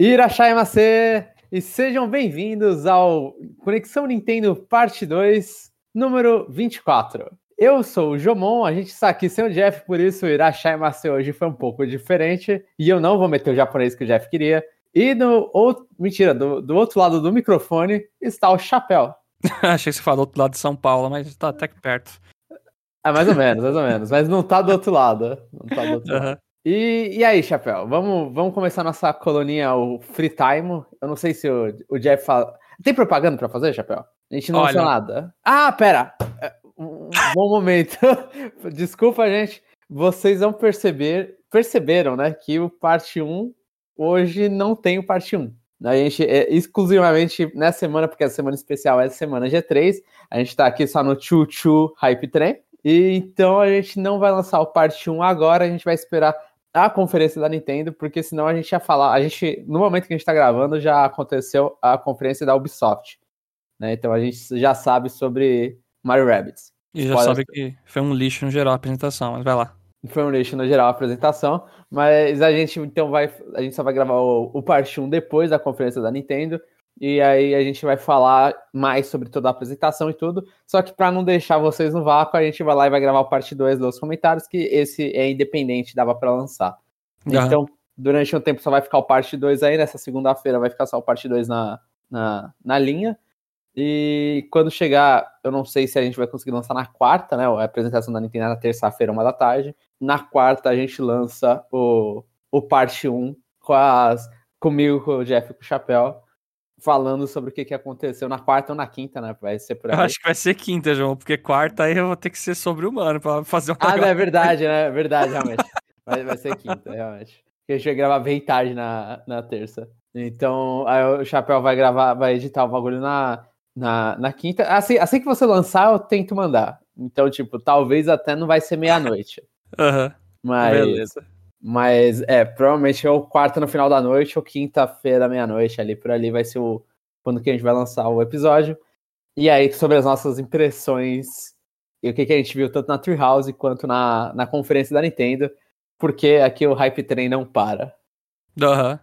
Irachai Macê! E sejam bem-vindos ao Conexão Nintendo Parte 2, número 24. Eu sou o Jomon, a gente está aqui sem o Jeff, por isso o Irachai Macê hoje foi um pouco diferente. E eu não vou meter o japonês que o Jeff queria. E no outro. Mentira, do, do outro lado do microfone está o Chapéu. Achei que você falou do outro lado de São Paulo, mas está até que perto. É, mais ou menos, mais ou menos. Mas não tá do outro lado. Não tá do outro uhum. E, e aí, Chapéu, vamos, vamos começar nossa coloninha, o Free Time. Eu não sei se o, o Jeff fala. Tem propaganda para fazer, Chapéu? A gente não Olha... nada. Ah, pera! É, um bom momento. Desculpa, gente. Vocês vão perceber, perceberam, né, que o parte 1 hoje não tem o parte 1. A gente, é, exclusivamente nessa semana, porque a semana especial é a semana G3, a gente tá aqui só no Chu Chu Hype Train. E então a gente não vai lançar o parte 1 agora, a gente vai esperar a conferência da Nintendo, porque senão a gente ia falar. A gente, no momento que a gente está gravando, já aconteceu a conferência da Ubisoft. Né? Então a gente já sabe sobre Mario Rabbids. E já Pode sabe ser. que foi um lixo no geral a apresentação, mas vai lá. Foi um lixo no geral a apresentação, mas a gente então vai. A gente só vai gravar o, o parte 1 depois da conferência da Nintendo. E aí a gente vai falar mais sobre toda a apresentação e tudo. Só que para não deixar vocês no vácuo, a gente vai lá e vai gravar o parte 2 dos comentários, que esse é independente, dava para lançar. Uhum. Então, durante um tempo só vai ficar o parte 2 aí, nessa segunda-feira vai ficar só o parte 2 na, na, na linha. E quando chegar, eu não sei se a gente vai conseguir lançar na quarta, né? A apresentação da Nintendo é na terça-feira, uma da tarde. Na quarta a gente lança o, o parte 1 um, com as, comigo, com o Jeff com o Chapéu falando sobre o que, que aconteceu na quarta ou na quinta, né? Vai ser por aí. Eu acho que vai ser quinta, João, porque quarta aí eu vou ter que ser sobre humano pra fazer um. Ah, não, é verdade, né? É verdade, realmente. vai, vai ser quinta, realmente. Porque a gente vai gravar bem tarde na, na terça. Então, aí o Chapéu vai gravar, vai editar o bagulho na, na, na quinta. Assim, assim que você lançar, eu tento mandar. Então, tipo, talvez até não vai ser meia-noite. Aham. Uhum. Mas. Beleza. Mas é, provavelmente é o quarto no final da noite ou quinta-feira, meia-noite, ali por ali vai ser o quando que a gente vai lançar o episódio. E aí, sobre as nossas impressões e o que, que a gente viu tanto na Treehouse quanto na, na conferência da Nintendo, porque aqui o hype train não para. Aham. Uhum.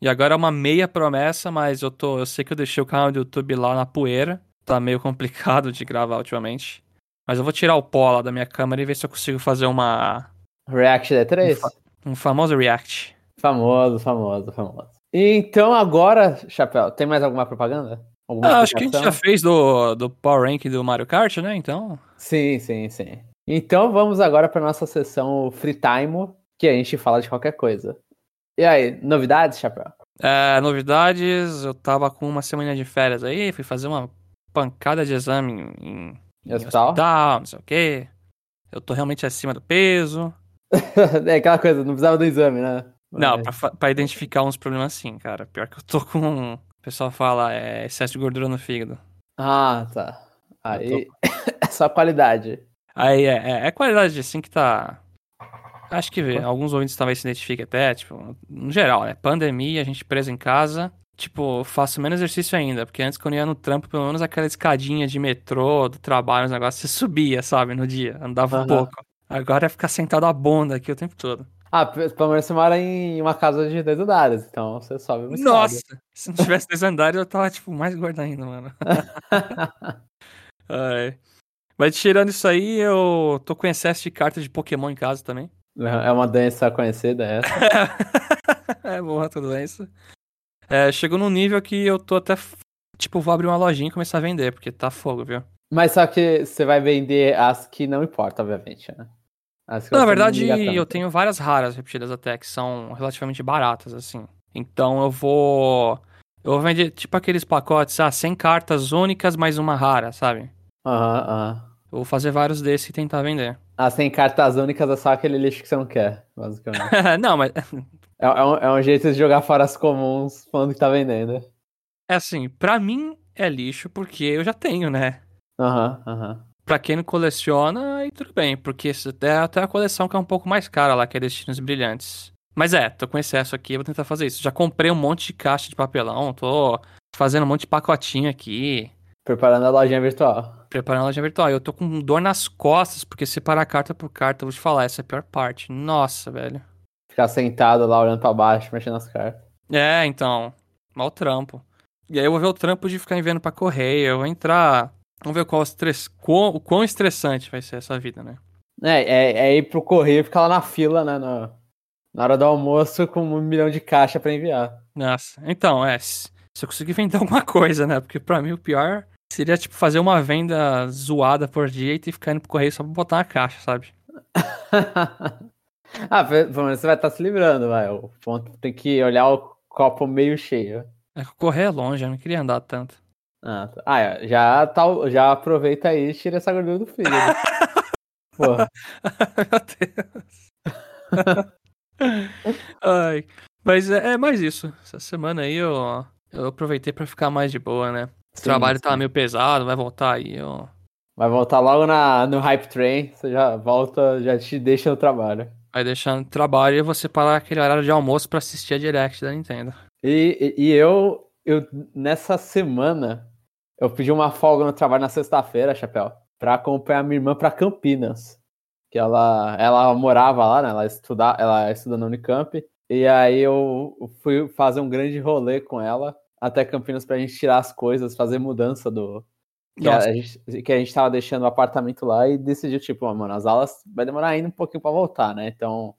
E agora é uma meia promessa, mas eu tô. Eu sei que eu deixei o canal do YouTube lá na poeira. Tá meio complicado de gravar ultimamente. Mas eu vou tirar o pó lá da minha câmera e ver se eu consigo fazer uma. React D3? Um famoso React. Famoso, famoso, famoso. Então agora, Chapéu, tem mais alguma propaganda? Alguma ah, acho que a gente já fez do, do Power Rank do Mario Kart, né? Então. Sim, sim, sim. Então vamos agora para nossa sessão Free Time, que a gente fala de qualquer coisa. E aí, novidades, Chapéu? É, novidades, eu tava com uma semana de férias aí, fui fazer uma pancada de exame em, em hospital. hospital, não sei o quê. Eu tô realmente acima do peso. é aquela coisa, não precisava do exame, né? Não, pra, pra, identificar uns problemas sim, cara. Pior que eu tô com. O pessoal fala, é excesso de gordura no fígado. Ah, tá. Aí. Tô... é só qualidade. Aí é, é, é, qualidade assim que tá. Acho que vê. Alguns ouvintes talvez se identifiquem até, tipo, no geral, né? Pandemia, a gente preso em casa. Tipo, faço menos exercício ainda, porque antes quando eu ia no trampo, pelo menos aquela escadinha de metrô, do trabalho, os negócios, você subia, sabe, no dia, andava uhum. um pouco. Agora é ficar sentado a bunda aqui o tempo todo. Ah, pelo menos você mora em uma casa de dois andares, então você sobe muito Nossa, se não tivesse dois andares, eu tava, tipo, mais gordo ainda, mano. Mas tirando isso aí, eu tô com excesso de cartas de Pokémon em casa também. É uma doença conhecida essa. é boa toda doença. É, chegou num nível que eu tô até, tipo, vou abrir uma lojinha e começar a vender, porque tá fogo, viu? Mas só que você vai vender as que não importa, obviamente, né? Na verdade, eu tenho várias raras repetidas até, que são relativamente baratas, assim. Então eu vou. Eu vou vender tipo aqueles pacotes, ah, 100 cartas únicas mais uma rara, sabe? Aham, uhum, aham. Uhum. Eu vou fazer vários desses e tentar vender. Ah, 100 cartas únicas é só aquele lixo que você não quer, basicamente. não, mas. É, é, um, é um jeito de jogar fora as comuns falando que tá vendendo. É assim, pra mim é lixo porque eu já tenho, né? Aham, uhum, aham. Uhum. Pra quem não coleciona, aí tudo bem, porque é até a coleção que é um pouco mais cara lá, que é Destinos Brilhantes. Mas é, tô com excesso aqui, vou tentar fazer isso. Já comprei um monte de caixa de papelão, tô fazendo um monte de pacotinho aqui. Preparando a lojinha virtual. Preparando a lojinha virtual. Eu tô com dor nas costas, porque separar carta por carta, vou te falar, essa é a pior parte. Nossa, velho. Ficar sentado lá olhando pra baixo, mexendo nas cartas. É, então. Mal trampo. E aí eu vou ver o trampo de ficar enviando pra correio. Eu vou entrar. Vamos ver qual estress... quão... o quão estressante vai ser essa vida, né? É, é, é ir pro correio e ficar lá na fila, né? Na, na hora do almoço com um milhão de caixa pra enviar. Nossa, então, é. Se eu conseguir vender alguma coisa, né? Porque pra mim o pior seria, tipo, fazer uma venda zoada por dia e ter ficar indo pro correio só pra botar na caixa, sabe? ah, você vai estar tá se livrando, vai. O ponto tem que olhar o copo meio cheio. É que correr é longe, eu não queria andar tanto. Ah, tá. ah é, já, tá, já aproveita aí e tira essa gordura do filho. Porra. Meu Deus. Ai. Mas é, é, mais isso. Essa semana aí eu, eu aproveitei para ficar mais de boa, né? O sim, trabalho sim. tava meio pesado, vai voltar aí. Eu... Vai voltar logo na, no Hype Train, você já volta, já te deixa no trabalho. Vai deixando no trabalho e você parar aquele horário de almoço para assistir a Direct da Nintendo. E, e, e eu, eu, nessa semana, eu pedi uma folga no trabalho na sexta-feira, Chapéu, pra acompanhar minha irmã pra Campinas. Que ela, ela morava lá, né? Ela, estuda, ela estuda na Unicamp. E aí eu fui fazer um grande rolê com ela até Campinas pra gente tirar as coisas, fazer mudança do. Que a, gente, que a gente tava deixando o apartamento lá e decidiu, tipo, mano, as aulas vai demorar ainda um pouquinho pra voltar, né? Então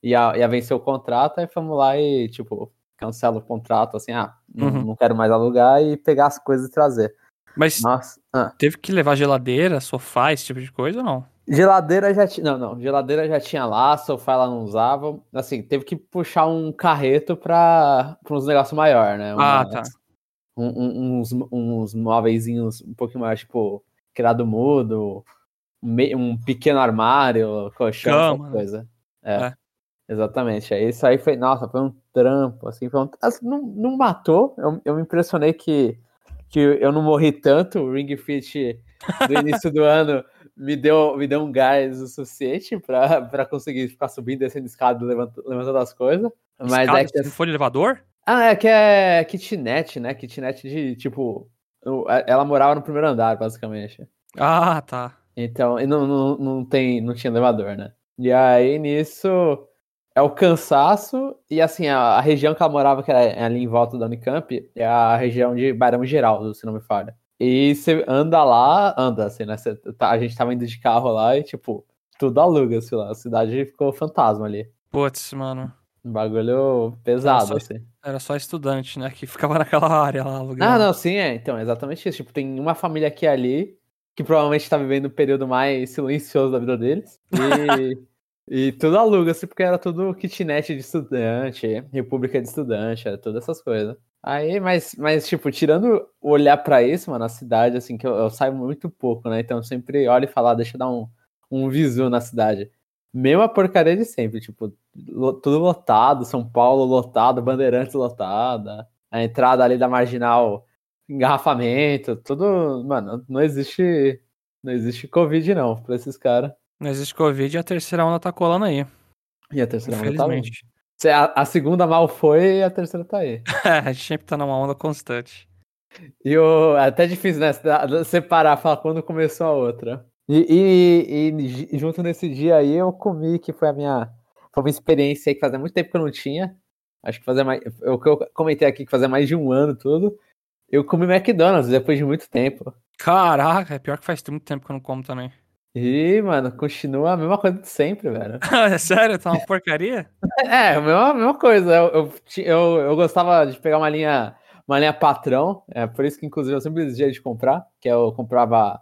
ia, ia vencer o contrato, aí fomos lá e, tipo, cancela o contrato, assim, ah, uhum. não, não, quero mais alugar e pegar as coisas e trazer. Mas Nossa, ah. teve que levar geladeira, sofá, esse tipo de coisa ou não? Geladeira já tinha. Não, não. Geladeira já tinha lá, sofá ela não usava. Assim, teve que puxar um carreto pra, pra uns negócios maior, né? Uma, ah, tá. Um, um, uns, uns móveis um pouquinho mais, tipo, criado mudo, um, um pequeno armário, colchão, Cama, coisa. É, é. Exatamente. Aí isso aí foi, nossa, foi um trampo, assim, foi um, assim, não, não matou. Eu, eu me impressionei que, que eu não morri tanto. O Ring Fit do início do ano me deu, me deu um gás o suficiente para conseguir ficar subindo, descendo escada, levantando, levantando as coisas. Mas escada, é que. Não foi de elevador? Ah, é que é kitnet, né? Kitnet de tipo. Ela morava no primeiro andar, basicamente. Ah, tá. Então, e não, não, não, tem, não tinha elevador, né? E aí nisso é o cansaço e assim, a, a região que ela morava, que é ali em volta da Unicamp, é a região de Barão Geraldo, se não me falha. E você anda lá, anda assim, né? Tá, a gente tava indo de carro lá e, tipo, tudo aluga, sei lá. A cidade ficou fantasma ali. Putz, mano. Um bagulho pesado, era só, assim. Era só estudante, né? Que ficava naquela área lá alugando. Ah, não, sim, é. Então, exatamente isso. Tipo, tem uma família aqui ali que provavelmente tá vivendo o período mais silencioso da vida deles. E, e tudo aluga-se porque era tudo kitnet de estudante, república de estudante, era todas essas coisas. Aí, mas, mas, tipo, tirando olhar para isso, mano, na cidade, assim, que eu, eu, saio muito pouco, né? Então sempre olho e falo, ah, deixa eu dar um, um visu na cidade. Mesma porcaria de sempre, tipo, tudo lotado, São Paulo lotado, Bandeirantes lotada, a entrada ali da Marginal, engarrafamento, tudo, mano, não existe, não existe Covid não, pra esses caras. Não existe Covid e a terceira onda tá colando aí. E a terceira onda tá aí. A, a segunda mal foi e a terceira tá aí. a gente sempre tá numa onda constante. E o, é até difícil, né? Separar, falar quando começou a outra. E, e, e, junto nesse dia aí eu comi, que foi a minha. Foi uma experiência aí que fazia muito tempo que eu não tinha. Acho que fazia mais. O que eu comentei aqui que fazia mais de um ano tudo. Eu comi McDonald's depois de muito tempo. Caraca, é pior que faz muito tempo que eu não como também. E, mano, continua a mesma coisa de sempre, velho. é sério? Tá uma porcaria? é, a mesma, mesma coisa. Eu, eu, eu, eu, gostava de pegar uma linha, uma linha patrão, é por isso que, inclusive, eu sempre desigia de comprar, que eu comprava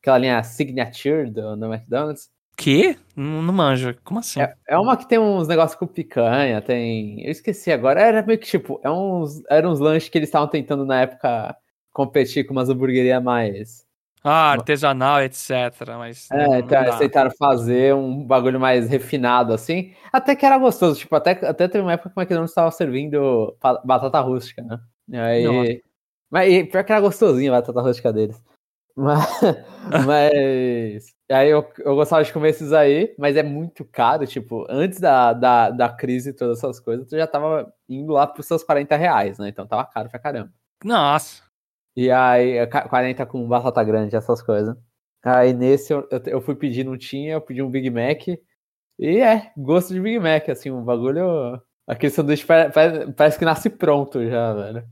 aquela linha Signature do, do McDonald's. Que? Não, não manjo. Como assim? É, é, uma que tem uns negócios com picanha, tem. Eu esqueci agora. Era meio que tipo, é uns, eram uns lanches que eles estavam tentando na época competir com umas hamburguerias mais ah, artesanal, etc. Mas é, não, então eles tentaram fazer um bagulho mais refinado, assim. Até que era gostoso. Tipo, até, até teve uma época que o McDonald's estava servindo batata rústica, né? Aí, mas e, pior que era gostosinho a batata rústica deles. Mas, mas aí eu, eu gostava de comer esses aí, mas é muito caro. Tipo, antes da, da, da crise e todas essas coisas, tu já tava indo lá pros seus 40 reais, né? Então tava caro pra caramba. Nossa. E aí, 40 com batata grande, essas coisas. Aí nesse eu, eu fui pedir, não tinha, eu pedi um Big Mac. E é, gosto de Big Mac, assim, um bagulho Aquele sanduíche parece, parece que nasce pronto já, velho.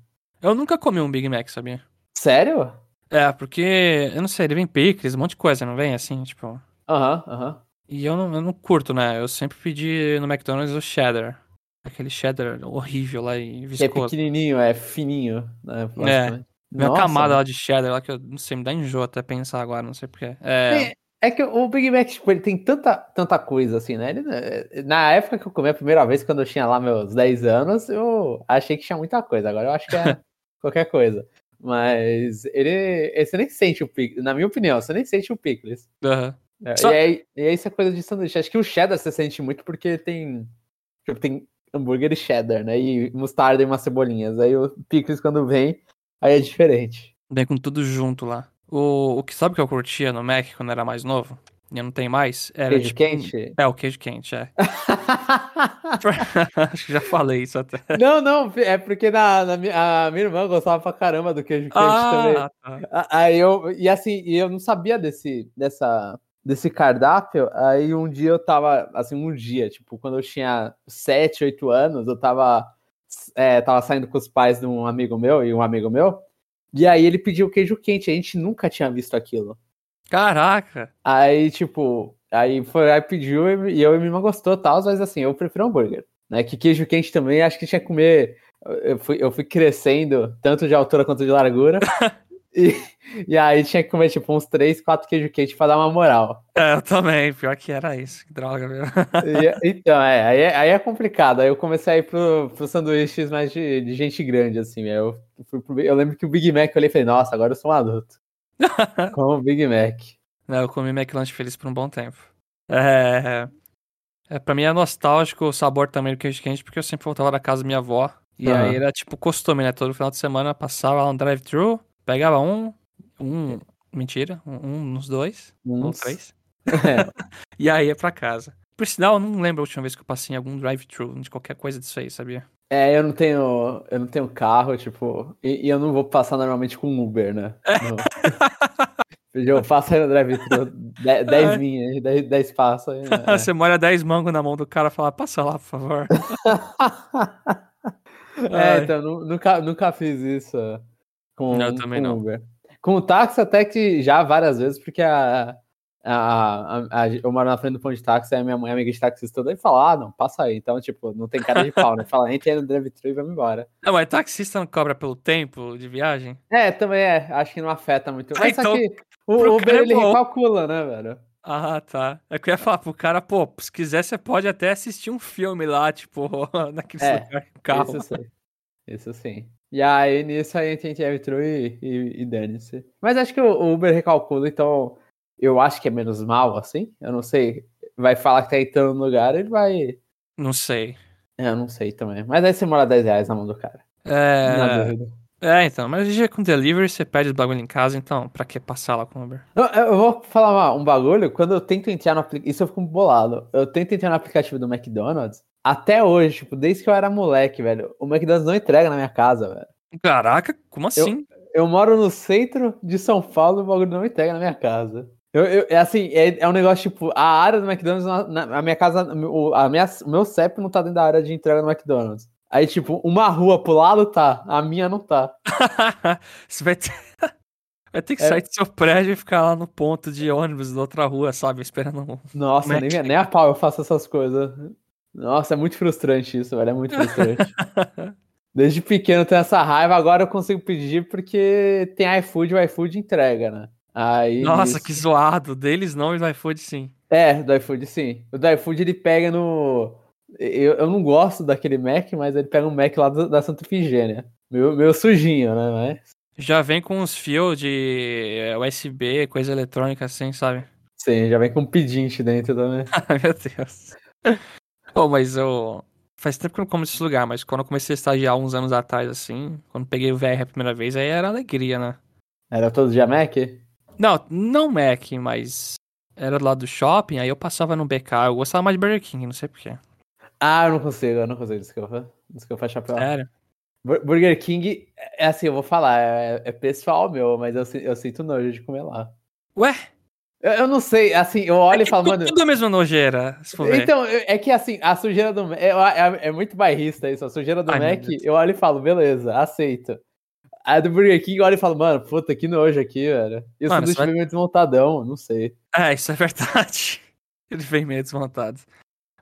Eu nunca comi um Big Mac, sabia? Sério? É, porque, eu não sei, ele vem picles, um monte de coisa, não vem assim, tipo. Aham, uhum, aham. Uhum. E eu não, eu não curto, né? Eu sempre pedi no McDonald's o cheddar. Aquele cheddar horrível lá e viscoso. Que é pequenininho, é fininho, né? É. Vem uma camada lá de cheddar lá que eu não sei, me dá enjoo até pensar agora, não sei porquê. É... é que o Big Mac, tipo, ele tem tanta, tanta coisa assim, né? Ele, na época que eu comi a primeira vez, quando eu tinha lá meus 10 anos, eu achei que tinha muita coisa. Agora eu acho que é qualquer coisa. Mas ele. Você nem sente o pickles. Na minha opinião, você nem sente o pickles. Uhum. É, Só... e, aí, e aí isso é coisa de sanduíche. Acho que o cheddar você sente muito porque tem. Tipo, tem hambúrguer e cheddar, né? E mostarda e umas cebolinhas. Aí o pickles, quando vem, aí é diferente. Vem com tudo junto lá. O, o que sabe que eu curtia no Mac quando era mais novo? E não tem mais? Era queijo tipo, quente? É, o queijo quente, é. Acho que já falei isso até. Não, não, é porque na, na a minha irmã gostava pra caramba do queijo quente ah, também. Tá. Aí eu, e assim, eu não sabia desse, dessa, desse cardápio. Aí um dia eu tava, assim, um dia, tipo, quando eu tinha 7, 8 anos, eu tava, é, tava saindo com os pais de um amigo meu e um amigo meu. E aí ele pediu queijo quente, a gente nunca tinha visto aquilo. Caraca! Aí, tipo, aí foi, aí pediu e eu e minha irmã gostou tal, mas assim, eu prefiro hambúrguer. Né? Que queijo quente também, acho que tinha que comer. Eu fui, eu fui crescendo, tanto de altura quanto de largura. e, e aí tinha que comer, tipo, uns 3, 4 queijo quente pra dar uma moral. É, eu também, pior que era isso, que droga. E, então, é aí, é, aí é complicado. Aí eu comecei a ir pro, pro sanduíches mais de, de gente grande, assim. Eu, eu lembro que o Big Mac eu olhei e falei, nossa, agora eu sou um adulto. Com o Big Mac. Não, eu comi McLanche feliz por um bom tempo. É, é, pra mim é nostálgico o sabor também do queijo quente, porque eu sempre voltava da casa da minha avó. E uhum. aí era tipo costume, né? Todo final de semana passava lá no drive-thru, pegava um, um, mentira, um, um nos dois, Uns. ou três. É. e aí ia pra casa. Por sinal, eu não lembro a última vez que eu passei em algum drive-thru de qualquer coisa disso aí, sabia? É, eu não tenho, eu não tenho carro, tipo, e, e eu não vou passar normalmente com Uber, né? eu faço aí no drive-thru 10 linhas, 10 passos. Aí, né? Você molha 10 mangos na mão do cara e fala, passa lá, por favor. é, então, nunca, nunca fiz isso com, não, também com não. Uber. Com o táxi até que já várias vezes, porque a, a, a, a, eu moro na frente do ponto de táxi, aí minha mãe, amiga de taxista, toda, e fala, ah, não, passa aí. Então, tipo, não tem cara de pau, né? Fala, entra aí no drive-thru e vamos embora. Não, mas taxista não cobra pelo tempo de viagem? É, também é. Acho que não afeta muito. Ah, mas então, que o Uber, é ele recalcula, né, velho? Ah, tá. É que eu ia falar pro cara, pô, se quiser você pode até assistir um filme lá, tipo, naquele é, lugar carro. Isso sim. Isso sim. E aí, nisso a gente drive-thru e, e, e dane-se. Mas acho que o Uber recalcula, então eu acho que é menos mal, assim. Eu não sei. Vai falar que tá entrando no lugar, ele vai. Não sei. É, eu não sei também. Mas aí você mora 10 reais na mão do cara. É. É, então, mas hoje com delivery você pede o bagulho em casa, então, pra que passar lá com o Uber? Eu, eu vou falar um bagulho, quando eu tento entrar no aplicativo, isso eu fico bolado, eu tento entrar no aplicativo do McDonald's, até hoje, tipo, desde que eu era moleque, velho, o McDonald's não entrega na minha casa, velho. Caraca, como assim? Eu, eu moro no centro de São Paulo e o bagulho não entrega na minha casa. Eu, eu, é assim, é, é, um negócio tipo, a área do McDonald's, na, na, a minha casa, a minha, o meu CEP não tá dentro da área de entrega do McDonald's. Aí, tipo, uma rua pro lado tá, a minha não tá. Você vai ter... vai ter que é... sair do seu prédio e ficar lá no ponto de ônibus da outra rua, sabe? Esperando um. Nossa, nem, nem a pau eu faço essas coisas. Nossa, é muito frustrante isso, velho. É muito frustrante. Desde pequeno tem essa raiva, agora eu consigo pedir porque tem iFood, o iFood entrega, né? Aí, Nossa, isso... que zoado. Deles não e do iFood sim. É, do iFood sim. O do iFood ele pega no. Eu, eu não gosto daquele Mac, mas ele pega um Mac lá do, da Santa Efigênia. Meu, meu sujinho, né? Mas... Já vem com uns fios de é, USB, coisa eletrônica assim, sabe? Sim, já vem com um pedinte dentro também. Ai, meu Deus. Oh, mas eu. Faz tempo que eu não como esse lugar, mas quando eu comecei a estagiar uns anos atrás, assim, quando peguei o VR a primeira vez, aí era alegria, né? Era todo dia Mac? Não, não Mac, mas era do lado do shopping, aí eu passava no BK, eu gostava mais de Burger King, não sei porquê. Ah, eu não consigo, eu não consigo, desculpa. Desculpa, chapéu. Sério? Burger King, é assim, eu vou falar, é, é pessoal meu, mas eu, eu sinto nojo de comer lá. Ué? Eu, não sei, assim, eu olho é e falo, mano. Tudo a mesma nojeira. Então, é que assim, a sujeira do é, é, é muito bairrista isso. A sujeira do Ai, Mac, eu olho e falo, beleza, aceito. A do Burger King, eu olho e falo, mano, puta, que nojo aqui, velho. E o sanduíche vai... meio desmontadão, não sei. É, isso é verdade. Ele vem meio desmontado.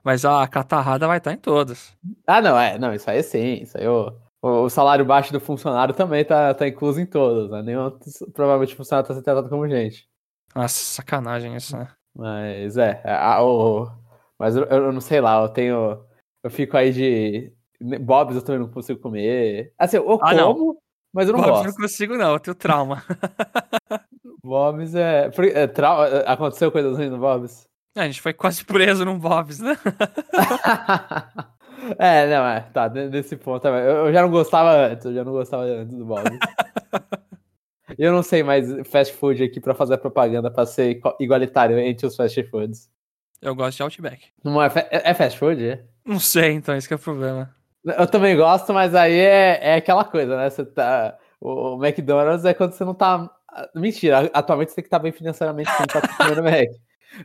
Mas a catarrada vai estar em todos. Ah, não, é, não, isso aí é sim. Isso aí o, o salário baixo do funcionário também tá, tá incluso em todos, né? Nenhum, provavelmente o funcionário tá sendo tratado como gente. Nossa, sacanagem isso, né? Mas é, a, o, mas eu, eu não sei lá, eu tenho. Eu fico aí de. Bob's eu também não consigo comer. Assim, eu ah, como, não. mas eu não Bob's gosto. eu não consigo, não, eu tenho trauma. Bob's é. é trau, aconteceu coisas ruins no Bob's? É, a gente foi quase preso num Bob's, né? é, não, é, tá, nesse ponto. Eu, eu já não gostava antes, eu já não gostava antes do Bob's. Eu não sei mais fast food aqui para fazer propaganda para ser igualitário entre os fast foods. Eu gosto de Outback. Não é, é fast food? É? Não sei, então, esse é o problema. Eu também gosto, mas aí é, é aquela coisa, né? Você tá. O McDonald's é quando você não tá. Mentira, atualmente você tem que estar tá bem financeiramente pra comer no Mac.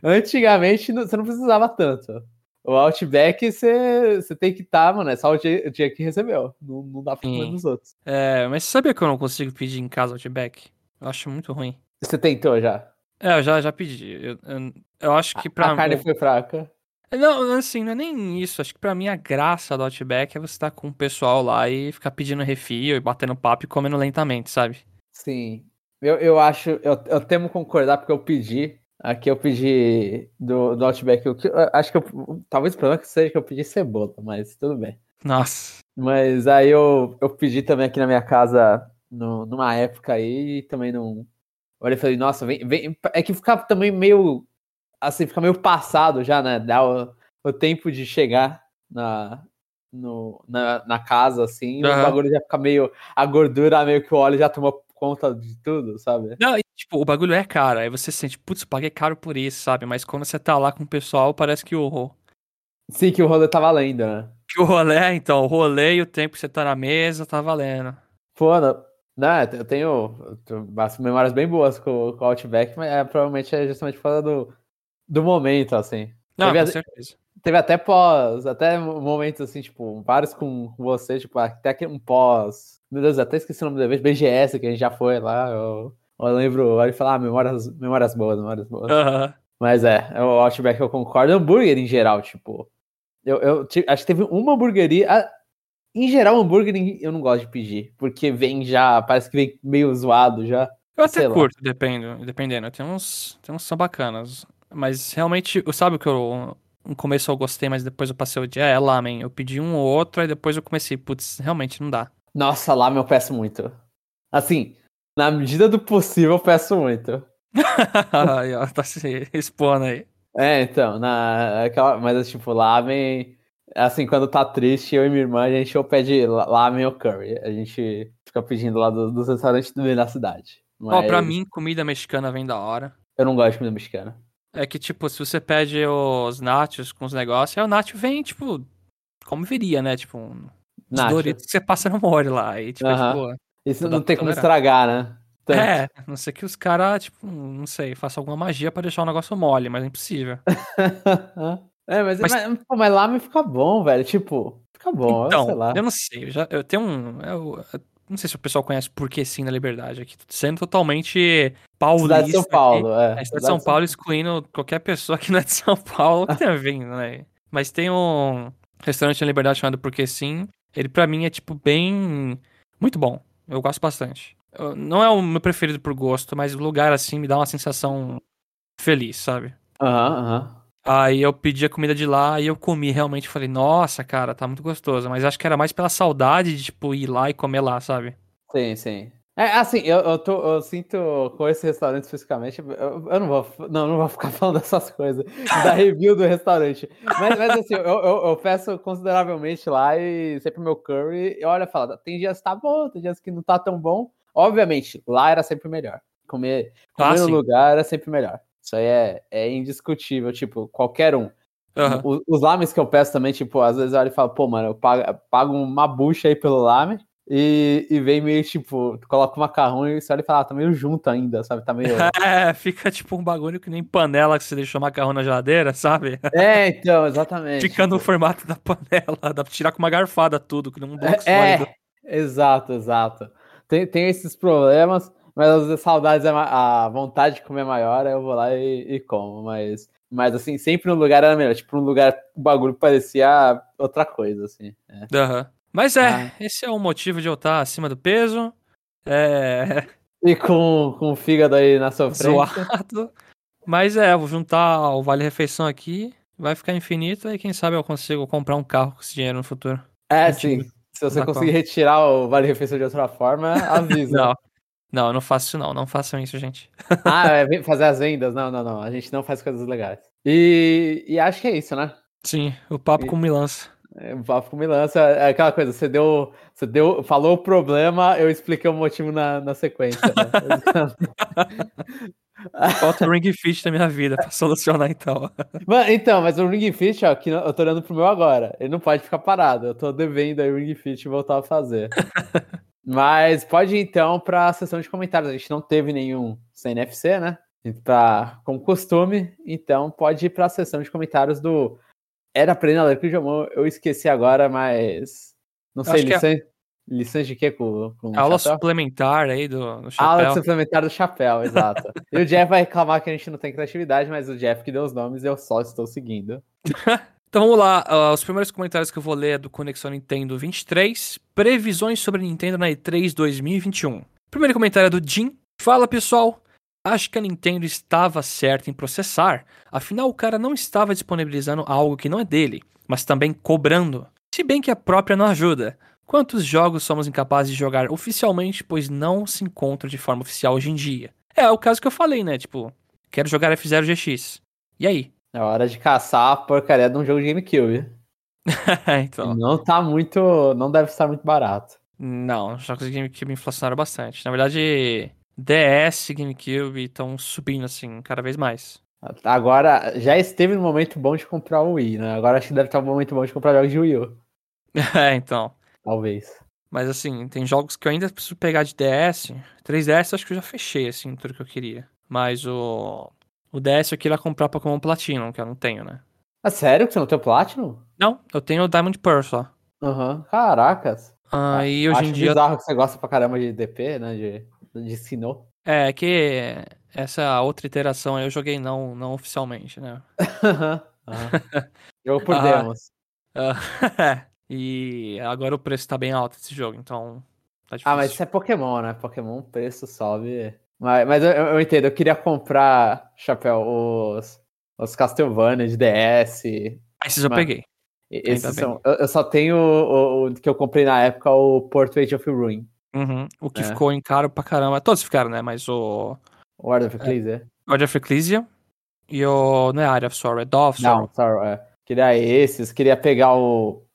Antigamente você não precisava tanto. O Outback, você, tem que estar, tá, mano, é só o dia, o dia que recebeu. Não, não dá pra comer nos outros. É, mas você sabia que eu não consigo pedir em casa Outback? Eu acho muito ruim. Você tentou já? É, eu já, já pedi. Eu, eu, eu acho que pra A carne foi fraca. Não, assim, não é nem isso. Acho que pra mim a graça do Outback é você estar tá com o pessoal lá e ficar pedindo refil e batendo papo e comendo lentamente, sabe? Sim. Eu, eu acho, eu, eu temo concordar porque eu pedi Aqui eu pedi do, do Outback. Eu, acho que eu, talvez o problema seja que eu pedi cebola, mas tudo bem. Nossa. Mas aí eu, eu pedi também aqui na minha casa no, numa época aí e também não. Olha, eu falei, nossa, vem, vem. É que ficava também meio. Assim, fica meio passado já, né? Dá o, o tempo de chegar na, no, na, na casa, assim. Uhum. O bagulho já fica meio. A gordura, meio que o óleo já tomou conta de tudo, sabe? Não, e, tipo, o bagulho é caro. Aí você sente, putz, paguei caro por isso, sabe? Mas quando você tá lá com o pessoal, parece que o. Sim, que o rolê tá valendo, né? Que o rolê, então, o rolê e o tempo que você tá na mesa tá valendo. Pô, né, eu tenho, tenho memórias bem boas com, com o Outback, mas é, provavelmente é justamente por causa do, do momento, assim. Não, com certeza. Teve até pós, até momentos assim, tipo, vários com você, tipo, até um pós meu Deus, até esqueci o nome do evento, BGS, que a gente já foi lá. Eu, eu lembro, ele falar, ah, memórias, memórias boas, memórias boas. Uhum. Mas é, é, o Outback eu concordo. Hambúrguer em geral, tipo. Eu, eu acho que teve uma hamburgueria. Em geral, hambúrguer eu não gosto de pedir, porque vem já, parece que vem meio zoado já. Eu até curto, dependendo, dependendo. Tem uns, tem uns que são bacanas. Mas realmente, sabe o que eu. No começo eu gostei, mas depois eu passei o dia. É, lamen. Eu pedi um ou outro, aí depois eu comecei, putz, realmente não dá. Nossa, lá eu peço muito. Assim, na medida do possível, eu peço muito. aí, ó, tá se expondo aí. É, então, na, aquela, mas tipo, lamen, assim, quando tá triste, eu e minha irmã, a gente ou pede lamen ou curry. A gente fica pedindo lá do, dos restaurantes do meio da cidade. Mas... Ó, pra mim, comida mexicana vem da hora. Eu não gosto de comida mexicana. É que, tipo, se você pede os nachos com os negócios, aí o nacho vem, tipo, como viria, né? Tipo, os Doritos que você passa no molho lá. E, tipo, uh -huh. Isso não tem como estragar, né? Tanto. É, não sei que os caras, tipo, não sei, façam alguma magia pra deixar o negócio mole, mas é impossível. é, mas, mas... Mas, pô, mas lá me fica bom, velho. Tipo, fica bom, então, sei lá. Eu não sei, eu, já, eu tenho um. Eu, eu, não sei se o pessoal conhece Porque Sim na Liberdade aqui. Sendo totalmente paulista. Cidade de São Paulo, aqui, é. é. Cidade de São Paulo, excluindo qualquer pessoa que não é de São Paulo que tenha vindo, né? Mas tem um restaurante na Liberdade chamado Porque Sim, ele para mim é tipo bem muito bom. Eu gosto bastante. Não é o meu preferido por gosto, mas o lugar assim me dá uma sensação feliz, sabe? Aham, uhum, aham. Uhum. Aí eu pedi a comida de lá e eu comi realmente. Falei, nossa, cara, tá muito gostoso. Mas acho que era mais pela saudade de, tipo, ir lá e comer lá, sabe? Sim, sim. É, assim, eu, eu, tô, eu sinto com esse restaurante especificamente, eu, eu, não vou não, não vou ficar falando dessas coisas, da review do restaurante. Mas, mas assim, eu, eu, eu, peço consideravelmente lá e sempre meu curry, e olha, fala, tem dias que tá bom, tem dias que não tá tão bom. Obviamente, lá era sempre melhor. Comer, comer ah, no sim. lugar era sempre melhor. Isso aí é, é indiscutível, tipo, qualquer um. Uhum. Os, os lames que eu peço também, tipo, às vezes eu olho e falo, pô, mano, eu pago, pago uma bucha aí pelo lame e, e vem meio tipo, coloca o macarrão e você olha e fala, ah, tá meio junto ainda, sabe? Tá meio. É, fica tipo um bagulho que nem panela que você deixou macarrão na geladeira, sabe? É, então, exatamente. Fica no formato da panela, dá pra tirar com uma garfada tudo, que não um bloco é. É, exato, exato. Tem, tem esses problemas, mas vezes saudades, é a vontade de comer maior, aí eu vou lá e, e como, mas. Mas assim, sempre no lugar era melhor. Tipo, num lugar o bagulho parecia outra coisa, assim. É. Uhum. Mas é, ah. esse é o motivo de eu estar acima do peso. É. E com, com o fígado aí na sua. Zoado. Mas é, vou juntar o Vale Refeição aqui, vai ficar infinito, e quem sabe eu consigo comprar um carro com esse dinheiro no futuro. É, sim. Se você conseguir retirar o Vale Refeição de outra forma, avisa. não. Não, eu não faço isso não, não façam isso, gente. ah, é fazer as vendas? Não, não, não. A gente não faz coisas legais. E, e acho que é isso, né? Sim, o papo e... com milança. É, o papo com milança é aquela coisa, você deu, você deu, falou o problema, eu expliquei o motivo na, na sequência. Né? Falta o Ring Fit na minha vida pra solucionar então. Mano, então, mas o Ring Fit, ó, que eu tô olhando pro meu agora. Ele não pode ficar parado. Eu tô devendo aí o Ring Fit voltar a fazer. Mas pode ir então pra sessão de comentários. A gente não teve nenhum CNFC, né? Pra, como costume, então pode ir pra sessão de comentários do era ir na Lerco Jomon, eu esqueci agora, mas. Não sei, licença, é... licença de quê com, com Aula chapéu? suplementar aí do, do chapéu. Aula suplementar do chapéu, exato. e o Jeff vai reclamar que a gente não tem criatividade, mas o Jeff que deu os nomes eu só estou seguindo. então vamos lá, uh, os primeiros comentários que eu vou ler é do Conexão Nintendo 23, previsões sobre Nintendo na E3 2021. Primeiro comentário é do Jim. Fala pessoal, Acho que a Nintendo estava certa em processar, afinal o cara não estava disponibilizando algo que não é dele, mas também cobrando. Se bem que a própria não ajuda. Quantos jogos somos incapazes de jogar oficialmente, pois não se encontram de forma oficial hoje em dia? É, é o caso que eu falei, né? Tipo, quero jogar F0 GX. E aí? É hora de caçar a porcaria de um jogo de GameCube. então. Não tá muito. Não deve estar muito barato. Não, os jogos de GameCube inflacionaram bastante. Na verdade, DS, GameCube estão subindo assim cada vez mais. Agora, já esteve no momento bom de comprar o Wii, né? Agora acho que deve estar no momento bom de comprar jogos de Wii U. é, então. Talvez. Mas assim, tem jogos que eu ainda preciso pegar de DS. 3DS acho que eu já fechei, assim, tudo que eu queria. Mas o. O DS eu queria comprar Pokémon Platinum, que eu não tenho, né? Ah, sério que você não tem o Platinum? Não, eu tenho o Diamond Pearl só. Aham, uhum. caracas. Aí ah, hoje em dia. bizarro que você gosta pra caramba de DP, né? De de Sinnoh. É, que essa outra iteração aí eu joguei não, não oficialmente, né? Jogo por demos. e agora o preço tá bem alto desse jogo, então tá Ah, mas isso é Pokémon, né? Pokémon, o preço sobe. Mas, mas eu, eu, entendo, eu queria comprar, chapéu, os, os Castlevania de DS. Ah, esses eu peguei. Esses são, eu, eu, só tenho o, o, que eu comprei na época, o Portrait of Ruin. Uhum. O que é. ficou em caro pra caramba. Todos ficaram, né? Mas o. O Order of Ecclesia. É. Order of Ecclesia. E o. Não é Area of Sorrow, é of Sorrow. Não, Sorrow, é. Queria esses, queria pegar o.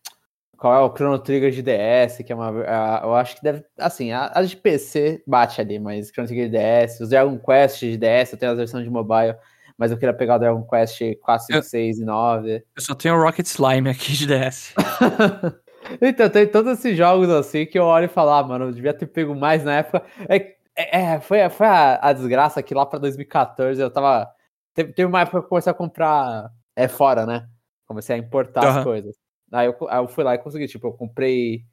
Qual é o Chrono Trigger de DS, que é uma. Eu acho que deve. Assim, as de PC bate ali, mas Chrono Trigger de DS, os Dragon Quest de DS, eu tenho as versões de mobile, mas eu queria pegar o Dragon Quest 4, 5, eu, 6 e 9. Eu só tenho o Rocket Slime aqui de DS. Então, tem todos esses jogos assim que eu olho e falo, ah, mano, eu devia ter pego mais na época. É, é, é foi, foi a, a, desgraça que lá pra 2014 eu tava. Teve, teve, uma época que eu comecei a comprar é fora, né? Comecei a importar uhum. as coisas. Aí eu, aí eu fui lá e consegui, tipo, eu comprei.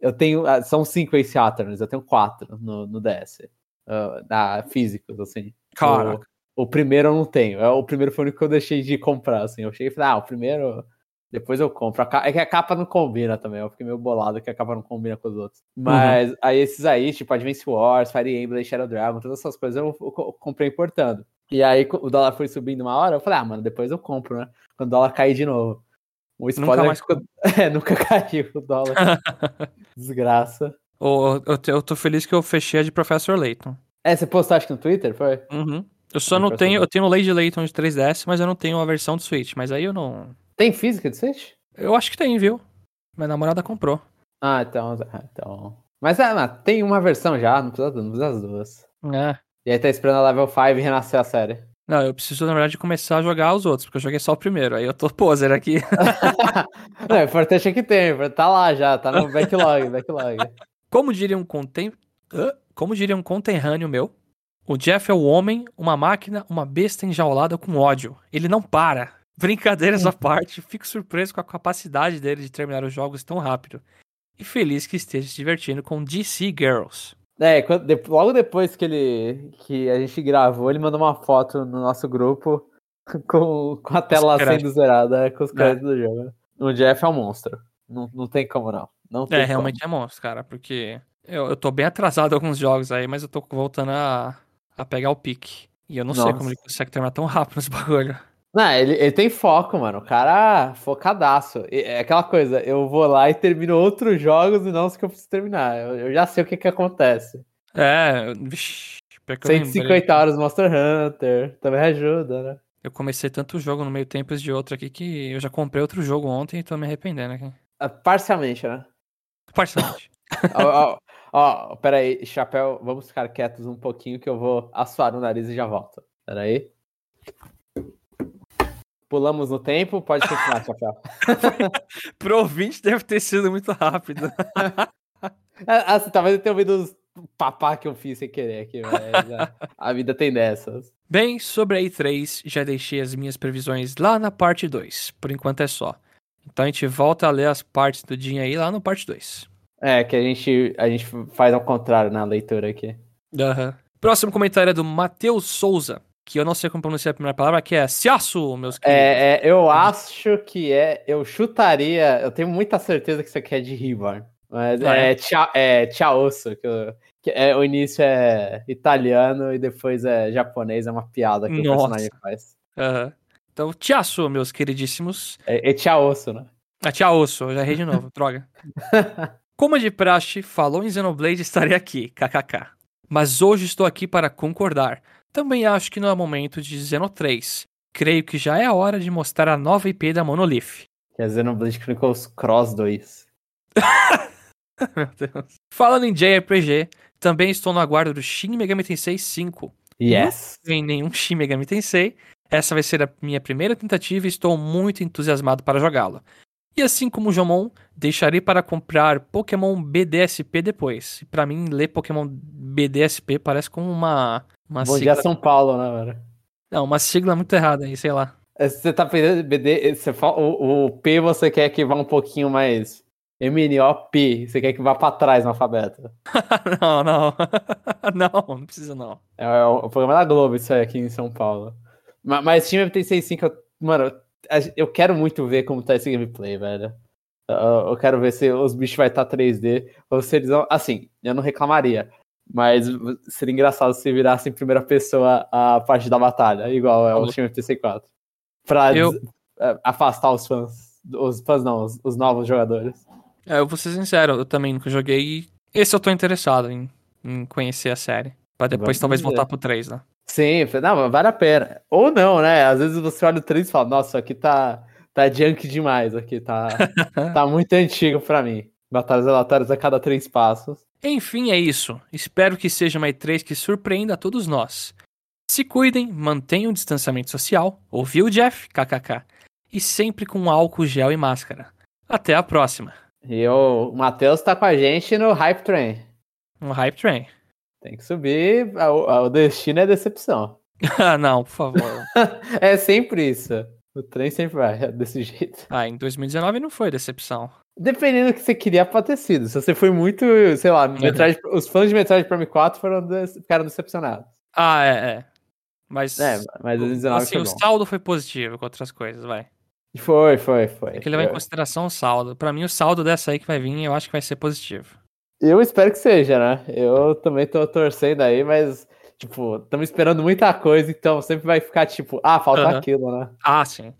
Eu tenho. Ah, são cinco Ace Attorneys, eu tenho quatro no, no DS. Uh, na, físicos, assim. Caraca. O, o, primeiro eu não tenho. É, o primeiro foi o único que eu deixei de comprar, assim. Eu cheguei e falei, ah, o primeiro depois eu compro. É que a capa não combina também. Eu fiquei meio bolado que a capa não combina com os outros. Uhum. Mas uhum. aí esses aí, tipo Advance Wars, Fire Emblem, Shadow Dragon, todas essas coisas eu, eu, comprei importando. E aí o dólar foi subindo uma hora, eu falei, ah, mano, depois eu compro, né? Quando o dólar cair de novo. O spoiler nunca, mais... ficou... é, nunca caiu o dólar. Desgraça. Oh, eu, eu tô feliz que eu fechei a de Professor Layton. É, você postou acho que no Twitter, foi? Uhum. Eu só não tenho, eu tenho o Lady Layton de 3DS, mas eu não tenho a versão do Switch, mas aí eu não, tem física de Switch? Eu acho que tem, viu? Minha namorada comprou. Ah, então. Ah, então... Mas, é, tem uma versão já, não precisa, não precisa das duas. É. E aí tá esperando a level 5 renascer a série. Não, eu preciso, na verdade, começar a jogar os outros, porque eu joguei só o primeiro. Aí eu tô poser aqui. não, é importante é que tem, tá lá já, tá no backlog, backlog. Como diria um contem... Como diria um conterrâneo meu, o Jeff é o homem, uma máquina, uma besta enjaulada com ódio. Ele não para. Brincadeiras à parte, fico surpreso com a capacidade dele de terminar os jogos tão rápido. E feliz que esteja se divertindo com DC Girls. É, quando, de, logo depois que ele que a gente gravou, ele mandou uma foto no nosso grupo com, com a tela sendo zerada, é, com os créditos é. do jogo. O Jeff é um monstro. Não, não tem como não. não é, realmente é monstro, cara, porque eu, eu tô bem atrasado em alguns jogos aí, mas eu tô voltando a, a pegar o pique. E eu não Nossa. sei como ele consegue terminar tão rápido nesse bagulho. Não, ele, ele tem foco, mano. O cara focadaço. É aquela coisa, eu vou lá e termino outros jogos e não os que eu preciso terminar. Eu, eu já sei o que que acontece. É, vixi, 150 horas Monster Hunter, também ajuda, né? Eu comecei tanto jogo no meio tempo de outro aqui que eu já comprei outro jogo ontem e tô me arrependendo aqui. Ah, parcialmente, né? Parcialmente. ó, ó, ó, peraí, chapéu, vamos ficar quietos um pouquinho que eu vou assoar o nariz e já volto. Peraí. Pulamos no tempo, pode continuar, Chapéu. Pro ouvinte deve ter sido muito rápido. ah, talvez eu tenha ouvido os papá que eu fiz sem querer aqui, mas a vida tem dessas. Bem, sobre a E3, já deixei as minhas previsões lá na parte 2. Por enquanto é só. Então a gente volta a ler as partes do dia aí lá no parte 2. É, que a gente, a gente faz ao contrário na leitura aqui. Uhum. Próximo comentário é do Matheus Souza que eu não sei como pronunciar a primeira palavra, que é Siaço, meus queridos. É, é, eu acho que é, eu chutaria, eu tenho muita certeza que isso aqui é de Rivar, mas ah, é, é, tia, é Tiaosso, que, que é, o início é italiano e depois é japonês, é uma piada que Nossa. o personagem faz. Uhum. Então, Tiaço, meus queridíssimos. É, é Tiaosso, né? É Tiaosso, eu já errei de novo, droga. Como de praxe, falou em Xenoblade, estarei aqui, kkk. Mas hoje estou aqui para concordar. Também acho que não é momento de Xeno 3. Creio que já é a hora de mostrar a nova IP da Monolith. Que é Xenoblade Chronicles Cross 2. Meu Deus. Falando em JRPG, também estou no aguardo do Shin Megami Tensei 5. Yes. Não tem nenhum Shin Megami Tensei. Essa vai ser a minha primeira tentativa e estou muito entusiasmado para jogá-lo. E assim como o Jomon, deixarei para comprar Pokémon BDSP depois. Para mim, ler Pokémon BDSP parece como uma uma Bom sigla... dia São Paulo, né, velho? Não, uma sigla muito errada aí, sei lá. É, você tá pensando BD, você fala, o, o, P você quer que vá um pouquinho mais MNOP, você quer que vá pra trás no alfabeto. não, não. não, não precisa não. É, é, o programa da Globo isso aí aqui em São Paulo. Mas, mas time MT65, eu, mano, eu quero muito ver como tá esse gameplay, velho. Eu, eu quero ver se os bichos vai estar tá 3D ou se eles vão. Assim, eu não reclamaria. Mas seria engraçado se virasse em primeira pessoa a parte da batalha, igual é o time TC4. Pra eu... É, afastar os fãs. Os fãs não, os, os, novos jogadores. É, eu vou ser sincero, eu também nunca joguei e esse eu tô interessado em, em conhecer a série. Pra depois Vamos talvez ver. voltar pro 3, né? Sim, não, vale a pena. Ou não, né? Às vezes você olha o 3 e fala, nossa, aqui tá, tá junk demais, aqui tá, tá muito antigo pra mim. Batalhas aleatórias a cada três passos. Enfim, é isso. Espero que seja uma E3 que surpreenda a todos nós. Se cuidem, mantenham o distanciamento social. Ouviu, Jeff? KKK. E sempre com álcool gel e máscara. Até a próxima. E o Matheus tá com a gente no Hype Train. No Hype Train. Tem que subir. O destino é decepção. ah, não, por favor. é sempre isso. O trem sempre vai desse jeito. Ah, em 2019 não foi decepção. Dependendo do que você queria pra ter sido. Se você foi muito, sei lá, uhum. Metroid, os fãs de Metroid Prime 4 foram ficaram decepcionados. Ah, é, é. Mas, é, mas 2019 assim, o saldo foi positivo com outras coisas, vai. Foi, foi, foi. Tem que levar foi. em consideração o saldo. Pra mim, o saldo dessa aí que vai vir, eu acho que vai ser positivo. Eu espero que seja, né? Eu também tô torcendo aí, mas, tipo, estamos esperando muita coisa, então sempre vai ficar tipo, ah, falta uhum. aquilo, né? Ah, sim.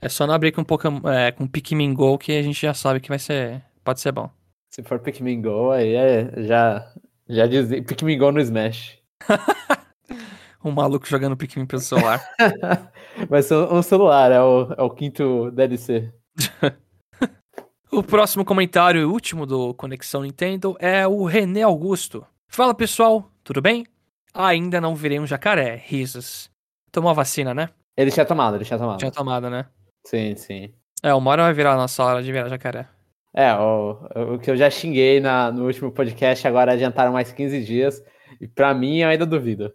É só não abrir com, Pokémon, é, com Pikmin Go que a gente já sabe que vai ser. Pode ser bom. Se for Pikmin Go, aí é, já. Já dizia. Pikmin Go no Smash. um maluco jogando Pikmin pelo celular. vai ser um celular, é o, é o quinto DLC. o próximo comentário e último do Conexão Nintendo é o René Augusto. Fala pessoal, tudo bem? Ainda não virei um jacaré, risos. Tomou a vacina, né? Ele tinha tomado, ele tinha tomado. Tinha tomado, né? Sim, sim. É, uma hora vai virar a nossa hora de virar jacaré. É, o, o que eu já xinguei na, no último podcast, agora adiantaram mais 15 dias. E pra mim, eu ainda duvido.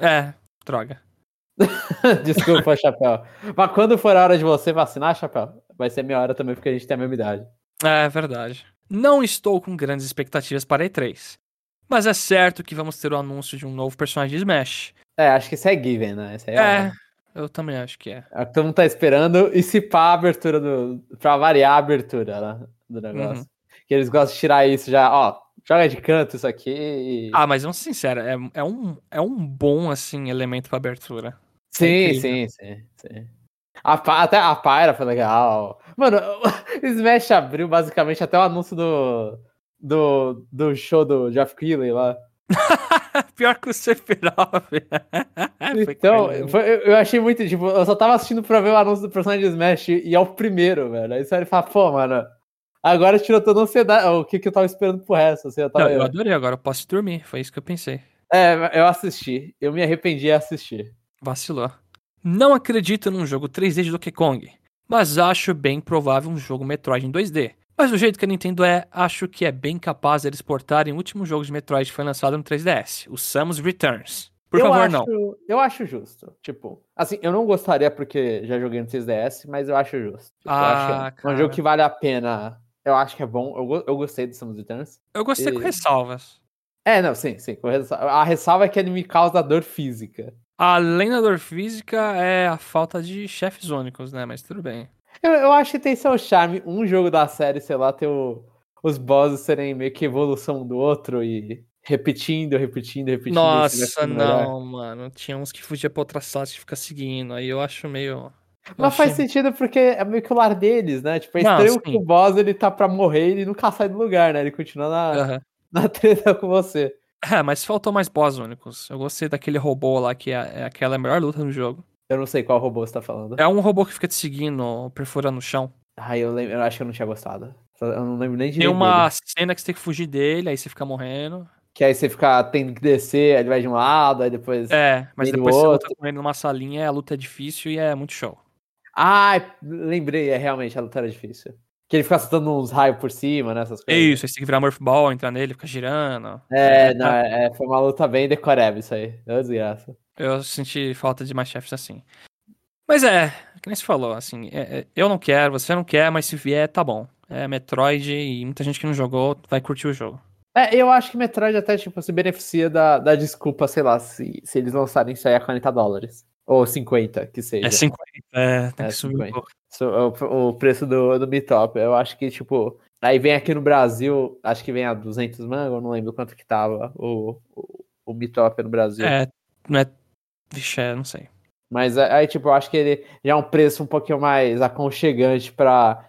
É, droga. Desculpa, Chapéu. Mas quando for a hora de você vacinar, Chapéu, vai ser minha hora também, porque a gente tem a mesma idade. É verdade. Não estou com grandes expectativas para E3. Mas é certo que vamos ter o anúncio de um novo personagem de Smash. É, acho que isso é given, né? é, é eu também acho que é. é todo mundo tá esperando e se pá a abertura do. pra variar a abertura né, do negócio. Uhum. Que eles gostam de tirar isso já, ó. Joga de canto isso aqui. E... Ah, mas vamos ser sinceros, é, é, um, é um bom, assim, elemento pra abertura. Sim, é sim, sim, sim. A, até a Pyra foi legal. Mano, o Smash abriu basicamente até o anúncio do, do, do show do Jeff Keighley lá. Pior que o esperava. então, foi, eu achei muito, tipo, eu só tava assistindo pra ver o anúncio do personagem de Smash e é o primeiro, velho. Aí você vai falar, pô, mano, agora tirou toda a ansiedade. O que, que eu tava esperando pro resto? Assim, eu, tava... Não, eu adorei agora, eu posso dormir. Foi isso que eu pensei. É, eu assisti. Eu me arrependi de assistir. Vacilou. Não acredito num jogo 3D de Donkey Kong, mas acho bem provável um jogo Metroid em 2D. Mas do jeito que a Nintendo é, acho que é bem capaz de eles portarem o último jogo de Metroid que foi lançado no 3DS, o Samus Returns. Por eu favor, acho, não. Eu acho justo. Tipo, assim, eu não gostaria porque já joguei no 3DS, mas eu acho justo. Tipo, ah, acho é um jogo que vale a pena. Eu acho que é bom. Eu, eu gostei do Samus Returns. Eu gostei e... com ressalvas. É, não, sim, sim. A ressalva é que ele me causa dor física. Além da dor física, é a falta de chefes únicos, né? Mas tudo bem. Eu, eu acho que tem seu charme um jogo da série, sei lá, ter o, os bosses serem meio que evolução do outro e repetindo, repetindo, repetindo. Nossa, não, mano. Tinha uns que fugia pra outra sala e ficar seguindo. Aí eu acho meio. Mas faz sentido porque é meio que o lar deles, né? Tipo, é estranho que o boss ele tá pra morrer e ele nunca sai do lugar, né? Ele continua na, uhum. na treta com você. É, mas faltou mais boss únicos. Eu gostei daquele robô lá que é, é aquela melhor luta no jogo. Eu não sei qual robô você tá falando. É um robô que fica te seguindo, perfurando o chão. Ah, eu, lembro, eu acho que eu não tinha gostado. Eu não lembro nem de Tem uma dele. cena que você tem que fugir dele, aí você fica morrendo. Que aí você fica tendo que descer, ele vai de um lado, aí depois. É, mas depois você luta com ele numa salinha, a luta é difícil e é muito show. Ah, lembrei, é realmente a luta era difícil. Que ele fica soltando uns raios por cima, né? Essas coisas. Isso, aí você tem que virar Morph Ball, entrar nele, ficar girando. É, não, é, foi uma luta bem decoreba isso aí. Deu desgraça. Eu senti falta de mais chefes assim. Mas é, que nem você falou, assim, é, é, eu não quero, você não quer, mas se vier, tá bom. É Metroid e muita gente que não jogou vai curtir o jogo. É, eu acho que Metroid até, tipo, se beneficia da, da desculpa, sei lá, se, se eles lançarem isso aí a 40 dólares. Ou 50, que seja. É 50, é, tem é, que subir o, o preço do, do Bitop. Eu acho que, tipo, aí vem aqui no Brasil, acho que vem a 200 mangos, não lembro quanto que tava o, o, o Bitop no Brasil. É, não é, vixe, é, não sei. Mas aí, tipo, eu acho que ele já é um preço um pouquinho mais aconchegante pra,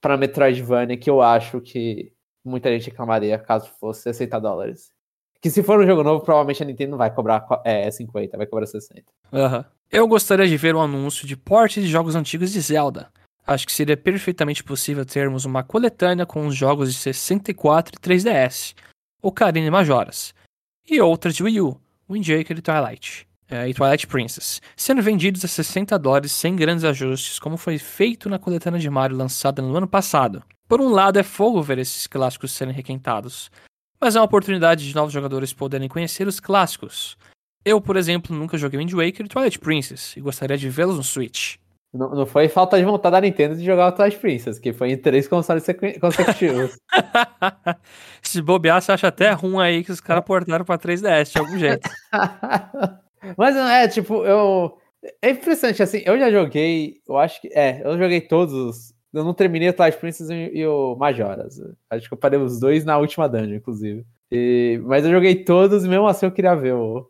pra Metroidvania, que eu acho que muita gente reclamaria caso fosse 60 dólares. Que se for um jogo novo, provavelmente a Nintendo não vai cobrar é, 50, vai cobrar 60. Uhum. Eu gostaria de ver um anúncio de portes de jogos antigos de Zelda. Acho que seria perfeitamente possível termos uma coletânea com os jogos de 64 e 3DS, Ocarina e Majoras, e outras de Wii U, Wind Waker e Twilight é, e Twilight Princess, sendo vendidos a 60 dólares sem grandes ajustes, como foi feito na coletânea de Mario lançada no ano passado. Por um lado, é fogo ver esses clássicos serem requentados, mas é uma oportunidade de novos jogadores poderem conhecer os clássicos. Eu, por exemplo, nunca joguei Wind Waker e Twilight Princess e gostaria de vê-los no Switch. Não, não, foi falta de vontade da Nintendo de jogar o Twilight Princess, que foi em três consoles consecutivos. Se bobear, você acha até ruim aí que os caras portaram pra 3DS de algum jeito. Mas é, tipo, eu. É impressionante, assim, eu já joguei, eu acho que. É, eu joguei todos. Eu não terminei o Twilight Princess e, e o Majoras. Acho que eu parei os dois na última dungeon, inclusive. E, mas eu joguei todos e mesmo assim eu queria ver o,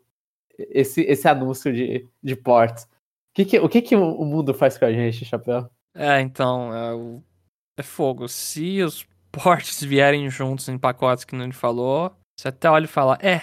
esse, esse anúncio de, de ports. O que, que, o que, que o mundo faz com a gente, Chapéu? É, então, é, é fogo. Se os ports vierem juntos em pacotes que não falou, você até olha e fala, é,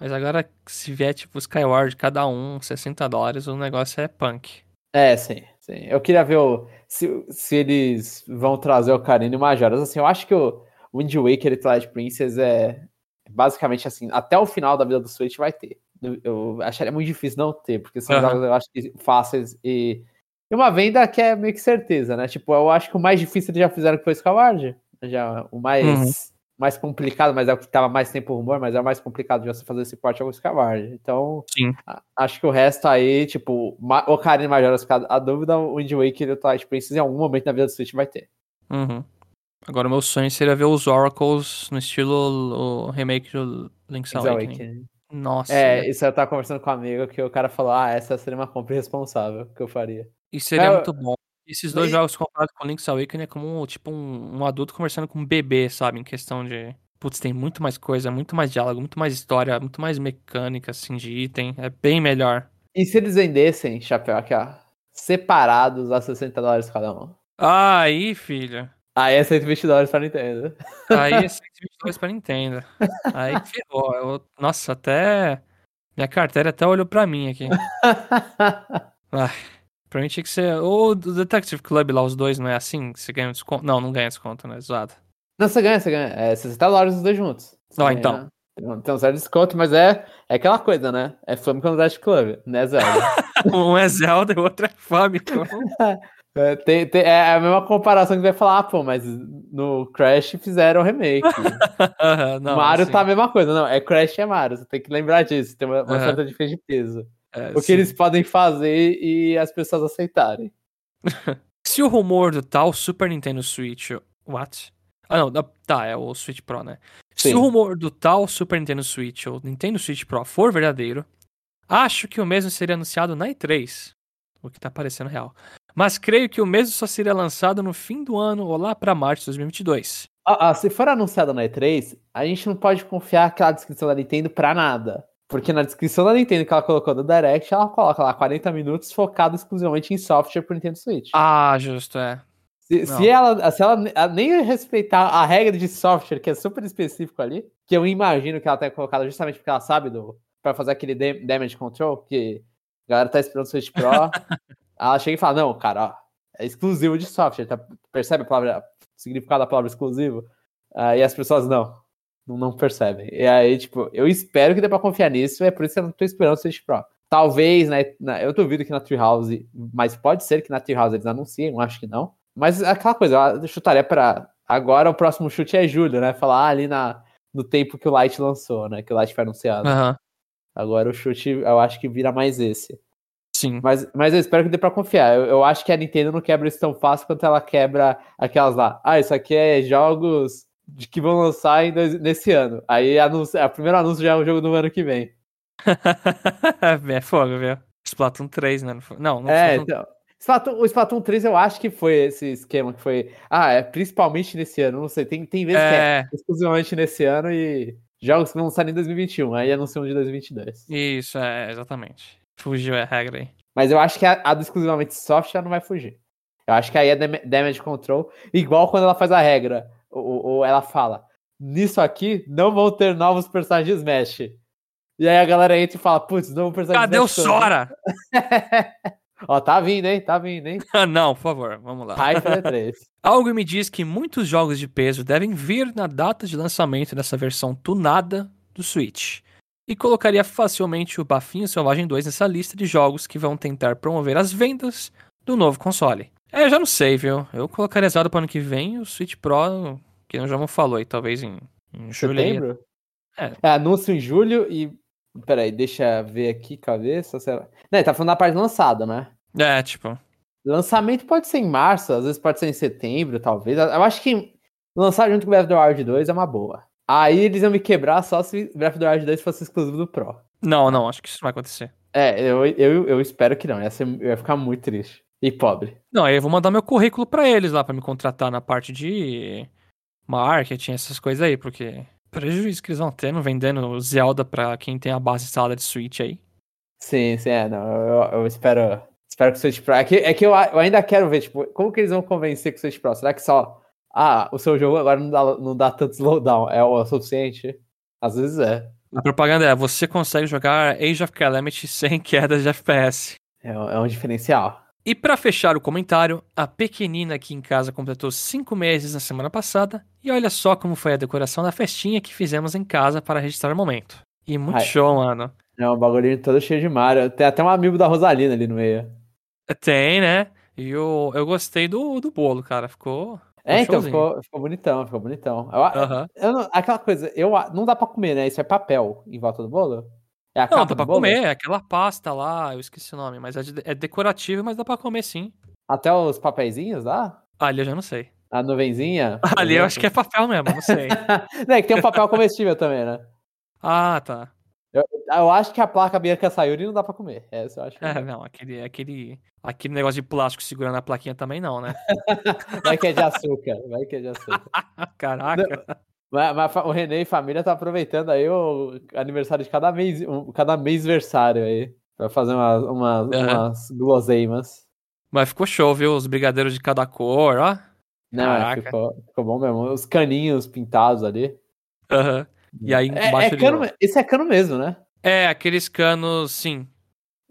mas agora, se vier, tipo, Skyward, cada um, 60 dólares, o negócio é punk. É, sim, sim. Eu queria ver o, se, se eles vão trazer o Karine e Majoras. Assim, eu acho que o Wind Waker e Twilight Princess é basicamente assim, até o final da vida do Switch vai ter. Eu, acharia muito difícil não ter, porque são uhum. jogos, eu acho que fáceis e, e uma venda que é meio que certeza, né? Tipo, eu acho que o mais difícil eles já fizeram que foi Skyward. Já o mais, uhum. mais complicado, mas é o que tava mais tempo rumor, mas é o mais complicado de você fazer esse porte é o Skyward. Então, Sim. acho que o resto aí, tipo, o e Majora's a dúvida, o Wind Waker e o Twilight Princess em algum momento na vida do Switch vai ter. Uhum. Agora, o meu sonho seria ver os Oracles no estilo o remake do Link's Awakening. Awakening. Nossa. É, isso eu tava conversando com um amigo que o cara falou: ah, essa seria uma compra responsável que eu faria. Isso seria muito bom. Esses dois jogos comparados com Link's Awakening é como tipo um, um, adulto conversando com um bebê, sabe? Em questão de. Putz, tem muito mais coisa, muito mais diálogo, muito mais história, muito mais mecânica, assim, de item. É bem melhor. E se eles vendessem, Chapéu, aqui, ó, separados a 60 dólares cada um? Aí, filho. Aí é 120 dólares pra Nintendo. Aí é 120 dólares pra Nintendo. Aí ferrou. Eu, nossa, até. Minha carteira até olhou pra mim aqui. Ai, pra mim tinha que ser. Ou do Detective Club lá, os dois, não é assim? Você ganha desconto? Não, não ganha desconto, né? Zoado. Não, você ganha, você ganha. É 60 dólares os dois juntos. Ó, então. Tem um certo desconto, mas é, é aquela coisa, né? É Famicom Detective Club, né, Zelda? um é Zelda e o outro é Famicom. É, tem, tem, é a mesma comparação que vai falar, ah, pô, mas no Crash fizeram remake. não, Mario assim. tá a mesma coisa, não. É Crash é Mario, você tem que lembrar disso, tem uma, uma certa diferença de peso. É, o sim. que eles podem fazer e as pessoas aceitarem. Se o rumor do tal Super Nintendo Switch. What? Ah, não, tá, é o Switch Pro, né? Sim. Se o rumor do tal Super Nintendo Switch ou Nintendo Switch Pro for verdadeiro, acho que o mesmo seria anunciado na E3. O que tá parecendo real mas creio que o mesmo só seria lançado no fim do ano ou lá para março de 2022. Ah, ah, se for anunciado na E3, a gente não pode confiar aquela descrição da Nintendo pra nada. Porque na descrição da Nintendo que ela colocou no Direct, ela coloca lá 40 minutos focado exclusivamente em software pro Nintendo Switch. Ah, justo, é. Se, se, ela, se ela nem respeitar a regra de software, que é super específico ali, que eu imagino que ela tenha colocado justamente porque ela sabe do para fazer aquele damage control, que a galera tá esperando o Switch Pro, ela chega e fala: Não, cara, ó, é exclusivo de software. Tá? Percebe a palavra, o significado da palavra exclusivo? Uh, e as pessoas não, não, percebem. E aí, tipo, eu espero que dê pra confiar nisso, é por isso que eu não tô esperando o Switch Pro. Talvez, né, na, eu duvido que na Treehouse, mas pode ser que na Treehouse eles anunciem, eu acho que não. Mas aquela coisa, eu chutaria para agora o próximo chute é julho, né? Falar ah, ali na, no tempo que o Light lançou, né? Que o Light foi anunciado. Uhum. Agora o chute, eu acho que vira mais esse. Sim. Mas, mas eu espero que dê pra confiar. Eu, eu, acho que a Nintendo não quebra isso tão fácil quanto ela quebra aquelas lá. Ah, isso aqui é jogos de que vão lançar em dois, nesse ano. Aí anuncia, o primeiro anúncio já é o jogo do ano que vem. é fogo, viu? Splatoon 3, né? Não, não é, Splatoon... então. Splatoon, o Splatoon 3 eu acho que foi esse esquema que foi. Ah, é principalmente nesse ano. Não sei, tem, tem vezes é... que é exclusivamente nesse ano e jogos que vão lançar em 2021. Aí anunciam de 2022. Isso, é, exatamente. Fugiu a regra aí. Mas eu acho que a, a do exclusivamente soft já não vai fugir. Eu acho que aí é damage control, igual quando ela faz a regra, ou, ou ela fala, nisso aqui não vão ter novos personagens Smash. E aí a galera entra e fala, putz, novo personagem Cadê Smash. Cadê o Sora? Ó, tá vindo, hein? Tá vindo, hein? não, por favor, vamos lá. Hyper 3. Algo me diz que muitos jogos de peso devem vir na data de lançamento dessa versão tunada do Switch e colocaria facilmente o Bafinho Selvagem 2 nessa lista de jogos que vão tentar promover as vendas do novo console. É, eu já não sei, viu? Eu colocaria Zelda para ano que vem o Switch Pro, que o João falou aí, talvez em, em julho. Setembro? É. é. Anúncio em julho e. Peraí, deixa ver aqui, cabeça. Sei lá. Não, ele tá falando da parte lançada, né? É, tipo. Lançamento pode ser em março, às vezes pode ser em setembro, talvez. Eu acho que lançar junto com o Breath of the Wild 2 é uma boa. Aí eles iam me quebrar só se Breath of the Wild 2 fosse exclusivo do Pro. Não, não, acho que isso não vai acontecer. É, eu, eu, eu espero que não. Ia, ser, eu ia ficar muito triste. E pobre. Não, aí eu vou mandar meu currículo para eles lá para me contratar na parte de marketing, essas coisas aí, porque prejuízo que eles vão ter no vendendo Zelda pra quem tem a base instalada de Switch aí. Sim, sim, é, não, eu, eu espero, espero que o Switch Pro, é que, é que eu, eu ainda quero ver, tipo, como que eles vão convencer com o Switch Pro? Será que só ah, o seu jogo agora não dá, não dá tanto slowdown, é o suficiente? Às vezes é. A propaganda é, você consegue jogar Age of Calamity sem quedas de FPS. É, é um diferencial. E para fechar o comentário, a pequenina aqui em casa completou 5 meses na semana passada e olha só como foi a decoração da festinha que fizemos em casa para registrar o momento. E muito Ai. show, mano. É um bagulhinho todo cheio de Mario. Tem até um amigo da Rosalina ali no meio. Tem, né? E eu, eu gostei do, do bolo, cara. Ficou É, então ficou, ficou, bonitão, ficou bonitão. Eu, eu não, aquela coisa, eu, não dá pra comer, né? Isso é papel em volta do bolo? É não, dá pra bolo? comer, é aquela pasta lá, eu esqueci o nome, mas é, de, é decorativo, mas dá pra comer sim. Até os papeizinhos lá? Ali eu já não sei. A nuvenzinha? Ali eu acho que é papel mesmo, não sei. não, é que tem um papel comestível também, né? Ah, tá. Eu, eu, acho que a placa Bianca Sayuri não dá pra comer. Essa eu acho. É, não, aquele, aquele, aquele negócio de plástico segurando a plaquinha também não, né? vai que é de açúcar, vai que é de açúcar. Caraca. Mas, mas, o René e família tá aproveitando aí o aniversário de cada mês, um, cada mêsversário aí. Pra fazer umas, umas, uhum. umas guloseimas. Mas ficou show, viu? Os brigadeiros de cada cor, ó. Não, ficou, ficou bom mesmo. Os caninhos pintados ali. Aham. Uhum. E aí é, embaixo é cano, de... Esse é cano mesmo, né? É, aqueles canos, sim.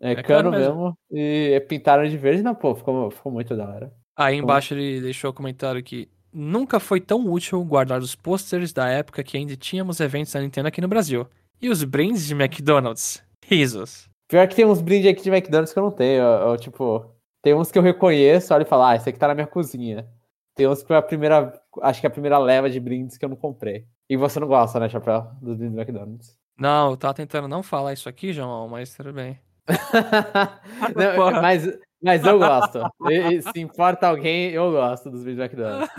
É, é cano, cano mesmo. mesmo. E pintaram de verde, não, pô, ficou, ficou muito da hora. Aí embaixo ele deixou o comentário que nunca foi tão útil guardar os posters da época que ainda tínhamos eventos da Nintendo aqui no Brasil. E os brindes de McDonald's. Risos. Pior que tem uns brindes aqui de McDonald's que eu não tenho. Eu, eu, tipo, tem uns que eu reconheço, olha e falo, ah, esse aqui tá na minha cozinha. Tem uns que foi a primeira, acho que a primeira leva de brindes que eu não comprei. E você não gosta, né, Chapéu, dos brindes do McDonald's? Não, eu tava tentando não falar isso aqui, João, mas tudo bem. Não, mas, mas eu gosto. E, se importa alguém, eu gosto dos brindes do McDonald's.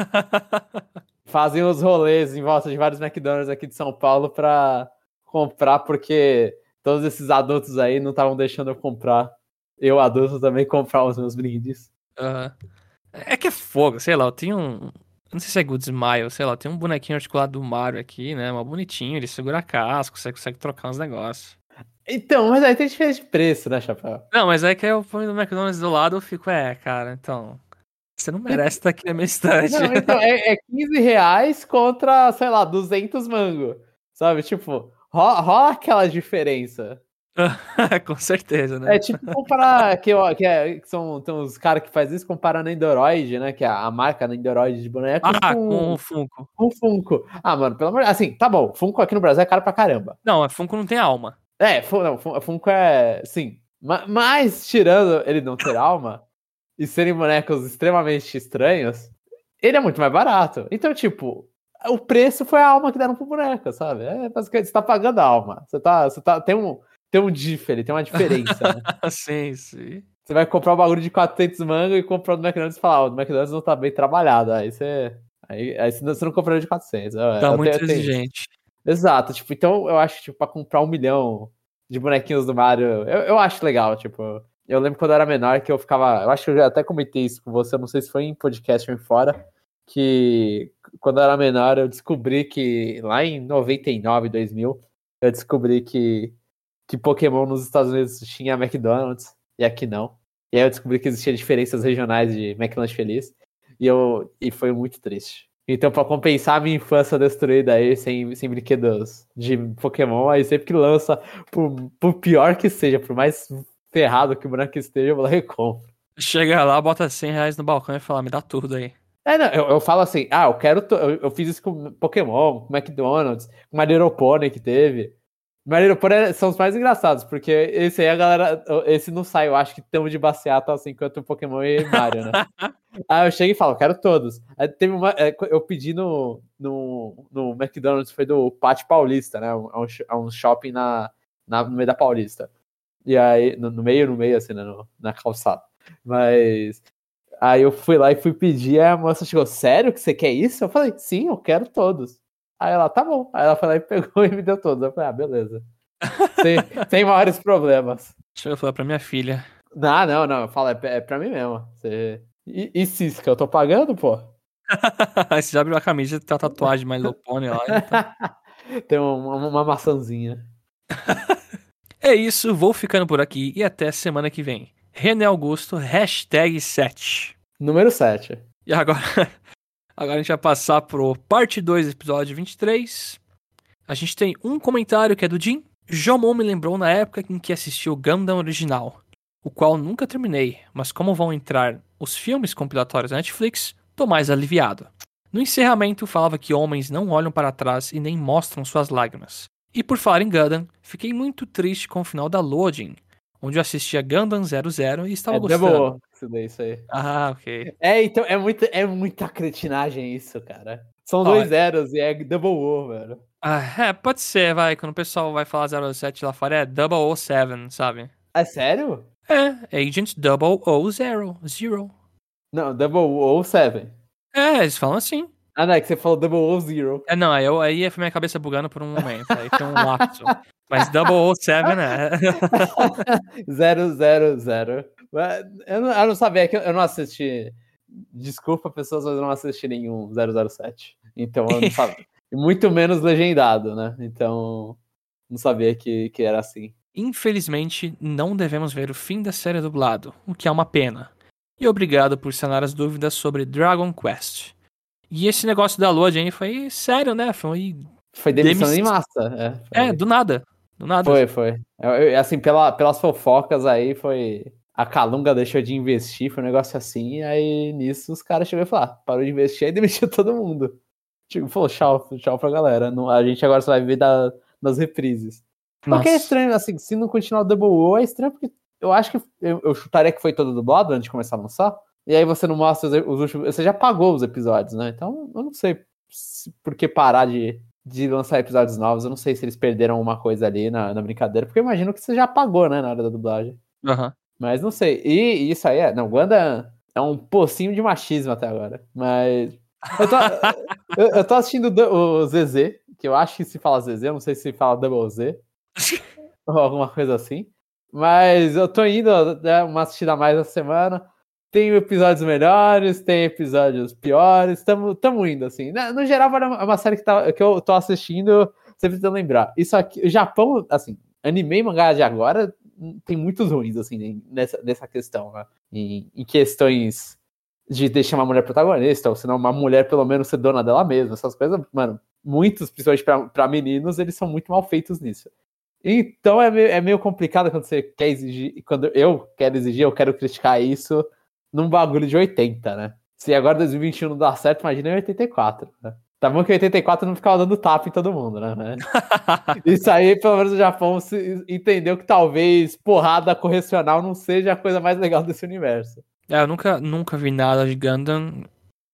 Fazem os rolês em volta de vários McDonald's aqui de São Paulo pra comprar, porque todos esses adultos aí não estavam deixando eu comprar. Eu, adulto, também comprar os meus brindes. Uhum. É que é fogo, sei lá, eu tenho um, não sei se é Good Smile, sei lá, tem um bonequinho articulado do Mario aqui, né? Uma bonitinho, ele segura casco, você consegue trocar uns negócios. Então, mas aí tem diferença de preço, né, Chapéu? Não, mas aí que eu ponho no McDonald's do lado, eu fico, é, cara, então. Você não merece estar aqui na minha estante. Não, então, é, é 15 reais contra, sei lá, 200 mango. Sabe? Tipo, rola, rola aquela diferença. Com certeza, né? É tipo comparar que, que, é, que são tem uns caras que faz isso comparando a Android, né? Que é a marca da Android de boneco. Ah, com, com o Funko. Com o Funko. Ah, mano, pelo amor de Assim, tá bom. Funko aqui no Brasil é caro pra caramba. Não, Funko não tem alma. É, não, Funko é. Sim. Mas, tirando ele não ter alma e serem bonecos extremamente estranhos, ele é muito mais barato. Então, tipo, o preço foi a alma que deram pro boneco, sabe? É basicamente, você tá pagando a alma. Você tá. Você tá tem um tem um diff tem uma diferença. Né? sim, sim. Você vai comprar um bagulho de 400 mangos e comprar do McDonald's e falar, o do McDonald's não tá bem trabalhado. Aí você. Aí, aí você não comprou de 400. Tá eu muito tenho, exigente. Exato, tipo, então eu acho que, tipo, pra comprar um milhão de bonequinhos do Mario, eu, eu acho legal, tipo. Eu lembro quando eu era menor que eu ficava. Eu acho que eu até comentei isso com você, não sei se foi em podcast ou em fora. Que quando eu era menor eu descobri que lá em 99, 2000, eu descobri que que Pokémon nos Estados Unidos tinha McDonald's e aqui não. E aí eu descobri que existiam diferenças regionais de McDonald's Feliz. E, eu, e foi muito triste. Então, para compensar a minha infância destruída aí, sem, sem brinquedos de Pokémon, aí sempre que lança, por, por pior que seja, por mais ferrado que o boneco esteja, eu vou lá e compro. Chega lá, bota 100 reais no balcão e fala, me dá tudo aí. É, não, eu, eu falo assim, ah, eu quero. Eu, eu, fiz isso com Pokémon, com McDonald's, com Little Pony que teve. Mario Pony são os mais engraçados, porque esse aí a galera. Esse não sai, eu acho que tão de baseata assim quanto o Pokémon e Mario, né? aí eu chego e falo, quero todos. Aí teve uma. É, eu pedi no, no, no McDonald's, foi do Pátio Paulista, né? É um, é um shopping na, na, no meio da Paulista. E aí, no, no meio, no meio, assim, né? No, na calçada. Mas. Aí eu fui lá e fui pedir, a moça chegou, sério que você quer isso? Eu falei, sim, eu quero todos. Aí ela, tá bom. Aí ela foi lá e pegou e me deu todos. Eu falei, ah, beleza. sem, sem maiores problemas. Deixa eu falar pra minha filha. Não, não, não. Eu falo, é, é pra mim mesmo. Você... E, e Cisca, eu tô pagando, pô? Você já abriu a camisa e tem a tatuagem mais Pony lá. Então... tem uma, uma maçãzinha. é isso, vou ficando por aqui e até semana que vem. René Augusto, hashtag 7. Número 7. E agora, Agora a gente vai passar pro parte 2, episódio 23. A gente tem um comentário que é do Jim. Jomon me lembrou na época em que assisti o Gundam original, o qual nunca terminei, mas como vão entrar os filmes compilatórios da Netflix, tô mais aliviado. No encerramento, falava que homens não olham para trás e nem mostram suas lágrimas. E por falar em Gundam, fiquei muito triste com o final da Loading, onde eu assistia Gundam 00 e estava é gostando. Double isso daí, isso aí. Ah, ok. É, então, é, muito, é muita cretinagem isso, cara. São dois oh, zeros e é Double O, velho. Ah, é, pode ser, vai. Quando o pessoal vai falar 07 lá fora, é Double O 7, sabe? É sério? É, Agent Double O Zero. Zero. Não, Double O 7. É, eles falam assim. Ah, não, é que você falou Double O Zero. É, não, aí, eu, aí foi minha cabeça bugando por um momento. Aí foi um lapso. Mas Double O 7 é. zero, zero, zero. Eu não, eu não sabia, que eu não assisti. Desculpa, pessoas, mas eu não assisti nenhum 007. Então eu não sabia. Muito menos legendado, né? Então não sabia que, que era assim. Infelizmente, não devemos ver o fim da série dublado, o que é uma pena. E obrigado por sanar as dúvidas sobre Dragon Quest. E esse negócio da Lua Jane foi sério, né? Foi. Foi demissão em massa. É, é, do nada. Do nada. Foi, foi. Eu, assim, pela, pelas fofocas aí, foi. A Calunga deixou de investir, foi um negócio assim, e aí nisso os caras chegaram e falaram, ah, parou de investir e demitiu todo mundo. Tipo, falou, tchau, tchau pra galera. Não, a gente agora só vai viver da, das reprises. Nossa. Porque é estranho, assim, se não continuar o Double O, é estranho porque eu acho que eu, eu chutaria que foi todo dublado antes de começar a lançar. E aí você não mostra os, os últimos. Você já pagou os episódios, né? Então eu não sei se, por que parar de, de lançar episódios novos. Eu não sei se eles perderam alguma coisa ali na, na brincadeira, porque eu imagino que você já pagou, né, na hora da dublagem. Uhum. Mas não sei. E, e isso aí é. Não, Wanda é um pocinho de machismo até agora. Mas. Eu tô, eu, eu tô assistindo o ZZ, que eu acho que se fala ZZ, eu não sei se fala Double Z. ou alguma coisa assim. Mas eu tô indo, né, uma assistida a mais essa semana. Tem episódios melhores, tem episódios piores, tamo, tamo indo, assim. No geral, é uma série que, tá, que eu tô assistindo, sempre tentando lembrar. Isso aqui, o Japão, assim, anime e mangá de agora tem muitos ruins, assim, nessa, nessa questão, né? Em, em questões de deixar uma mulher protagonista, ou senão uma mulher pelo menos ser dona dela mesma, essas coisas, mano, muitos, principalmente para meninos, eles são muito mal feitos nisso. Então é meio, é meio complicado quando você quer exigir, quando eu quero exigir, eu quero criticar isso num bagulho de 80, né? Se agora 2021 não dá certo, imagina em 84, né? Tá bom que 84 não ficava dando tapa em todo mundo, né? Isso aí, pelo menos o Japão entendeu que talvez porrada correcional não seja a coisa mais legal desse universo. É, eu nunca, nunca vi nada de Gundam.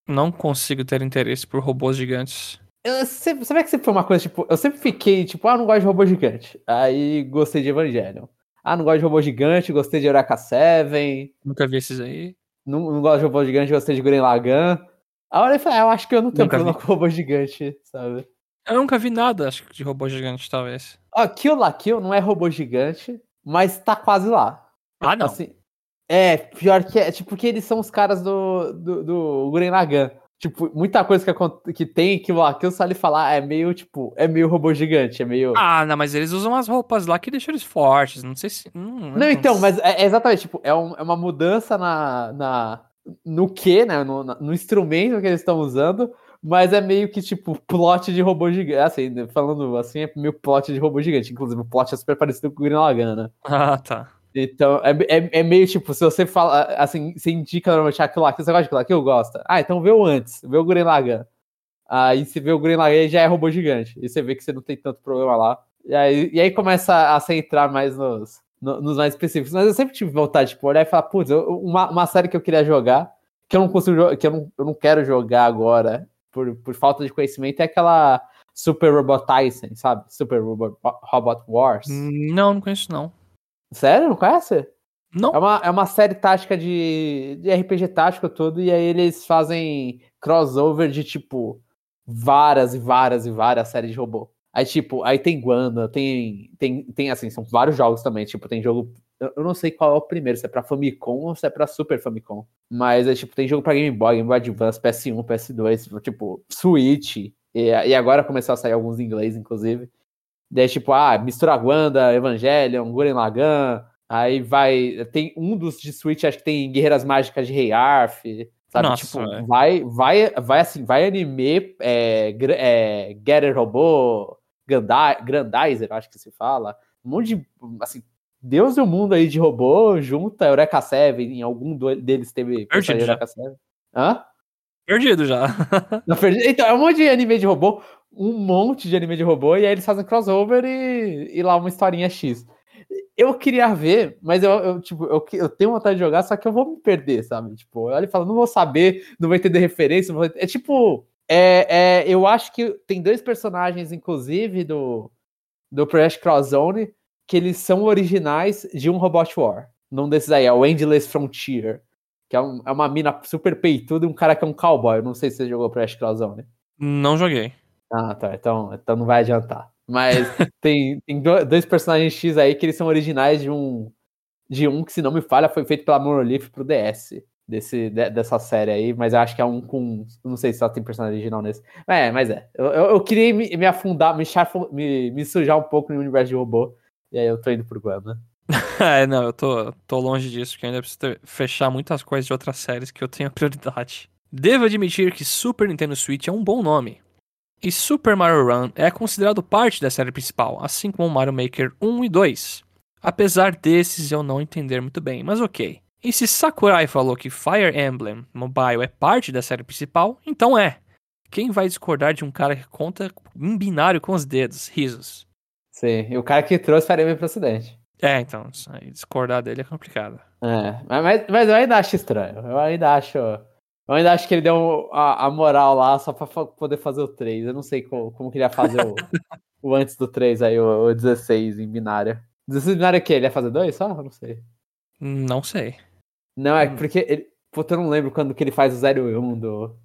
Não consigo ter interesse por robôs gigantes. Eu sempre, sabe que sempre foi uma coisa, tipo, eu sempre fiquei, tipo, ah, não gosto de robô gigante. Aí gostei de Evangelion. Ah, não gosto de robô gigante, gostei de Eureka 7. Nunca vi esses aí. Não, não gosto de robô gigante, gostei de Guren Lagan. A hora eu falei, ah, eu acho que eu não tenho nunca problema vi. com robô gigante, sabe? Eu nunca vi nada, acho que de robô gigante, talvez. Ó, Kill La Kill não é robô gigante, mas tá quase lá. Ah, não. Assim, é, pior que é, tipo, porque eles são os caras do, do, do Guren Lagan. Tipo, muita coisa que, que tem que o Kill Sally falar é meio, tipo, é meio robô gigante, é meio. Ah, não, mas eles usam as roupas lá que deixam eles fortes, não sei se. Não, não então, mas é, é, exatamente, tipo, é, um, é uma mudança na, na, no que, né? No, no instrumento que eles estão usando, mas é meio que tipo plot de robô gigante. Assim, falando assim, é meio plot de robô gigante. Inclusive, o plot é super parecido com o Green Lagan, né? Ah, tá. Então, é, é, é, meio tipo, se você fala, assim, você indica normalmente aquilo lá, que você gosta daquilo lá, que eu gosto. Ah, então vê o antes, vê o Green Lagan. Aí você vê o Green Lagan já é robô gigante. E você vê que você não tem tanto problema lá. E aí, e aí começa a se entrar mais nos, nos mais específicos. Mas eu sempre tive vontade de tipo, olhar e falar, putz, uma, uma série que eu queria jogar, que eu não consigo que eu não, eu não quero jogar agora, por, por falta de conhecimento, é aquela Super Robot Tyson, sabe? Super Robot, Robot Wars. Não, não conheço não. Sério? Não conhece? Não. É uma, é uma série tática de, de RPG tático todo, e aí eles fazem crossover de tipo várias e várias e várias séries de robô. Aí, tipo, aí tem Guanda, tem, tem, tem assim, são vários jogos também. Tipo, tem jogo. Eu não sei qual é o primeiro, se é pra Famicom ou se é pra Super Famicom. Mas é tipo, tem jogo pra Game Boy, Game Boy Advance, PS1, PS2, tipo, Switch. E, e agora começou a sair alguns em inglês, inclusive. Daí, tipo, ah, mistura Wanda, Evangelion, Guren Lagan. Aí vai. Tem um dos de Switch, acho que tem Guerreiras Mágicas de Rei Arf. Sabe? Nossa, tipo, é. vai, vai, vai assim, vai anime é, é, Getter Robô, Grandizer, acho que se fala. Um monte de. Assim, Deus e o mundo aí de robô junta Eureka 7. Em algum deles teve Perdido Eureka 7. Hã? Perdido já. Então, é um monte de anime de robô um monte de anime de robô, e aí eles fazem crossover e, e lá uma historinha X. eu queria ver, mas eu, eu, tipo, eu, eu tenho vontade de jogar, só que eu vou me perder, sabe? Tipo, eu olho e falo, não vou saber, não vou entender referência. Vou... É tipo, é, é, eu acho que tem dois personagens, inclusive, do, do Project Cross Zone, que eles são originais de um Robot War. Num desses aí, é o Endless Frontier. Que é, um, é uma mina super peituda e um cara que é um cowboy. Não sei se você jogou Project Cross Zone. Não joguei. Ah, tá. Então, então não vai adiantar. Mas tem, tem dois personagens X aí que eles são originais de um. De um que, se não me falha, foi feito pela Monolith pro DS. Desse, de, dessa série aí, mas eu acho que é um com. Não sei se só tem personagem original nesse. É, mas é. Eu, eu, eu queria me, me, afundar, me, me, me sujar um pouco no universo de robô. E aí eu tô indo pro Guam, né? é, não, eu tô, tô longe disso, porque ainda preciso ter, fechar muitas coisas de outras séries que eu tenho prioridade. Devo admitir que Super Nintendo Switch é um bom nome, e Super Mario Run é considerado parte da série principal, assim como Mario Maker 1 e 2. Apesar desses eu não entender muito bem, mas ok. E se Sakurai falou que Fire Emblem Mobile é parte da série principal, então é. Quem vai discordar de um cara que conta em binário com os dedos? Risos. Sim, e o cara que trouxe Fire Emblem pro ocidente. É, então, discordar dele é complicado. É, mas, mas eu ainda acho estranho. Eu ainda acho eu ainda acho que ele deu a, a moral lá só pra poder fazer o 3. Eu não sei como, como que ele ia fazer o, o antes do 3 aí, o, o 16 em binária. 16 em binária é o quê? Ele ia fazer dois só? Eu não sei. Não sei. Não, é hum. porque ele. Puta, eu não lembro quando que ele faz o 0 e 1 do.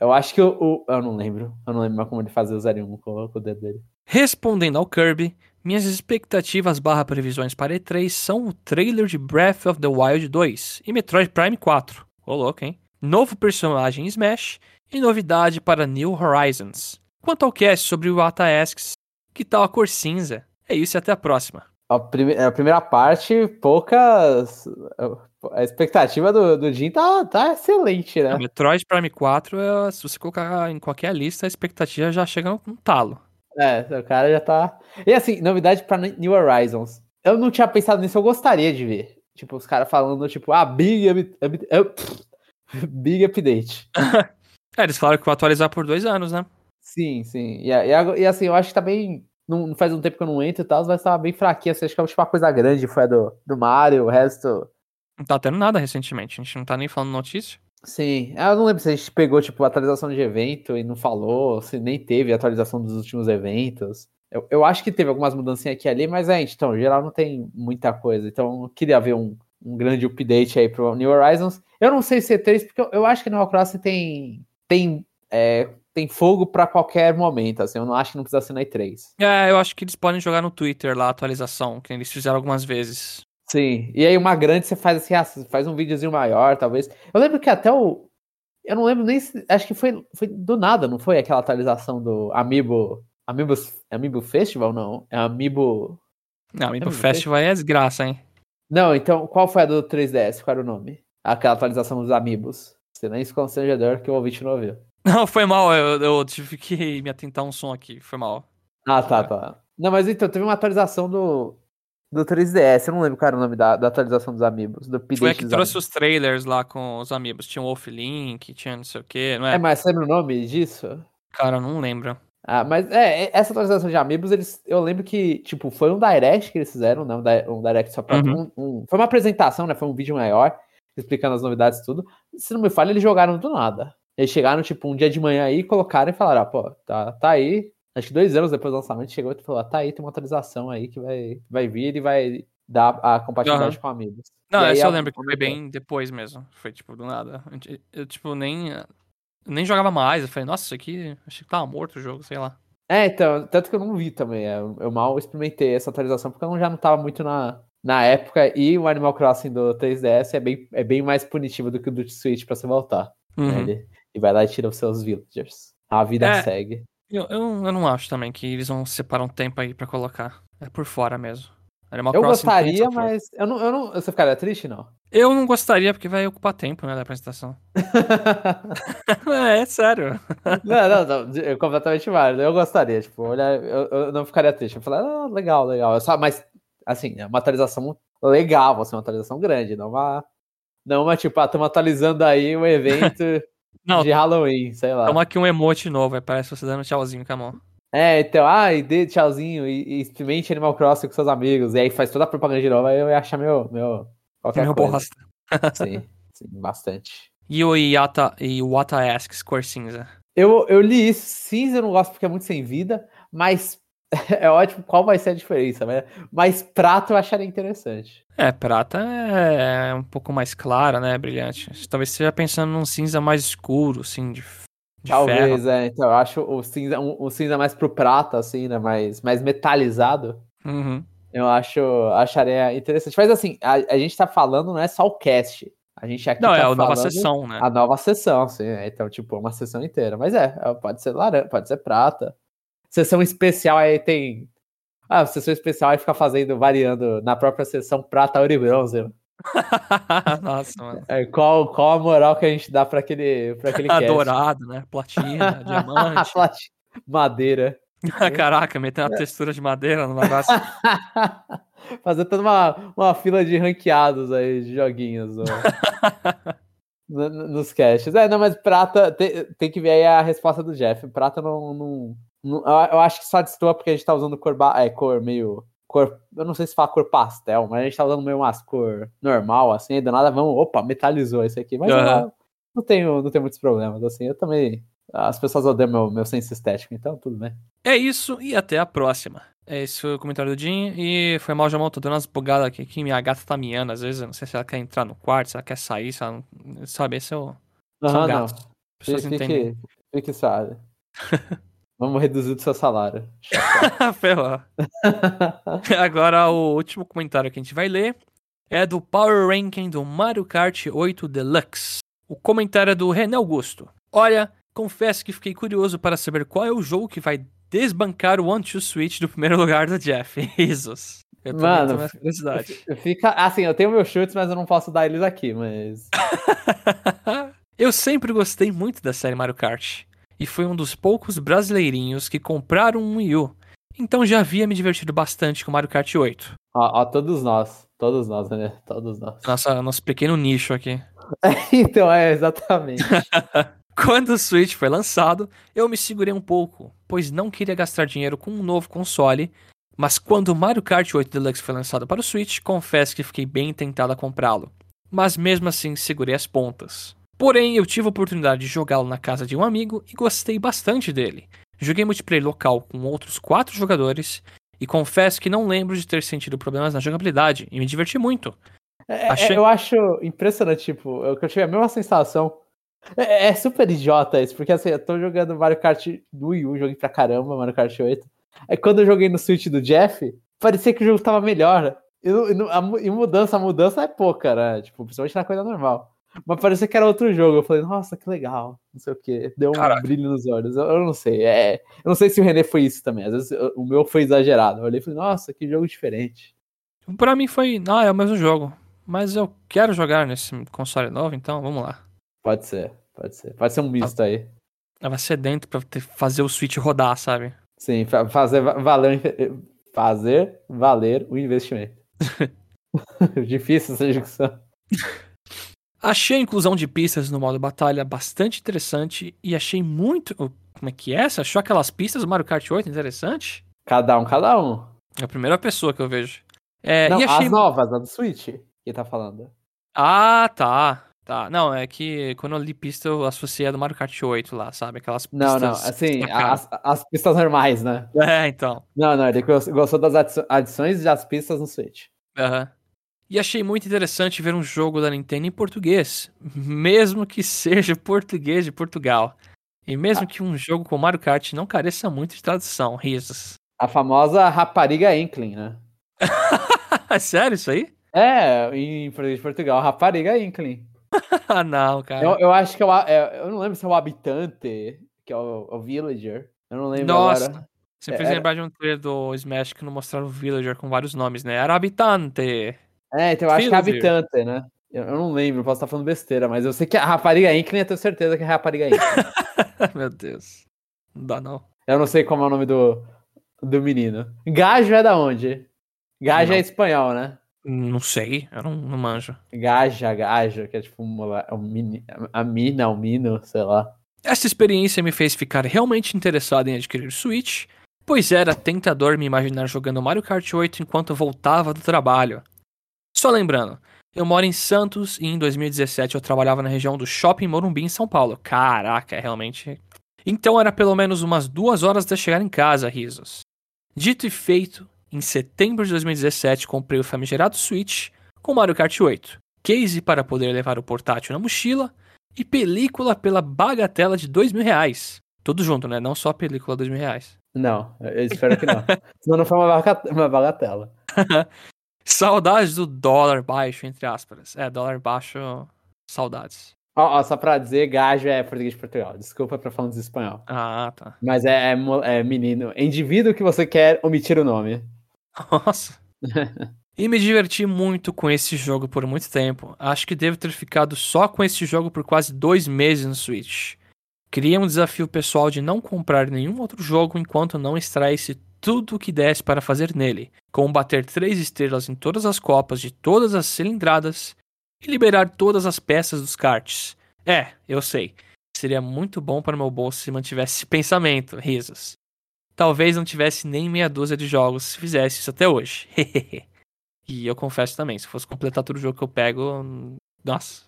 Eu acho que o, o. Eu não lembro. Eu não lembro mais como ele fazia o 0 e 1 com, com o dedo dele. Respondendo ao Kirby, minhas expectativas barra previsões para E3 são o trailer de Breath of the Wild 2 e Metroid Prime 4. Ô louco, hein? Novo personagem em Smash e novidade para New Horizons. Quanto ao cast sobre o Asks, que tal a cor cinza? É isso e até a próxima. A, prime a primeira parte, poucas. A expectativa do, do Jim tá, tá excelente, né? O Metroid Prime 4, é, se você colocar em qualquer lista, a expectativa já chega no talo. É, o cara já tá. E assim, novidade para New Horizons. Eu não tinha pensado nisso, eu gostaria de ver. Tipo, os caras falando, tipo, ah, Big. Big update. é, eles falaram que vão atualizar por dois anos, né? Sim, sim. E, e, e assim, eu acho que tá bem. Não, faz um tempo que eu não entro e tal, mas tava bem fraquinha. Assim, acho que é tipo, uma coisa grande foi a do, do Mario, o resto. Não tá tendo nada recentemente, a gente não tá nem falando notícia. Sim, eu não lembro se a gente pegou, tipo, atualização de evento e não falou, se nem teve atualização dos últimos eventos. Eu, eu acho que teve algumas mudanças aqui e ali, mas é, então, geral não tem muita coisa. Então, eu queria ver um, um grande update aí pro New Horizons. Eu não sei se é 3, porque eu, eu acho que no Animal Crossing tem, tem, é, tem fogo para qualquer momento, assim, eu não acho que não precisa ser na E3. É, eu acho que eles podem jogar no Twitter lá a atualização, que eles fizeram algumas vezes. Sim, e aí uma grande você faz assim, ah, faz um videozinho maior, talvez. Eu lembro que até o. Eu não lembro nem se. Acho que foi, foi do nada, não foi aquela atualização do Amiibo. Amiibo, Amiibo Festival, não? É Amiibo. Não, Amiibo, Amiibo Festival, Festival é desgraça, hein? Não, então, qual foi a do 3DS? Qual era o nome? Aquela atualização dos Amiibos. Silêncio constrangedor que o ouvinte não ouviu. Não, foi mal, eu, eu tive que me atentar um som aqui, foi mal. Ah, tá, tá. Não, mas então, teve uma atualização do, do 3DS, eu não lembro qual era o nome da, da atualização dos Amiibos. Do foi a que trouxe amigos. os trailers lá com os Amiibos. Tinha o Wolf Link, tinha não sei o que, não é? É, mas lembra o nome disso? Cara, eu não lembro. Ah, mas é, é, essa atualização de Amiibos, eles, eu lembro que, tipo, foi um direct que eles fizeram, né? Um, direct só pra. Uhum. Um, um, foi uma apresentação, né? Foi um vídeo maior, explicando as novidades e tudo. Se não me falha, eles jogaram do nada. Eles chegaram, tipo, um dia de manhã aí, colocaram e falaram, ah, pô, tá, tá aí. Acho que dois anos depois do lançamento, chegou e falou, ah, tá aí, tem uma atualização aí que vai, vai vir e vai dar a compatibilidade uhum. com amigos. Não, e essa eu lembro que foi bem depois mesmo. Foi, tipo, do nada. Eu, tipo, nem, nem jogava mais. Eu falei, nossa, isso aqui, achei que tava morto o jogo, sei lá. É, então, tanto que eu não vi também. É, eu mal experimentei essa atualização porque eu já não tava muito na, na época. E o Animal Crossing do 3DS é bem, é bem mais punitivo do que o do Switch pra você voltar. Uhum. Né? Ele, e vai lá e tira os seus villagers. A vida é, segue. Eu, eu, eu, não acho também que eles vão separar um tempo aí pra colocar. É por fora mesmo. Animal eu Crossing gostaria, mas eu não, eu não. Você ficaria triste, não? Eu não gostaria, porque vai ocupar tempo, né, da apresentação. é, é, sério. Não, não, não, eu completamente válido. Eu gostaria, tipo, olhar, eu, eu não ficaria triste. Eu falar, ah, legal, legal. Só, mas, assim, é uma atualização legal, assim, uma atualização grande, não uma. Não uma, tipo, ah, estamos atualizando aí um evento não, de Halloween, sei lá. Toma aqui um emote novo, parece você dando tchauzinho com a mão. É, então, ah, e dê tchauzinho e, e experimente Animal Crossing com seus amigos. E aí faz toda a propaganda de novo, aí eu ia achar meu. meu qualquer meu coisa. bosta. sim, sim, bastante. E o Yata e o Wata Asks cor cinza? Eu, eu li isso. Cinza eu não gosto porque é muito sem vida, mas é ótimo qual vai ser a diferença, né? Mas prata eu acharia interessante. É, prata é um pouco mais clara, né? Brilhante. Talvez esteja pensando num cinza mais escuro, assim, de, de Talvez, ferro. é. Então, eu acho o cinza, um, cinza mais pro prata, assim, né? Mais, mais metalizado. Uhum. Eu acho, acharia interessante. Mas assim, a, a gente tá falando, não é só o cast. A gente aqui Não, tá é a nova sessão, né? A nova sessão, sim. É, então, tipo, uma sessão inteira. Mas é, é, pode ser laranja, pode ser prata. Sessão especial aí tem. Ah, sessão especial aí fica fazendo, variando na própria sessão prata, ouro e bronze. Nossa, mano. É, qual, qual a moral que a gente dá pra aquele, pra aquele cast? Dourado, né? Platina, diamante. Platina, madeira. Caraca, metendo a textura de madeira no negócio. Fazer toda uma, uma fila de ranqueados aí, de joguinhos. no, nos caches. É, não, mas prata, tem, tem, que ver aí a resposta do Jeff. Prata não. não, não eu acho que só destoa porque a gente tá usando cor, é, cor meio. Cor, eu não sei se fala cor pastel, mas a gente tá usando meio umas cor normal, assim, do nada vamos, opa, metalizou isso aqui. Mas uhum. não, não, tenho, não tenho muitos problemas, assim, eu também. As pessoas odeiam meu, meu senso estético, então tudo bem. É isso e até a próxima. Esse foi o comentário do Jim. E foi mal, Jamão. Tô dando umas bugadas aqui que minha gata tá miando. Às vezes eu não sei se ela quer entrar no quarto, se ela quer sair, se ela não... Sabe, esse é o. São gatos. Não. Pessoas fique, entendem. Fique suave. Vamos reduzir o seu salário. Ferrou. Agora, o último comentário que a gente vai ler é do Power Ranking do Mario Kart 8 Deluxe. O comentário é do René Augusto. Olha, confesso que fiquei curioso para saber qual é o jogo que vai desbancar o One-Two Switch do primeiro lugar do Jeff. Jesus. Eu Mano, fica assim, eu tenho meus chutes, mas eu não posso dar eles aqui, mas. eu sempre gostei muito da série Mario Kart. E fui um dos poucos brasileirinhos que compraram um Wii U. Então já havia me divertido bastante com Mario Kart 8. Ó, ó todos nós. Todos nós, né? Todos nós. Nossa, nosso pequeno nicho aqui. então, é, exatamente. Quando o Switch foi lançado, eu me segurei um pouco, pois não queria gastar dinheiro com um novo console, mas quando o Mario Kart 8 Deluxe foi lançado para o Switch, confesso que fiquei bem tentado a comprá-lo. Mas mesmo assim, segurei as pontas. Porém, eu tive a oportunidade de jogá-lo na casa de um amigo e gostei bastante dele. Joguei multiplayer local com outros quatro jogadores e confesso que não lembro de ter sentido problemas na jogabilidade e me diverti muito. É, é Achei... Eu acho impressionante, tipo, eu, tive a mesma sensação é, é, super idiota isso, porque assim, eu tô jogando Mario Kart do Wii U, joguei pra caramba Mario Kart 8. Aí quando eu joguei no Switch do Jeff, parecia que o jogo tava melhor. E, e, e mudança, a mudança é pouca, né? Tipo, principalmente na coisa normal. Mas parecia que era outro jogo. Eu falei, nossa, que legal. Não sei o que. Deu um Caraca. brilho nos olhos. Eu, eu, não sei. É, eu não sei se o René foi isso também. Às vezes eu, o meu foi exagerado. Eu olhei e falei, nossa, que jogo diferente. Pra mim foi, ah, é o mesmo jogo. Mas eu quero jogar nesse console novo, então vamos lá. Pode ser, pode ser. Pode ser um misto aí. Tava sedento pra ter, fazer o Switch rodar, sabe? Sim, fazer valer, fazer valer o investimento. Difícil essa discussão. Achei a inclusão de pistas no modo batalha bastante interessante e achei muito. Como é que é? Você achou aquelas pistas do Mario Kart 8 interessante? Cada um, cada um. É a primeira pessoa que eu vejo. É, Não, achei... as novas, a do Switch, que tá falando. Ah, tá. Tá, não, é que quando eu li pista eu associei a do Mario Kart 8 lá, sabe? Aquelas pistas. Não, não, assim, as, as, pistas normais, né? É, então. Não, não, ele gostou das adições das pistas no Switch. Aham. Uhum. E achei muito interessante ver um jogo da Nintendo em português, mesmo que seja português de Portugal. E mesmo ah. que um jogo com Mario Kart não careça muito de tradução, risos. A famosa rapariga Inkling, né? É sério isso aí? É, em português de Portugal, rapariga Inkling. ah, não, cara. Eu, eu acho que é o, é, eu não lembro se é o habitante, que é o, o villager. Eu não lembro Nossa. agora. Você é, fez lembrar de um trailer do Smash que não mostraram o villager com vários nomes, né? Era habitante. É, então eu acho que é habitante, né? Eu, eu não lembro, posso estar falando besteira, mas eu sei que a rapariga Inkling, eu tenho certeza que é a rapariga Inkling. Meu Deus. Não dá não. Eu não sei como é o nome do, do menino. Gajo é da onde? Gajo é espanhol, né? Não sei, eu não, não manjo. Gaja, gaja, que é tipo uma, um mini, a mina, o um mino, sei lá. Essa experiência me fez ficar realmente interessado em adquirir o Switch pois era tentador me imaginar jogando Mario Kart 8 enquanto voltava do trabalho. Só lembrando, eu moro em Santos e em 2017 eu trabalhava na região do Shopping Morumbi em São Paulo. Caraca, é realmente. Então era pelo menos umas duas horas até chegar em casa, risos. Dito e feito, em setembro de 2017 comprei o famigerado Switch com Mario Kart 8, case para poder levar o portátil na mochila e película pela bagatela de dois mil reais. Tudo junto, né? Não só a película dois mil reais. Não, eu espero que não. Senão não foi uma bagatela. saudades do dólar baixo, entre aspas. É, dólar baixo, saudades. Ó, ó, só pra dizer, gajo é português de Portugal. Desculpa pra falar de espanhol. Ah, tá. Mas é, é, é menino. Indivíduo que você quer omitir o nome. Nossa. e me diverti muito com esse jogo por muito tempo. Acho que devo ter ficado só com esse jogo por quase dois meses no Switch. Criei um desafio pessoal de não comprar nenhum outro jogo enquanto não extraísse tudo o que desse para fazer nele, como bater três estrelas em todas as copas de todas as cilindradas e liberar todas as peças dos karts. É, eu sei. Seria muito bom para meu bolso se mantivesse esse pensamento, risos. Talvez não tivesse nem meia dúzia de jogos se fizesse isso até hoje. e eu confesso também, se fosse completar todo o jogo que eu pego, nossa.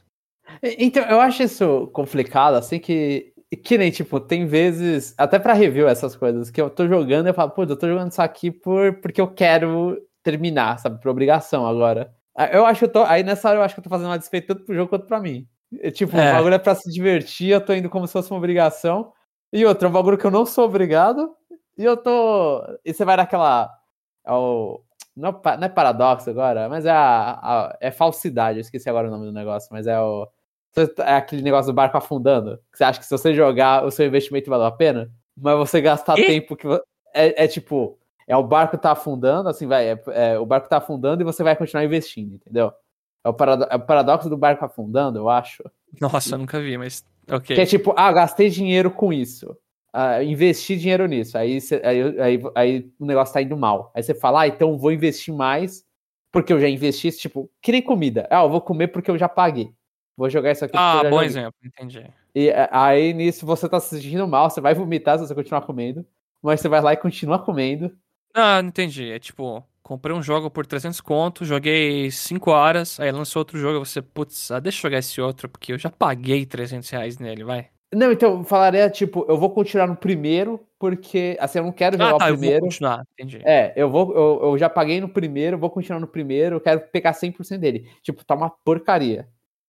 Então, eu acho isso complicado, assim que que nem, tipo, tem vezes, até para review essas coisas, que eu tô jogando e eu falo, pô, eu tô jogando isso aqui por, porque eu quero terminar, sabe, por obrigação agora. Eu acho que eu tô. Aí nessa hora eu acho que eu tô fazendo uma desfeita tanto pro jogo quanto pra mim. Tipo, é. o bagulho é pra se divertir, eu tô indo como se fosse uma obrigação. E outro, é um bagulho que eu não sou obrigado. E eu tô. E você vai naquela. É o... não, é, não é paradoxo agora, mas é a, a, é falsidade. Eu esqueci agora o nome do negócio, mas é o. É aquele negócio do barco afundando. Você acha que se você jogar, o seu investimento valeu a pena. Mas você gastar e? tempo que. É, é tipo é o barco tá afundando, assim, vai, é, é, o barco tá afundando e você vai continuar investindo, entendeu? É o, parado, é o paradoxo do barco afundando, eu acho. Nossa, eu nunca vi, mas ok. Que é tipo, ah, gastei dinheiro com isso, ah, investi dinheiro nisso, aí, cê, aí, aí, aí, o negócio tá indo mal. Aí você fala, ah, então vou investir mais, porque eu já investi, tipo, que nem comida. Ah, eu vou comer porque eu já paguei. Vou jogar isso aqui. Ah, bom joguei. exemplo, entendi. E aí nisso você tá se sentindo mal, você vai vomitar se você continuar comendo, mas você vai lá e continua comendo. Ah, entendi. É tipo, comprei um jogo por 300 conto, joguei 5 horas, aí lançou outro jogo e você, putz, ah, deixa eu jogar esse outro, porque eu já paguei 300 reais nele, vai. Não, então, eu falaria, tipo, eu vou continuar no primeiro, porque, assim, eu não quero jogar ah, tá, o primeiro. Eu vou continuar, entendi. É, eu vou, eu, eu já paguei no primeiro, vou continuar no primeiro, eu quero pegar 100% dele. Tipo, tá uma porcaria.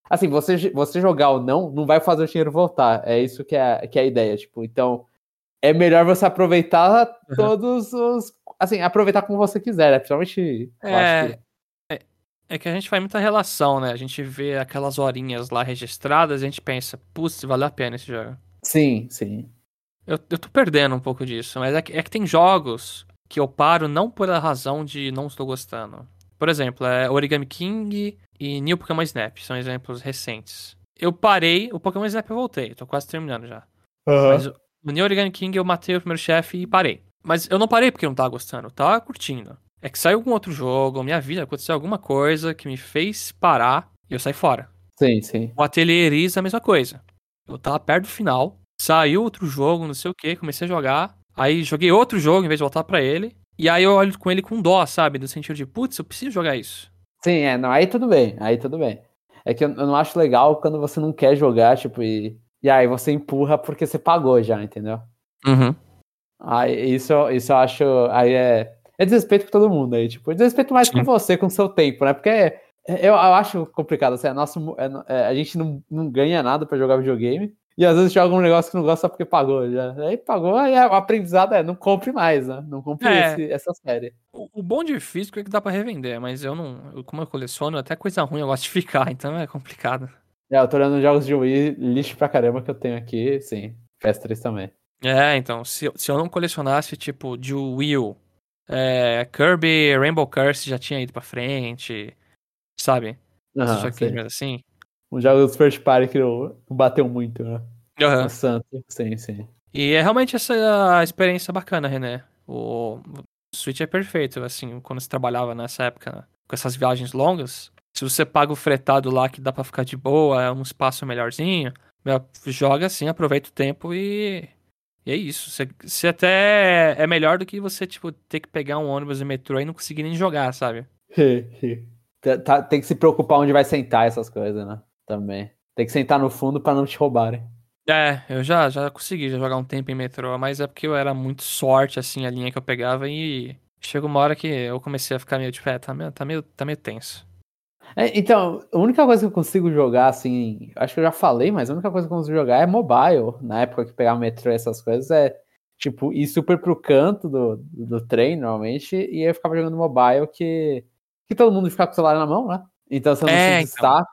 Assim, você, você jogar ou não, não vai fazer o dinheiro voltar. É isso que é, que é a ideia, tipo, então é melhor você aproveitar uhum. todos os assim, aproveitar como você quiser, né? Principalmente. É, que... é, é que a gente faz muita relação, né? A gente vê aquelas horinhas lá registradas e a gente pensa, putz, valeu a pena esse jogo. Sim, sim. Eu, eu tô perdendo um pouco disso, mas é que, é que tem jogos que eu paro não por a razão de não estou gostando. Por exemplo, é Origami King e New Pokémon Snap, são exemplos recentes. Eu parei, o Pokémon Snap eu voltei, tô quase terminando já. Uhum. Mas no New Origami King eu matei o primeiro chefe e parei. Mas eu não parei porque eu não tava gostando, eu tava curtindo. É que saiu algum outro jogo, minha vida, aconteceu alguma coisa que me fez parar e eu saí fora. Sim, sim. O Ateliê Iris a mesma coisa. Eu tava perto do final, saiu outro jogo, não sei o que, comecei a jogar. Aí joguei outro jogo em vez de voltar para ele. E aí eu olho com ele com dó, sabe? No sentido de, putz, eu preciso jogar isso. Sim, é, não, aí tudo bem, aí tudo bem. É que eu, eu não acho legal quando você não quer jogar, tipo, e, e aí você empurra porque você pagou já, entendeu? Uhum. Aí, isso, isso eu acho. Aí é. É desrespeito com todo mundo aí, tipo, desrespeito mais Sim. com você, com o seu tempo, né? Porque é, eu, eu acho complicado, assim, é nosso, é, é, a gente não, não ganha nada pra jogar videogame. E às vezes joga um negócio que não gosta só porque pagou. Já. Aí pagou, aí o aprendizado é não compre mais, né? Não compre é, esse, essa série. O, o, bom de físico é que dá pra revender, mas eu não. Eu, como eu coleciono, até coisa ruim eu gosto de ficar, então é complicado. É, eu tô olhando jogos de Wii lixo pra caramba que eu tenho aqui, sim. PS3 também. É, então, se, se eu não colecionasse, tipo, de Will, é, Kirby Rainbow Curse já tinha ido pra frente, sabe? Aham, assim. Um jogo dos first party que não bateu muito, né? Uhum. Santo, sim, sim. E é realmente essa experiência bacana, René. O, o Switch é perfeito, assim, quando você trabalhava nessa época, né? com essas viagens longas, se você paga o fretado lá que dá pra ficar de boa, é um espaço melhorzinho, joga assim, aproveita o tempo e E é isso. Você, você até é melhor do que você, tipo, ter que pegar um ônibus e metrô e não conseguir nem jogar, sabe? Tá, tá, tem que se preocupar onde vai sentar essas coisas, né? Também. Tem que sentar no fundo para não te roubarem. É, eu já, já consegui já jogar um tempo em metrô, mas é porque eu era muito sorte, assim, a linha que eu pegava e chegou uma hora que eu comecei a ficar meio, tipo, é, tá meio, tá meio, tá meio tenso. É, então, a única coisa que eu consigo jogar, assim, acho que eu já falei, mas a única coisa que eu consigo jogar é mobile. Na época que pegava metrô e essas coisas, é, tipo, ir super pro canto do, do trem, normalmente, e eu ficava jogando mobile que, que todo mundo fica com o celular na mão, né? Então você não é, se então.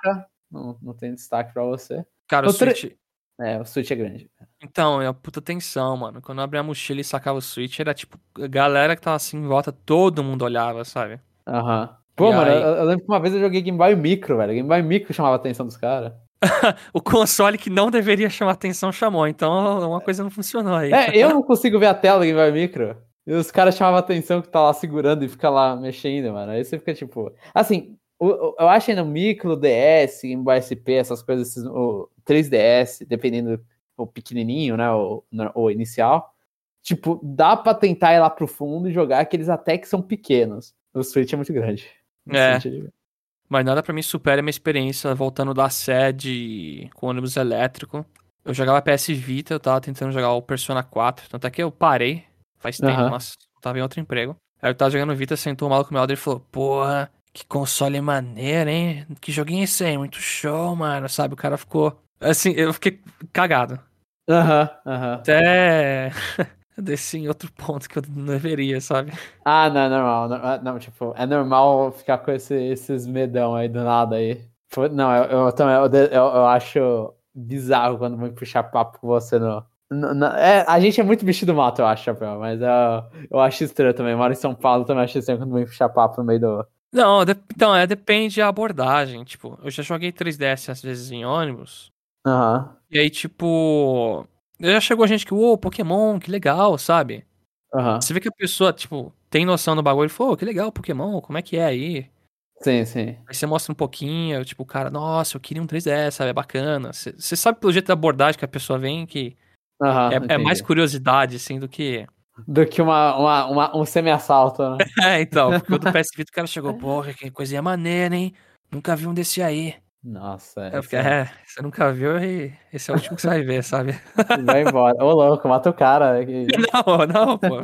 Não, não tem destaque pra você. Cara, o, o Switch... É, o Switch é grande. Então, é uma puta tensão, mano. Quando eu abri a mochila e sacava o Switch, era tipo, a galera que tava assim em volta, todo mundo olhava, sabe? Aham. Uhum. Pô, e mano, aí... eu, eu, lembro que uma vez eu joguei Game Boy Micro, velho. Game Boy Micro chamava a atenção dos caras. o console que não deveria chamar atenção chamou, então uma coisa não funcionou aí. É, eu não consigo ver a tela do Game Boy Micro. E os caras chamavam a atenção que tá lá segurando e fica lá mexendo, mano. Aí você fica tipo. Assim, eu acho ainda micro, DS, Game Boy SP, essas coisas, o 3DS, dependendo o pequenininho, né, o, o inicial, tipo, dá pra tentar ir lá pro fundo e jogar aqueles até que são pequenos. O Switch é muito grande. É. é Mas nada para mim supera a minha experiência voltando da sede com ônibus elétrico. Eu jogava PS Vita, eu tava tentando jogar o Persona 4, tanto é que eu parei faz tempo, uhum. mas tava em outro emprego. Aí eu tava jogando Vita, sentou o maluco meu lado e falou, porra, que console maneiro, hein? Que joguinho é esse aí? Muito show, mano. Sabe? O cara ficou. Assim, eu fiquei cagado. Aham, uhum, aham. Uhum. Até. Desci em outro ponto que eu não deveria, sabe? Ah, não, é normal. Não, ah, não, tipo, é normal ficar com esse, esses medão aí do nada aí. Não, eu, eu também eu, eu, eu, acho bizarro quando vem puxar papo com você no. no, no é, a gente é muito bicho do mato, eu acho, Chapéu, mas eu, eu acho estranho também. Eu moro em São Paulo também acho estranho quando vem puxar papo no meio do, não, de, então, é, depende da abordagem. Tipo, eu já joguei 3DS às vezes em ônibus. Aham. Uhum. E aí, tipo. Já chegou gente que, ô, Pokémon, que legal, sabe? Uhum. Você vê que a pessoa, tipo, tem noção do bagulho e falou, oh, que legal, Pokémon, como é que é aí? Sim, sim. Aí você mostra um pouquinho, tipo, o cara, nossa, eu queria um 3DS, sabe? É bacana. Você sabe pelo jeito da abordagem que a pessoa vem que uhum, é, é, mais curiosidade, assim, do que do que uma, uma, uma um semi-assalto, né? é, então, porque o do PS Vita o cara chegou, porra, que coisinha maneira, hein? Nunca vi um desse aí. Nossa, é. Fiquei, é, você nunca viu e esse é o último que você vai ver, sabe? Vai embora. Ô, louco, mata o cara. Não, não, pô.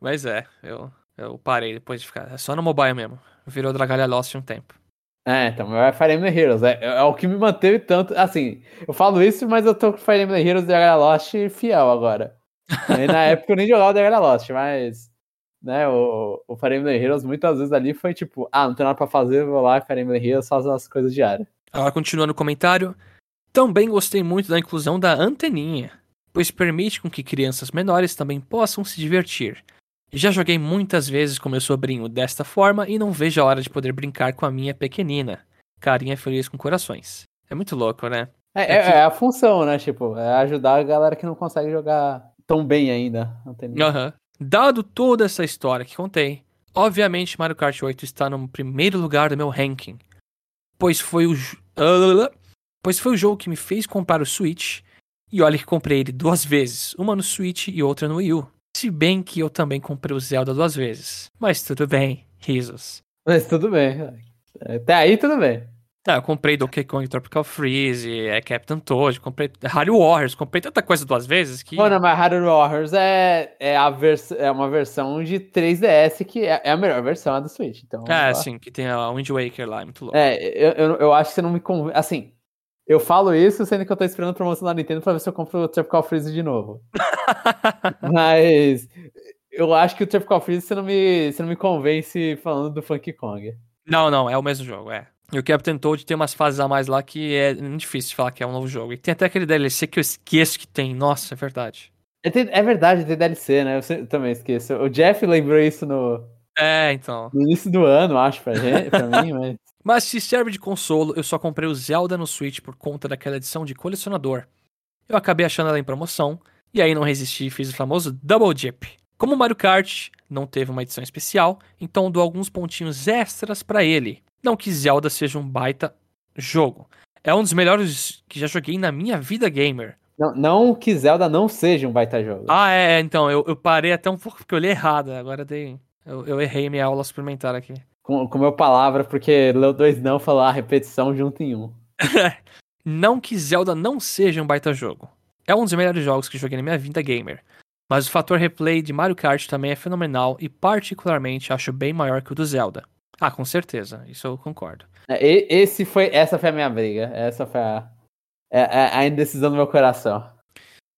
Mas é, eu, eu parei depois de ficar. É só no mobile mesmo. Virou Dragalha Lost um tempo. É, então, meu é Fire Emblem Heroes. É, é, o que me manteve tanto. Assim, eu falo isso, mas eu tô com Fire Emblem Heroes e Dragalha Lost fiel agora. Na época eu nem jogava The Era Lost, mas né, o, o Fire Emblem Heroes muitas vezes ali foi tipo, ah, não tem nada pra fazer, vou lá, Fire Emblem Heroes, faz as coisas diárias. Agora, continuando o comentário, também gostei muito da inclusão da anteninha, pois permite com que crianças menores também possam se divertir. Já joguei muitas vezes com meu sobrinho desta forma e não vejo a hora de poder brincar com a minha pequenina. Carinha feliz com corações. É muito louco, né? É, é, é, que... é a função, né? Tipo, é ajudar a galera que não consegue jogar tão bem ainda. Uhum. Dado toda essa história que contei, obviamente Mario Kart 8 está no primeiro lugar do meu ranking, pois foi o pois foi o jogo que me fez comprar o Switch. E olha que comprei ele duas vezes, uma no Switch e outra no Wii U. Se bem que eu também comprei o Zelda duas vezes. Mas tudo bem, risos. Mas tudo bem. Até aí tudo bem. Tá, eu comprei Donkey Kong Tropical Freeze, é Captain Toad, comprei Harry Warriors, comprei tanta coisa duas vezes que. Mano, mas Harry Warriors é, é, a vers é uma versão de 3DS que é, é a melhor versão do Switch. Então, é, sim, que tem a Wind Waker lá, é muito louco. É, eu, eu, eu acho que você não me convence. Assim, eu falo isso sendo que eu tô esperando a promoção da Nintendo pra ver se eu compro o Tropical Freeze de novo. mas eu acho que o Tropical Freeze você não me, você não me convence falando do Funky Kong. Não, não, é o mesmo jogo, é. E o Captain Toad tem umas fases a mais lá que é difícil de falar que é um novo jogo. E tem até aquele DLC que eu esqueço que tem. Nossa, é verdade. É, é verdade, tem DLC, né? Eu também esqueço. O Jeff lembrou isso no. É, então. No início do ano, acho, pra, gente, pra mim, mas. Mas se serve de consolo, eu só comprei o Zelda no Switch por conta daquela edição de colecionador. Eu acabei achando ela em promoção, e aí não resisti e fiz o famoso Double Dip. Como o Mario Kart não teve uma edição especial, então dou alguns pontinhos extras para ele. Não que Zelda seja um baita jogo. É um dos melhores que já joguei na minha vida gamer. Não, não que Zelda não seja um baita jogo. Ah, é, então, eu, eu parei até um pouco porque eu li errado, agora dei, eu, eu errei minha aula suplementar aqui. Com, com meu palavra, porque leu dois não, falar repetição junto em um. não que Zelda não seja um baita jogo. É um dos melhores jogos que joguei na minha vida gamer. Mas o fator replay de Mario Kart também é fenomenal e particularmente acho bem maior que o do Zelda. Ah, com certeza, isso eu concordo. É, esse foi, essa foi a minha briga. Essa foi a, a, é, é a indecisão do meu coração.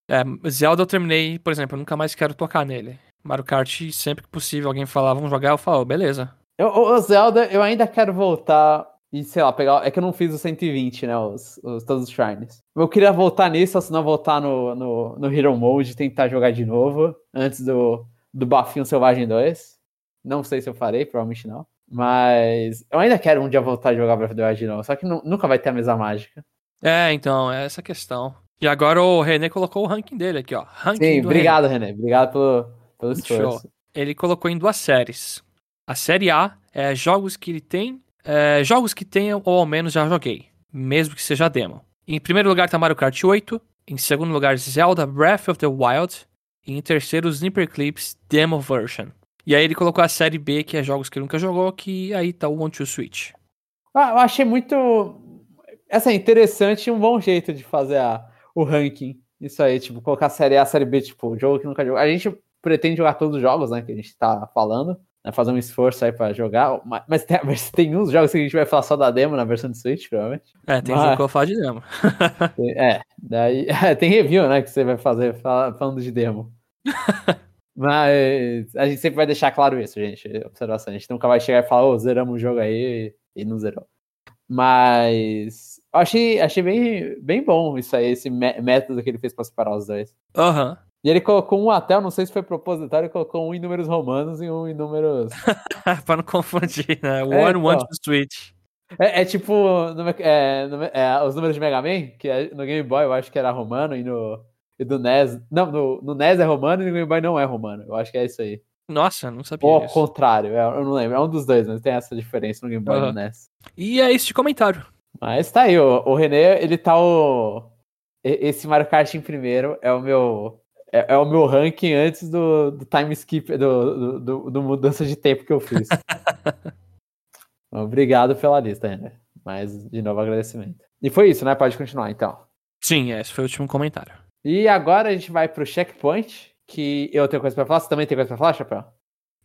É, Zelda eu terminei, por exemplo, eu nunca mais quero tocar nele. Mario Kart, sempre que possível, alguém falar, vamos jogar, eu falo, beleza. Eu, o Zelda, eu ainda quero voltar e, sei lá, pegar. É que eu não fiz os 120, né? Os, os, todos os shrines. Eu queria voltar nisso, se não voltar no, no, no Hero Mode e tentar jogar de novo, antes do, do Bafinho Selvagem 2. Não sei se eu farei, provavelmente não. Mas eu ainda quero um dia voltar a jogar Breath of the Wild de novo, só que nunca vai ter a mesma mágica. É, então, é essa questão. E agora o René colocou o ranking dele aqui, ó. Ranking Sim, obrigado, René. René. Obrigado pelo, pelo esforço. Show. Ele colocou em duas séries. A série A é jogos que ele tem. É, jogos que tenham ou ao menos já joguei, mesmo que seja demo. Em primeiro lugar tá Mario Kart 8. Em segundo lugar, Zelda Breath of the Wild. E em terceiro, Sniper Clips Demo Version. E aí ele colocou a série B, que é jogos que ele nunca jogou, que aí tá o One to Switch. Ah, eu achei muito. Essa assim, interessante e um bom jeito de fazer a, o ranking. Isso aí, tipo, colocar a série A, a série B, tipo, jogo que nunca jogou. A gente pretende jogar todos os jogos, né? Que a gente tá falando. Né, fazer um esforço aí pra jogar. Mas, mas, tem, mas tem uns jogos que a gente vai falar só da demo na versão de Switch, provavelmente. É, tem mas, jogo que eu falo de demo. é, daí. É, tem review, né? Que você vai fazer falando de demo. Mas a gente sempre vai deixar claro isso, gente. Observação. A gente nunca vai chegar e falar, ô, oh, zeramos o jogo aí e não zerou. Mas eu achei, achei bem, bem bom isso aí, esse método que ele fez pra separar os dois. Aham. Uhum. E ele colocou um até, não sei se foi proposital, ele colocou um em números romanos e um em números. pra não confundir, né? One, é, one to switch. É, é tipo é, é, os números de Mega Man, que é, no Game Boy eu acho que era romano e no, e do NES. Não, no, no NES é romano e no Game Boy não é romano. Eu acho que é isso aí. Nossa, não sabia. Ou ao contrário, é, eu não lembro. É um dos dois, mas tem essa diferença no Game Boy uhum. e no NES. E é esse de comentário. Mas tá aí, o, o René, ele tá o. Esse Mario Kart em primeiro é o meu. É, é o meu ranking antes do, do time skip, do, do, do, mudança de tempo que eu fiz. Obrigado pela lista, René. Mas, de novo, agradecimento. E foi isso, né? Pode continuar, então. Sim, esse foi o último comentário. E agora a gente vai pro checkpoint, que eu tenho coisa pra falar. Você também tem coisa pra falar, Chapéu?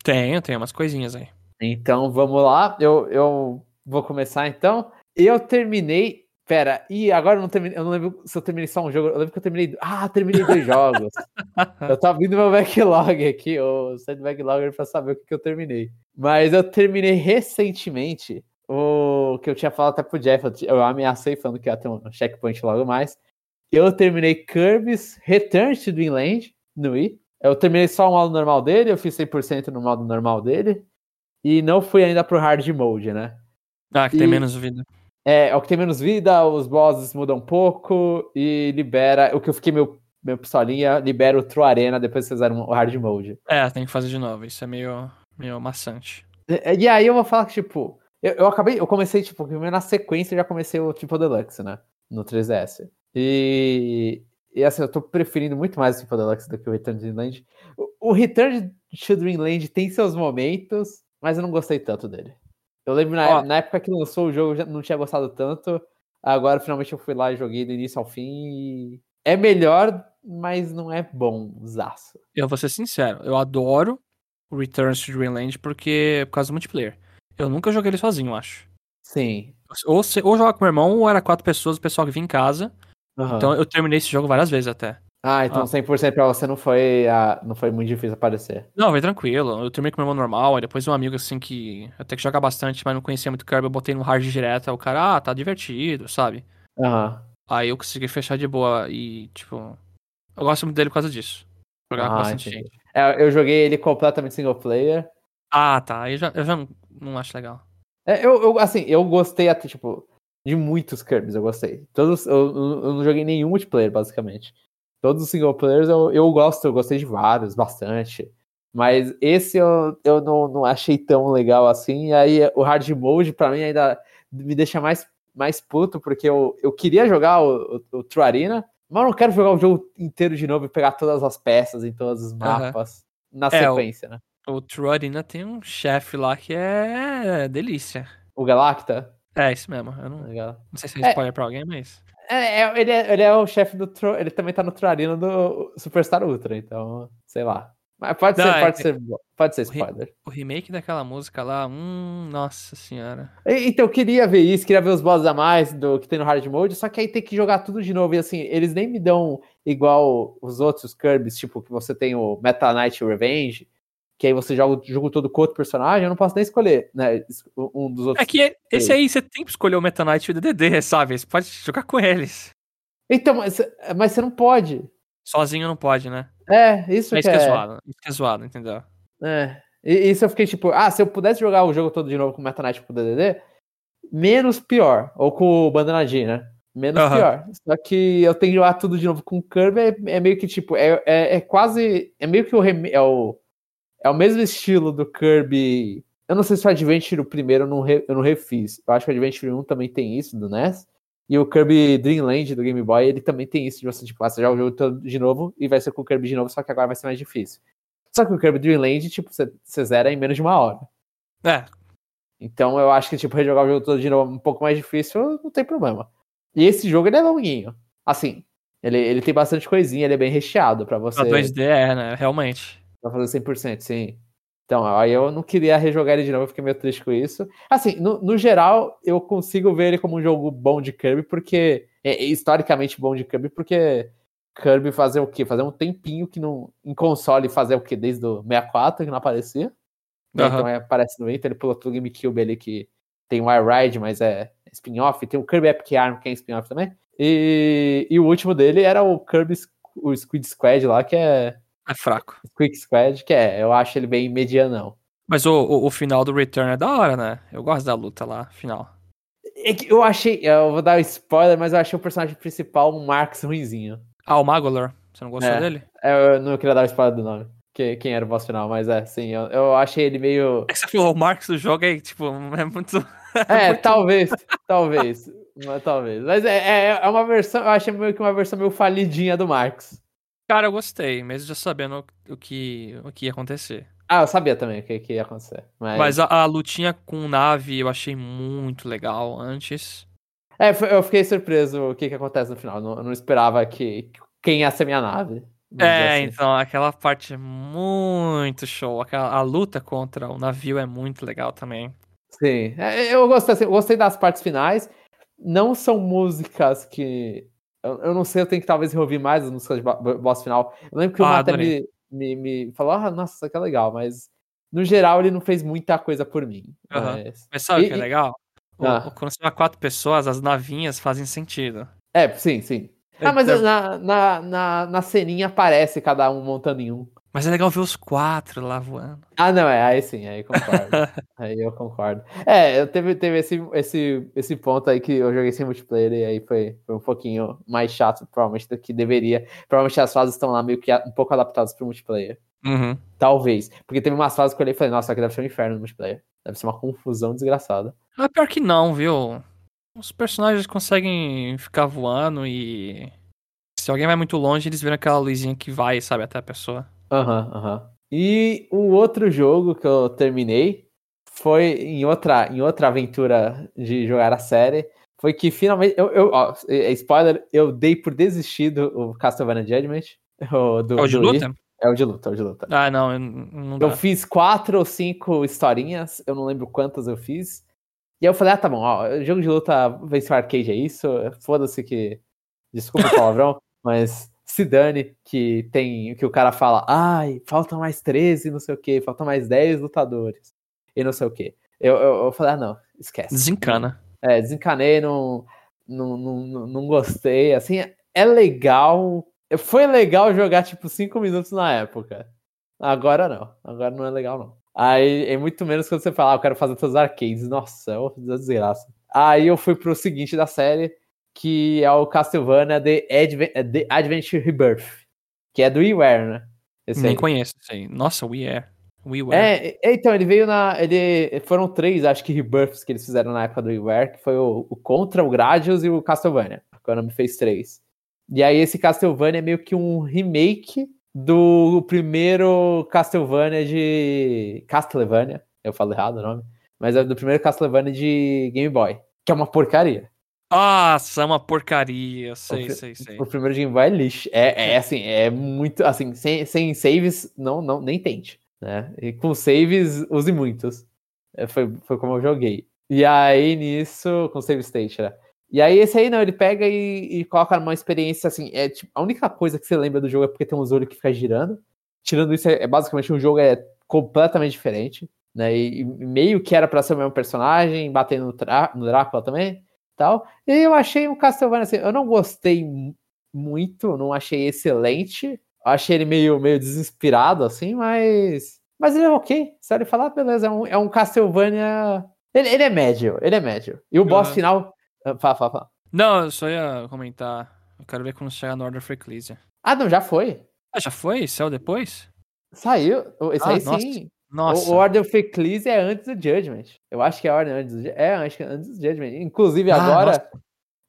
Tenho, tenho umas coisinhas aí. Então vamos lá. Eu, eu vou começar então. Eu terminei. Pera, e agora eu não terminei. Eu não lembro se eu terminei só um jogo. Eu lembro que eu terminei. Ah, terminei dois jogos. eu tô abrindo meu backlog aqui, eu saí do backlog pra saber o que, que eu terminei. Mas eu terminei recentemente o que eu tinha falado até pro Jeff. Eu ameacei falando que ia ter um checkpoint logo mais. Eu terminei Kirby's Return to Dreamland no Wii. Eu terminei só o modo normal dele, eu fiz 100% no modo normal dele. E não fui ainda pro hard mode, né? Ah, que e, tem menos vida. É, é o que tem menos vida, os bosses mudam um pouco e libera. O que eu fiquei meio, meio pistolinha, libera o True Arena depois que vocês fizeram o hard mode. É, tem que fazer de novo. Isso é meio, meio maçante. E, e aí eu vou falar que, tipo, eu, eu acabei, eu comecei, tipo, na sequência já comecei o tipo Deluxe, né? No 3DS. E, e assim, eu tô preferindo muito mais o Deluxe do que o Return to Dreamland. O, o Return to Dreamland tem seus momentos, mas eu não gostei tanto dele. Eu lembro na, na época que lançou o jogo, eu já não tinha gostado tanto. Agora, finalmente, eu fui lá e joguei do início ao fim. E... É melhor, mas não é bom, zaço. Eu vou ser sincero, eu adoro o Return to Dreamland porque é por causa do multiplayer. Eu nunca joguei ele sozinho, acho. Sim. Ou, ou jogar com meu irmão, ou era quatro pessoas, o pessoal que vinha em casa. Uhum. Então eu terminei esse jogo várias vezes até. Ah, então ah. 100% pra você não foi, ah, não foi muito difícil aparecer. Não, foi tranquilo. Eu terminei com o meu irmão normal, aí depois um amigo assim que até que joga bastante, mas não conhecia muito Kirby, eu botei no hard direto, aí o cara, ah, tá divertido, sabe? Aham. Uhum. Aí eu consegui fechar de boa e, tipo, eu gosto muito dele por causa disso. Jogar ah, com bastante entendi. gente. É, eu joguei ele completamente single player. Ah, tá. Aí já, eu já não, não acho legal. É, eu, eu, assim, eu gostei até, tipo, de muitos Kirby's eu gostei. Todos, eu, eu não joguei nenhum multiplayer, basicamente. Todos os single players eu, eu gosto, eu gostei de vários, bastante. Mas esse eu, eu não, não achei tão legal assim. E aí o hard mode, pra mim, ainda me deixa mais, mais puto, porque eu, eu queria jogar o, o, o True Arena, Mas eu não quero jogar o jogo inteiro de novo e pegar todas as peças em todos os mapas uhum. na é, sequência, o, né? O True Arena tem um chefe lá que é delícia. O Galacta? É, isso mesmo. Eu não, Legal. não sei se é spoiler é, pra alguém, mas. É, é, ele, é, ele é o chefe do. Ele também tá no True Arena do Superstar Ultra, então, sei lá. Mas pode não, ser, é, pode ser, pode ser spoiler. O, remake daquela música lá, hum, nossa senhora. Então eu queria ver isso, queria ver os bosses a mais do que tem no hard mode, só que aí tem que jogar tudo de novo. E assim, eles nem me dão igual os outros Kirby's, tipo que você tem o Meta Knight Revenge, que aí você joga o jogo todo com outro personagem, eu não posso nem escolher, né? Um dos outros. É que esse aí você tem que escolher o Meta Knight e o DDD, sabe? Você pode jogar com eles. Então, mas, mas você não pode. Sozinho não pode, né? É, isso, é que, é... é zoado. Isso que é zoado, entendeu? É. E isso eu fiquei tipo, ah, se eu pudesse jogar o jogo todo de novo com o Meta Knight com o DDD, menos pior. Ou com o Bandana G, né? Menos uhum. pior. Só que eu tenho que jogar tudo de novo com o Kirby, é, é meio que tipo, é, é, é, quase. É meio que o, é o. É o mesmo estilo do Kirby. Eu não sei se o Adventure o primeiro eu não, re, eu não refiz. Eu acho que o Adventure 1 também tem isso, do NES. E o Kirby Dreamland do Game Boy, ele também tem isso de você, tipo, ah, você joga o jogo todo de novo e vai ser com o Kirby de novo, só que agora vai ser mais difícil. Só que o Kirby Dreamland, tipo, você, você zera em menos de uma hora. É. Então eu acho que, tipo, rejogar o jogo todo de novo um pouco mais difícil, não tem problema. E esse jogo, ele é longuinho. Assim, ele, ele tem bastante coisinha, ele é bem recheado para você. Pra 2D é, né? Realmente. Pra fazer 100%, sim. Então, aí eu não queria rejogar ele de novo, eu fiquei meio triste com isso. Assim, no, no geral, eu consigo ver ele como um jogo bom de Kirby, porque. É, é historicamente bom de Kirby, porque Kirby fazer o quê? Fazer um tempinho que não. Em console fazer o quê? Desde o 64 que não aparecia. Uhum. Então é, aparece no Inter, ele pulou pro GameCube ali que tem o iRide, mas é spin-off. Tem o Kirby Epic Arm, que é spin-off também. E, e o último dele era o Kirby o Squid Squad lá, que é é fraco. Quick Squad, que é, eu acho ele bem medianão. Mas o, o, o, final do Return é da hora, né? Eu gosto da luta lá, final. É que eu achei, eu vou dar um spoiler, mas eu achei o personagem principal um Marx ruinzinho. Ah, o Magolor. Você não gostou é, dele? Eu não queria dar o spoiler do nome. Que, quem era o boss final, mas é, sim, eu, eu achei ele meio. É que você falou o Marx do jogo aí, tipo, é muito. É, muito... talvez, talvez. Mas, talvez. Mas é, é, é uma versão, eu achei meio que uma versão meio falidinha do Marx. Cara, eu gostei, mesmo já sabendo o que, o que ia acontecer. Ah, eu sabia também o que, que ia acontecer. Mas, mas a, a, lutinha com nave eu achei muito legal antes. É, eu fiquei surpreso o que, que acontece no final. Eu não, eu não esperava que quem ia ser minha nave. É, assim. então, aquela parte é muito show. Aquela, a luta contra o navio é muito legal também. Sim, é, eu gostei, assim, eu gostei das partes finais. Não são músicas que eu, eu, não sei, eu tenho que talvez ouvir mais as músicas de boss final. Eu lembro que o ah, Mata me, me, me, falou, ah, nossa, isso aqui é legal, mas no geral ele não fez muita coisa por mim. Uhum. Mas... mas sabe o que é legal? ah. Quando você vai quatro pessoas, as navinhas fazem sentido. É, sim, sim. Ah, mas então... na, na, na, na ceninha aparece cada um montando em um. Mas é legal ver os quatro lá voando. Ah, não, é, aí sim, aí concordo. aí eu concordo. É, eu teve, teve esse, esse, esse ponto aí que eu joguei sem multiplayer e aí foi, foi um pouquinho mais chato, provavelmente, do que deveria. Provavelmente as fases estão lá meio que um pouco adaptadas pro multiplayer. Uhum. Talvez. Porque teve umas fases que eu olhei e falei, nossa, aqui deve ser um inferno no multiplayer. Deve ser uma confusão desgraçada. Ah, pior que não, viu? Os personagens conseguem ficar voando e. Se alguém vai muito longe, eles viram aquela luzinha que vai, sabe, até a pessoa. Aham, uhum, aham. Uhum. E o outro jogo que eu terminei foi em outra, em outra aventura de jogar a série. Foi que finalmente. Eu, eu, ó, é spoiler, eu dei por desistido o Castlevania Judgment. O, do, é o de luta? É o de luta, é o de luta. Ah, não, não Eu fiz quatro ou cinco historinhas, eu não lembro quantas eu fiz. E aí eu falei, ah, tá bom, ó, jogo de luta, ver arcade é isso. Foda-se que. Desculpa o palavrão, mas se dane que tem que o cara fala, ai, faltam mais 13, não sei o que, faltam mais 10 lutadores e não sei o que. Eu, eu, eu, falei, ah, não, esquece. Desencana. É, desencanei, não, não, não, não gostei. Assim, é legal. Foi legal jogar tipo 5 minutos na época. Agora não. Agora não é legal, não. Aí é muito menos quando você fala, ah, eu quero fazer todos os arcades. Nossa, é uma desgraça. Aí eu fui pro seguinte da série, que é o Castlevania The, Advent, The Adventure Rebirth, que é do WiiWare, né? Esse Nem aí. conheço isso aí. Nossa, WiiWare. WiiWare. É, então, ele veio na. Ele, foram três, acho que, rebirths que eles fizeram na época do WiiWare, que foi o, o Contra, o Gradius e o Castlevania. O Konami fez três. E aí esse Castlevania é meio que um remake do primeiro Castlevania de. Castlevania, eu falo errado o nome, mas é do primeiro Castlevania de Game Boy, que é uma porcaria. Nossa, é uma porcaria, sei, o, sei, sei. O primeiro Game Boy é lixo. É, é assim, é muito, assim, sem, sem saves, não, não, nem tente, né? E com saves, use muitos. É, foi, foi como eu joguei. E aí, nisso, com save state, né? E aí, esse aí, não, ele pega e, e coloca numa experiência assim. É, tipo, a única coisa que você lembra do jogo é porque tem uns olhos que ficam girando. Tirando isso, é, é basicamente um jogo é completamente diferente. Né? E, e meio que era para ser o mesmo personagem, batendo no, no Drácula também. Tal. E eu achei um Castlevania assim. Eu não gostei muito, não achei excelente. Achei ele meio, meio desinspirado, assim, mas. Mas ele é ok. Se ele falar, beleza, é um, é um Castlevania. Ele, ele é médio, ele é médio. E o boss final ah, fala, fala, fala. Não, eu só ia comentar. Eu quero ver quando chegar no Order of Ecclesia. Ah, não, já foi. Ah, já foi? Saiu depois? Saiu. Esse ah, aí nossa. sim. Nossa. O, Order of Ecclesia é antes do Judgment. Eu acho que é a ordem antes do É, acho que é antes do Judgment. Inclusive, ah, agora, nossa.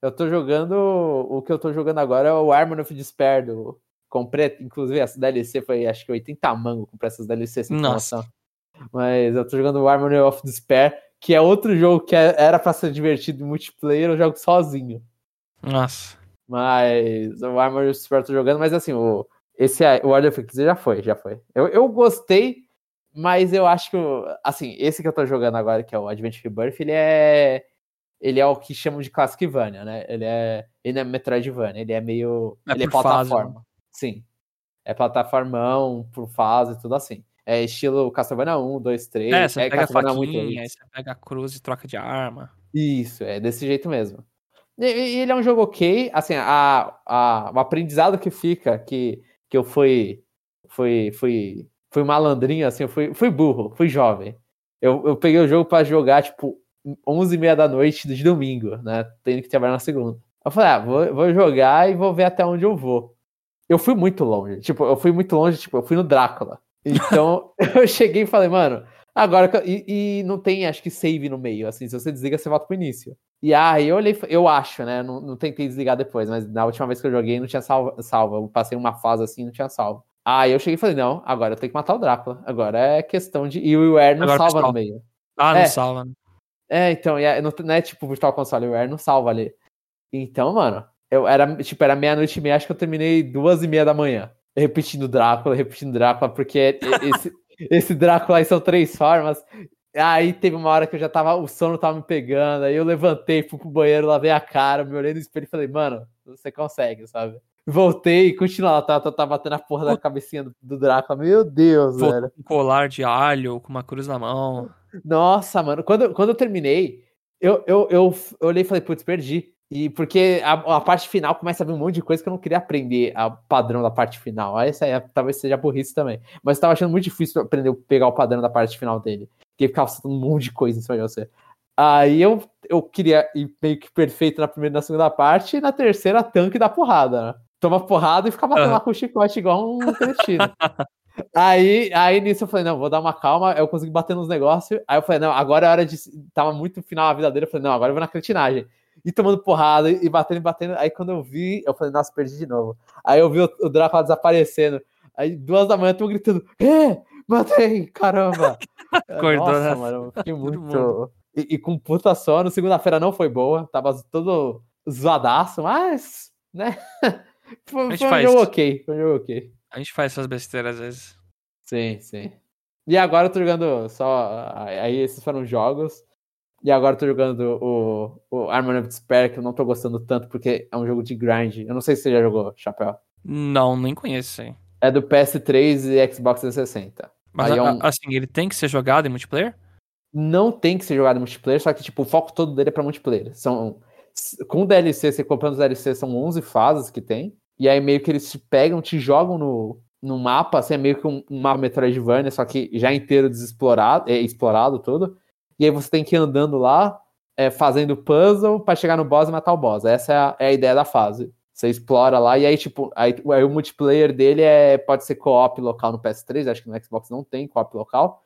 eu tô jogando. O que eu tô jogando agora é o Armor of Despair. Do... Comprei, inclusive, essa DLC foi acho que 80 mango comprar essas DLCs sem nossa. Mas eu tô jogando o Armor of Despair que é outro jogo que é, era para ser divertido em multiplayer, eu jogo sozinho. Nossa. Mas o Armored Super tô jogando, mas assim, o, esse, o Order of Ecclesia já foi, já foi. Eu, eu gostei, mas eu acho que, assim, esse que eu tô jogando agora, que é o Advent Rebirth, ele é ele é o que chamam de Classicvania, né? Ele é, ele é Metroidvania, ele é meio, é ele é plataforma. Fase, né? Sim. É plataformão, por fase, tudo assim. É estilo Castlevania 1, 2, 3. É, você é pega a faquinha, muito aí você pega a cruz e troca de arma. Isso, é desse jeito mesmo. E, ele é um jogo ok, assim, a, a, o aprendizado que fica, que, que eu fui, fui, fui, fui malandrinho, assim, eu fui, fui burro, fui jovem. Eu, eu peguei o jogo para jogar, tipo, 11 e meia da noite de domingo, né, tendo que trabalhar na segunda. Eu falei, ah, vou, vou jogar e vou ver até onde eu vou. Eu fui muito longe, tipo, eu fui muito longe, tipo, eu fui no Drácula. Então, eu cheguei e falei, mano, agora. E, e, não tem, acho que, save no meio. Assim, se você desliga, você volta pro início. E aí eu olhei, eu acho, né? Não, não tentei desligar depois, mas na última vez que eu joguei não tinha salvo. salvo. Eu passei uma fase assim não tinha salvo. Aí eu cheguei e falei, não, agora eu tenho que matar o Drácula. Agora é questão de. E o Air não agora salva no meio. Ah, não é. salva. Né? É, então, é, não, não é tipo Virtual Console, o Air não salva ali. Então, mano, eu era, tipo, era meia-noite e meia, acho que eu terminei duas e meia da manhã repetindo Drácula, repetindo Drácula, porque esse, esse Drácula aí são três formas. Aí teve uma hora que eu já tava, o sono tava me pegando, aí eu levantei, fui pro banheiro, lavei a cara, me olhei no espelho e falei, mano, você consegue, sabe? Voltei e lá, tava, tava batendo a porra da cabecinha do, do Drácula, meu Deus, Vou velho. Um colar de alho com uma cruz na mão. Nossa, mano, quando, quando eu terminei, eu, eu, eu, eu olhei e falei, putz, perdi. E porque a, a, parte final começa a vir um monte de coisa que eu não queria aprender a padrão da parte final. Aí essa aí talvez seja burrice também. Mas eu tava achando muito difícil aprender a pegar o padrão da parte final dele. Porque ficava soltando um monte de coisa em cima de você. Aí eu, eu queria ir meio que perfeito na primeira e na segunda parte, e na terceira, tanque da porrada, né? Toma porrada e fica batendo lá com o chicote igual um cretino. aí, aí nisso eu falei, não, vou dar uma calma. Eu consegui bater nos negócios. Aí eu falei, não, agora é hora de. Tava muito final a vida dele. Eu falei, não, agora eu vou na cretinagem e tomando porrada e batendo e batendo. Aí quando eu vi, eu falei, nossa, perdi de novo. Aí eu vi o, o Drácula desaparecendo. Aí duas da manhã eu tô gritando, é, matei, caramba. Acordou, nossa, né? mano, fiquei muito. E, e, com puta sono, segunda-feira não foi boa, tava todo zoadaço, mas, né? Foi, um faz... jogo ok, foi um jogo ok. A gente faz essas besteiras às vezes. Sim, sim. E agora eu tô jogando só. Aí esses foram jogos. E agora eu tô jogando o, o Armor of Despair, que eu não tô gostando tanto, porque é um jogo de grind. Eu não sei se você já jogou, Chapéu. Não, nem conheço, hein. É do PS3 e Xbox 360. Mas, é um... assim, ele tem que ser jogado em multiplayer? Não tem que ser jogado em multiplayer, só que, tipo, o foco todo dele é pra multiplayer. São... Com DLC, você comprando os DLC, são 11 fases que tem. E aí meio que eles te pegam, te jogam no, no mapa, assim, é meio que um, um mapa Metroidvania, só que já inteiro desexplorado, é, explorado todo. E aí você tem que ir andando lá, é, fazendo puzzle para chegar no boss e matar o boss. Essa é a, é a, ideia da fase. Você explora lá, e aí, tipo, aí, aí o multiplayer dele é, pode ser co-op local no PS3, acho que no Xbox não tem co-op local.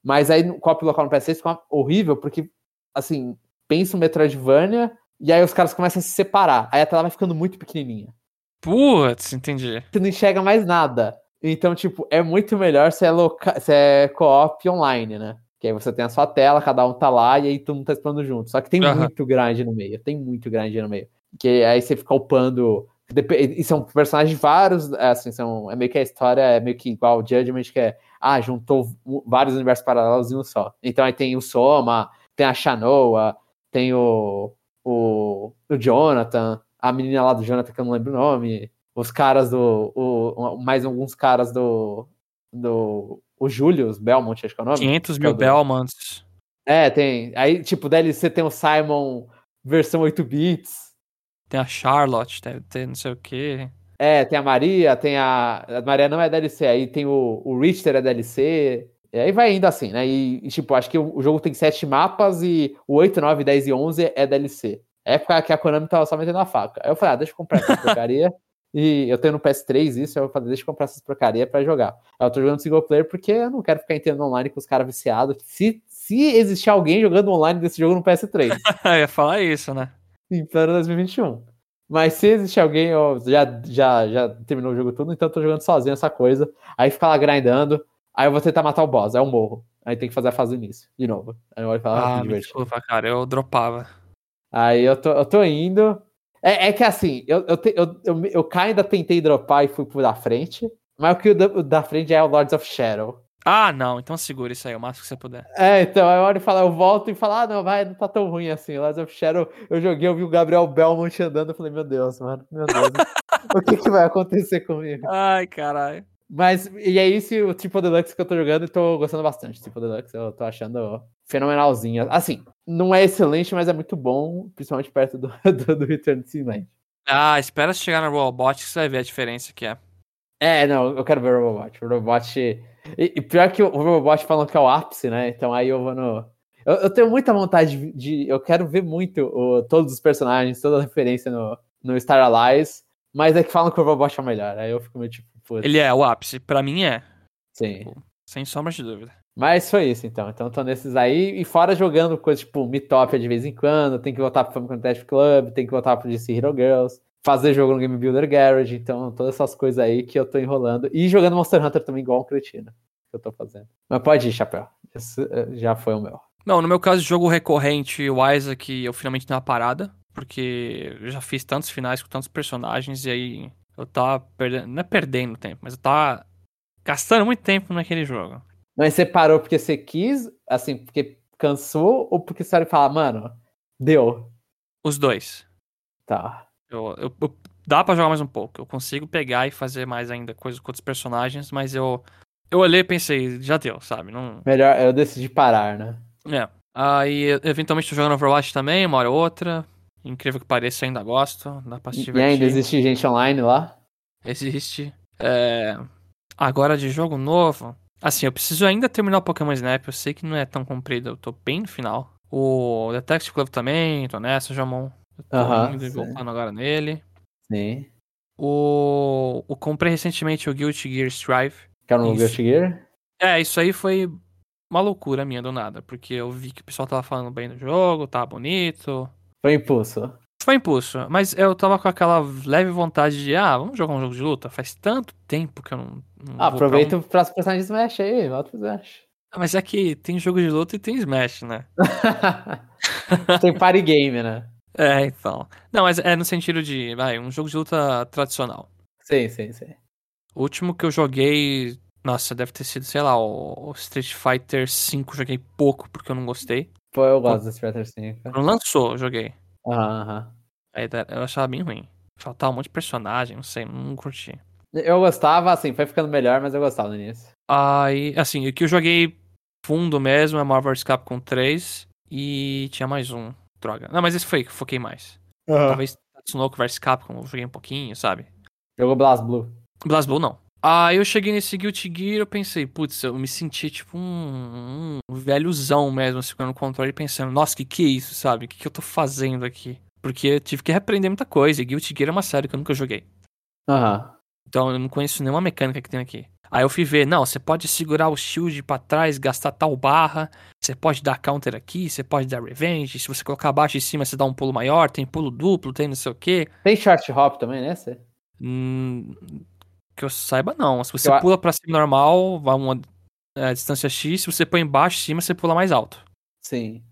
Mas aí co-op local no PS3 fica horrível, porque, assim, pensa o Metroidvania, e aí os caras começam a se separar. Aí a tela vai ficando muito pequenininha. Putz, entendi. Você não enxerga mais nada. Então, tipo, é muito melhor se é, loca... se é co-op online, né? Que aí você tem a sua tela, cada um tá lá e aí todo mundo tá explorando junto. Só que tem uhum. muito grande no meio, tem muito grande no meio. Que aí você fica upando. E são personagens vários, assim, são, é meio que a história é meio que igual o Judgment, que é, ah, juntou vários universos paralelos em um só. Então aí tem o Soma, tem a Shanoa, tem o, o, o Jonathan, a menina lá do Jonathan, que eu não lembro o nome, os caras do. O, mais alguns caras do. do o Julius Belmont, acho que é o nome. 500 mil é Belmonts. É, tem. Aí, tipo, DLC tem o Simon versão 8 bits. Tem a Charlotte, deve ter não sei o quê. É, tem a Maria, tem a. A Maria não é DLC, aí tem o, o Richter é DLC. E aí vai indo assim, né? E, e tipo, acho que o, o, jogo tem sete mapas e o 8, 9, 10 e 11 é DLC. É época que a Konami tava só metendo a faca. Aí eu falei, ah, deixa eu comprar essa porcaria. E eu tenho no PS3 isso, eu falei, deixa eu comprar essas porcaria pra jogar. Eu tô jogando single player porque eu não quero ficar entrando online com os caras viciados. Se, se existir alguém jogando online desse jogo no PS3. eu ia falar isso, né? Em plano 2021. Mas se existe alguém, eu já, já, já terminou o jogo tudo, então eu tô jogando sozinho essa coisa. Aí fica lá grindando, aí eu vou tentar matar o boss, aí eu morro. Aí tem que fazer a fase início, de novo. Aí eu olho e falo, ah, ah me desculpa, cara, eu dropava. Aí eu tô, eu tô indo, é, é que assim, eu, eu, te, eu, eu, eu ainda tentei dropar e fui por da frente, mas o que o da, o da frente é o Lords of Shadow. Ah, não, então segura isso aí, o máximo que você puder. É, então, eu olho e falo, eu volto e falo, ah, não, vai, não tá tão ruim assim. Lords of Shadow, eu joguei, eu vi o Gabriel Belmont andando, eu falei, meu Deus, mano, meu Deus, o que que vai acontecer comigo? Ai, caralho. Mas, e é isso o tipo Deluxe que eu tô jogando e tô gostando bastante. Tipo Deluxe, eu tô achando fenomenalzinho. Assim, não é excelente, mas é muito bom, principalmente perto do, do, do Return to Sinland. Ah, espera chegar no Robot que você vai ver a diferença que é. É, não, eu quero ver o Robot. O Robot. E, e pior que o Robot falam que é o ápice, né? Então aí eu vou no. Eu, eu tenho muita vontade de, de. Eu quero ver muito o, todos os personagens, toda a referência no, no Star Allies, mas é que falam que o Robot é o melhor. Aí eu fico meio tipo. Putz. Ele é o ápice, pra mim é. Sim. Sem sombra de dúvida. Mas foi isso, então. Então tô nesses aí. E fora jogando coisas tipo Mitopia de vez em quando. Tem que voltar pro Famicom Test Club. Tem que voltar pro DC Hero Girls. Fazer jogo no Game Builder Garage. Então, todas essas coisas aí que eu tô enrolando. E jogando Monster Hunter também, igual um cretino. Que eu tô fazendo. Mas pode ir, Chapéu. Esse eh, já foi o meu. Não, no meu caso, jogo recorrente, o Isaac, eu finalmente dei uma parada. Porque eu já fiz tantos finais com tantos personagens. E aí eu tava perdendo. Não é perdendo tempo, mas eu tava gastando muito tempo naquele jogo. Mas você parou porque você quis, assim, porque cansou, ou porque você falar, mano, deu? Os dois. Tá. Eu, eu, eu, dá pra jogar mais um pouco. Eu consigo pegar e fazer mais ainda coisas com outros personagens, mas eu. Eu olhei e pensei, já deu, sabe? Não... Melhor, eu decidi parar, né? É. Aí, eventualmente, tô jogando Overwatch também, uma hora ou outra. Incrível que pareça, ainda gosto. Dá pra se divertir. E ainda existe gente online lá? Existe. É... Agora de jogo novo. Assim, eu preciso ainda terminar o Pokémon Snap. Eu sei que não é tão comprido, eu tô bem no final. O Detective Club também, tô nessa, Jamon. Eu tô uh -huh, indo voltando agora nele. Sim. O... o comprei recentemente o Guilty Gear Strive. Que o novo Guilty Gear? É, isso aí foi uma loucura minha do nada, porque eu vi que o pessoal tava falando bem do jogo, tava bonito. Foi impulso. Foi impulso, mas eu tava com aquela leve vontade de, ah, vamos jogar um jogo de luta? Faz tanto tempo que eu não. não ah, aproveita um... pra os personagens Smash aí, volta pro Smash. Ah, mas é que tem jogo de luta e tem Smash, né? tem party game, né? É, então. Não, mas é no sentido de, vai, um jogo de luta tradicional. Sim, sim, sim. O último que eu joguei, nossa, deve ter sido, sei lá, o Street Fighter V, joguei pouco porque eu não gostei. Pô, eu gosto do Street Fighter V. Quando lançou, eu joguei. Aham, aham. Aí eu achava bem ruim. Faltava um monte de personagem, não sei, não curti. Eu gostava, assim, foi ficando melhor, mas eu gostava no início. Aí, assim, o que eu joguei fundo mesmo é Marvel vs Capcom 3 e tinha mais um. Droga. Não, mas esse foi que foquei mais. Uhum. Talvez Tatsunoko vs Capcom eu joguei um pouquinho, sabe? Jogou Blast Blue. Blast Blue não. Aí eu cheguei nesse Guilty Gear eu pensei, putz, eu me senti tipo um, um velhozão mesmo, segurando o controle e pensando, nossa, que que é isso, sabe? O que que eu tô fazendo aqui? Porque eu tive que reaprender muita coisa. E Guilty Gear é uma série que eu nunca joguei. Aham. Então eu não conheço nenhuma mecânica que tem aqui. Aí eu fui ver, não, você pode segurar o shield para trás, gastar tal barra, você pode dar counter aqui, você pode dar revenge, se você colocar abaixo e cima você dá um pulo maior, tem pulo duplo, tem não sei o quê. Tem short hop também, né? Hum, que eu saiba, não. Se você eu... pula pra cima normal, vai uma é, distância X, se você põe embaixo, cima, você pula mais alto. Sim.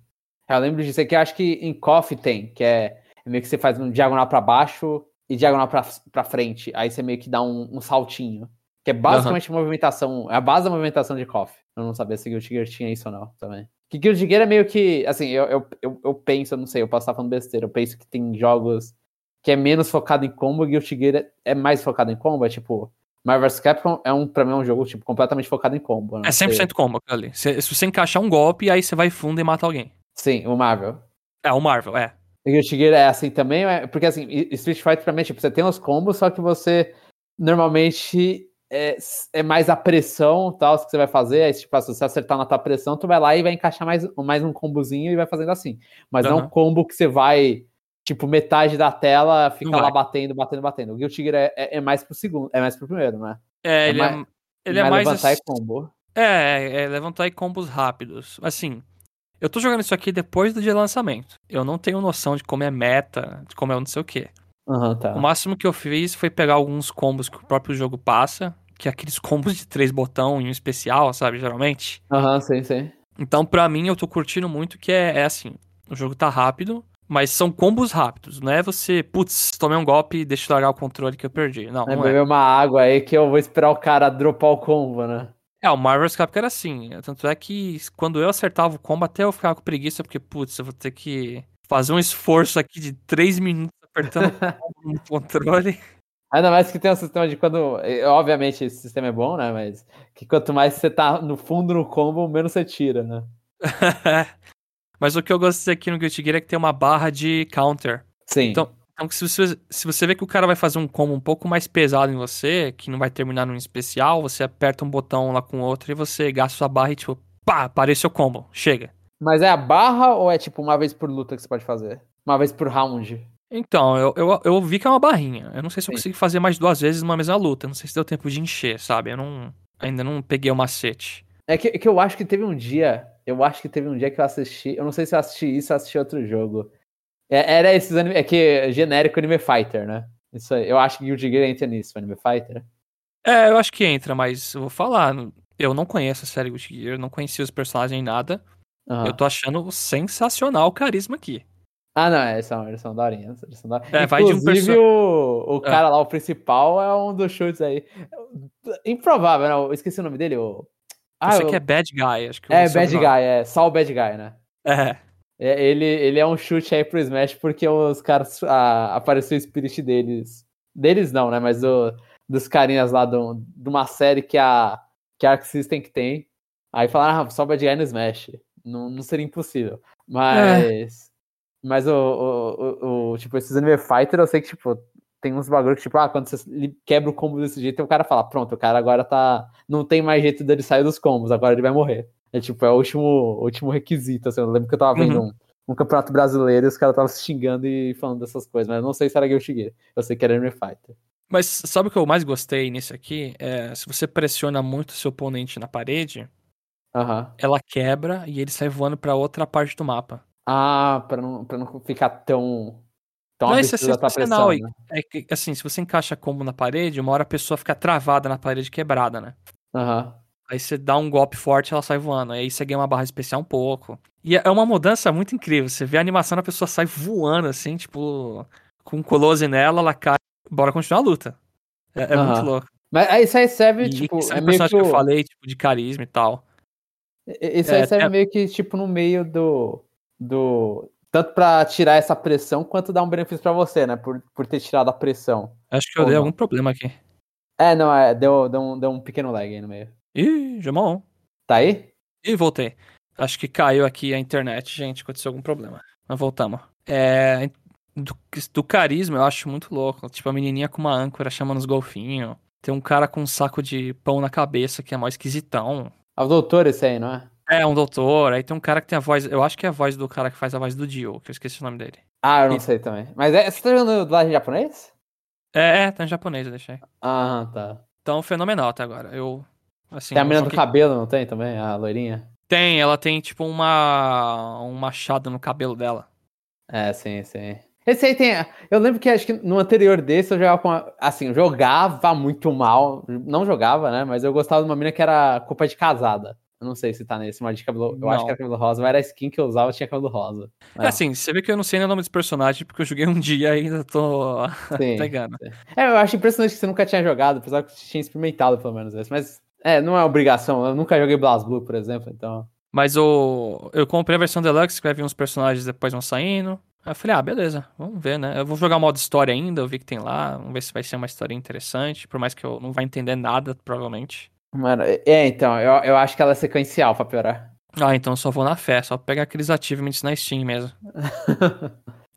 Eu lembro disso aqui, acho que em KOF tem, que é meio que você faz um diagonal para baixo e diagonal para frente. Aí você meio que dá um, um saltinho. Que é basicamente uhum. movimentação, é a base da movimentação de KOF. Eu não sabia se Guilty Gear tinha isso ou não também. Que Guilty Gear é meio que, assim, eu, eu, eu, eu penso, eu não sei, eu posso estar falando besteira, eu penso que tem jogos que é menos focado em combo, Guilty Gear é, é mais focado em combo, é tipo, Marvel vs Capcom é um, pra mim, é um jogo, tipo, completamente focado em combo. Né? É 100% combo ali. Se, se você encaixar um golpe, aí você vai fundo e mata alguém. Sim, o Marvel. É, o Marvel, é. E Guilty Gear é assim também, é, porque assim, Street Fighter pra mim, é, tipo, você tem os combos, só que você normalmente é, é mais a pressão tal, que você vai fazer. Aí, tipo, se você acertar na tua pressão, tu vai lá e vai encaixar mais, mais um combozinho e vai fazendo assim. Mas uhum. não um combo que você vai, tipo, metade da tela fica lá batendo, batendo, batendo. O Guilty Gear é, é, é, mais pro segundo, é mais pro primeiro, né? É, ele é mais, é, ele é mais levantar assim, e combo. É, é levantar e combos rápidos. Assim, eu tô jogando isso aqui depois do dia de lançamento. Eu não tenho noção de como é meta, de como é não sei o quê. Uhum, tá. O máximo que eu fiz foi pegar alguns combos que o próprio jogo passa que é aqueles combos de três botão em um especial, sabe, geralmente. Aham, uhum, sim, sim. Então, pra mim, eu tô curtindo muito que é, é assim, o jogo tá rápido, mas são combos rápidos, não é você, putz, tomei um golpe e deixa eu largar o controle que eu perdi. Não, é, não beber é. uma água aí que eu vou esperar o cara dropar o combo, né? É, o Marvel's Capcom era assim. Tanto é que quando eu acertava o combo, até eu ficava com preguiça, porque, putz, eu vou ter que fazer um esforço aqui de três minutos apertando o controle. Ainda mais que tem um sistema de quando. Obviamente esse sistema é bom, né? Mas que quanto mais você tá no fundo no combo, menos você tira, né? Mas o que eu gostei aqui no Guilty Gear é que tem uma barra de counter. Sim. Então, então se, você, se você vê que o cara vai fazer um combo um pouco mais pesado em você, que não vai terminar num especial, você aperta um botão lá com o outro e você gasta sua barra e tipo, pá, apareceu o combo, chega. Mas é a barra ou é tipo uma vez por luta que você pode fazer? Uma vez por round? Então, eu, eu, eu vi que é uma barrinha. Eu não sei se eu consigo fazer mais duas vezes numa mesma luta. Não sei se deu tempo de encher, sabe? Eu não, ainda não peguei o macete. É que, que eu acho que teve um dia. Eu acho que teve um dia que eu assisti. Eu não sei se eu assisti isso ou assisti outro jogo. É, era esses anime. É que é genérico Anime Fighter, né? Isso aí. Eu acho que Guilty Gear entra nisso, Anime Fighter. É, eu acho que entra, mas eu vou falar. Eu não conheço a série Guilty Gear, não conhecia os personagens nem nada. Uhum. Eu tô achando sensacional o carisma aqui. Ah, não, eles são, eles são daorinhas. Eles são daorinhas. É, vai de um perso... o, o é. cara lá, o principal, é um dos chutes aí. Improvável, não. Eu esqueci o nome dele. O... Ah, Esse aqui é Bad Guy, acho que É, Bad Guy, é. Só o Bad Guy, né? É. é. ele, ele é um chute aí pro Smash porque os caras. Ah, apareceu o spirit deles. Deles não, né? Mas do, dos carinhas lá do, de uma série que a, que a Arc System que tem. Aí falaram, ah, só o Bad Guy no Smash. Não, não seria impossível. Mas. É. Mas o, o, o, o, tipo, esses Anime Fighter, eu sei que, tipo, tem uns bagulho que, tipo, ah, quando você quebra o combo desse jeito, o cara fala, pronto, o cara agora tá. Não tem mais jeito dele sair dos combos, agora ele vai morrer. É tipo, é o último, último requisito, assim. Eu lembro que eu tava vendo uhum. um, um campeonato brasileiro e os caras estavam se xingando e falando dessas coisas, mas eu não sei se era Guilty Gear. Eu sei que era Anime Fighter. Mas sabe o que eu mais gostei nisso aqui? É, se você pressiona muito o seu oponente na parede, uhum. ela quebra e ele sai voando para outra parte do mapa. Ah, pra não, pra não ficar tão. Tão não, isso é sensacional. Pressão, né? É que, assim, se você encaixa combo na parede, uma hora a pessoa fica travada na parede quebrada, né? Aham. Uhum. Aí você dá um golpe forte ela sai voando. Aí você ganha uma barra especial um pouco. E é uma mudança muito incrível. Você vê a animação, a pessoa sai voando, assim, tipo, com um close nela, ela cai. Bora continuar a luta. É, é uhum. muito louco. Mas aí isso aí serve, e, tipo. é meio que, que eu falei, tipo, de carisma e tal. Isso aí é, serve é... meio que, tipo, no meio do do tanto para tirar essa pressão quanto dar um benefício para você, né? Por, por ter tirado a pressão. Acho que eu dei não. algum problema aqui. É, não, é, deu, deu, um, deu um pequeno lag aí no meio. Ih, Jamon. Tá aí? Ih, voltei. Acho que caiu aqui a internet, gente. Aconteceu algum problema. Mas voltamos. É. Do, do carisma eu acho muito louco. Tipo, a menininha com uma âncora chamando os golfinhos. Tem um cara com um saco de pão na cabeça que é mó esquisitão. É o doutor esse aí, não é? É, um doutor. Aí tem um cara que tem a voz. Eu acho que é a voz do cara que faz a voz do Dio, que eu esqueci o nome dele. Ah, eu não e... sei também. Mas é, você tá jogando dublagem em japonês? É, é, tá em japonês, eu deixei. Ah, tá. Então, fenomenal até agora. Eu. Assim, tem a menina do cabelo, não tem também? A loirinha? Tem, ela tem tipo uma. um machado no cabelo dela. É, sim, sim. Esse aí tem. Eu lembro que acho que no anterior desse eu jogava com. Assim, eu jogava muito mal. Não jogava, né? Mas eu gostava de uma mina que era culpa de casada. Eu não sei se tá nesse mod de cabelo. Eu não. acho que era cabelo rosa, mas era a skin que eu usava tinha cabelo rosa. É assim, você vê que eu não sei nem o nome dos personagens, porque eu joguei um dia e ainda tô sim, pegando. Sim. É, eu acho impressionante que você nunca tinha jogado, apesar que você tinha experimentado pelo menos esse. Mas é, não é obrigação. Eu nunca joguei BlazBlue, por exemplo, então. Mas o... eu comprei a versão Deluxe, que vai vir uns personagens depois vão saindo. Aí eu falei, ah, beleza, vamos ver, né? Eu vou jogar o modo história ainda, eu vi que tem lá, vamos ver se vai ser uma história interessante, por mais que eu não vai entender nada, provavelmente. Mano, é, então, eu, eu acho que ela é sequencial pra piorar. Ah, então só vou na fé, só pegar aqueles achievements na Steam mesmo.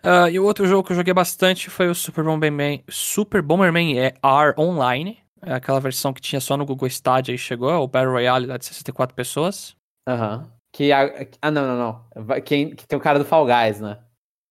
uh, e o outro jogo que eu joguei bastante foi o Super Bomberman, Super Bomberman R Online. É aquela versão que tinha só no Google Stadia e chegou, é o Battle Royale lá de 64 pessoas. Aham. Uhum. Que, ah, não, não, não. Quem, que tem o cara do Fall Guys, né?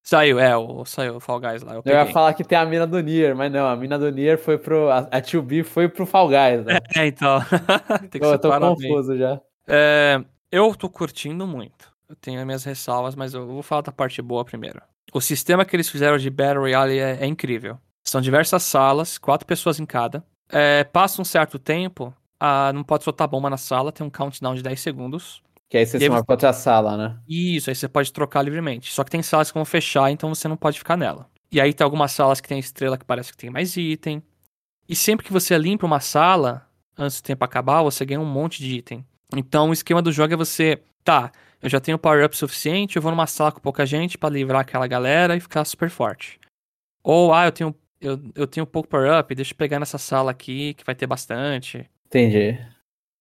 Saiu, é, o, saiu o Fall Guys lá. Eu, eu, ia falar que tem a mina do Nier, mas não, a mina do Nier foi pro. A, a 2B foi pro Fall Guys, né? É, então. tem que eu tô confuso bem. já. É, eu tô curtindo muito. Eu tenho as minhas ressalvas, mas eu vou falar da parte boa primeiro. O sistema que eles fizeram de Battle Royale é, é incrível. São diversas salas, quatro pessoas em cada. É, passa um certo tempo, a, não pode soltar bomba na sala, tem um countdown de 10 segundos. Que aí você se move pra outra sala, né? Isso, aí você pode trocar livremente. Só que tem salas que vão fechar, então você não pode ficar nela. E aí tem algumas salas que tem estrela que parece que tem mais item. E sempre que você limpa uma sala, antes do tempo acabar, você ganha um monte de item. Então o esquema do jogo é você, tá, eu já tenho power-up suficiente, eu vou numa sala com pouca gente para livrar aquela galera e ficar super forte. Ou, ah, eu tenho, eu, eu tenho pouco power-up, deixa eu pegar nessa sala aqui que vai ter bastante. Entendi.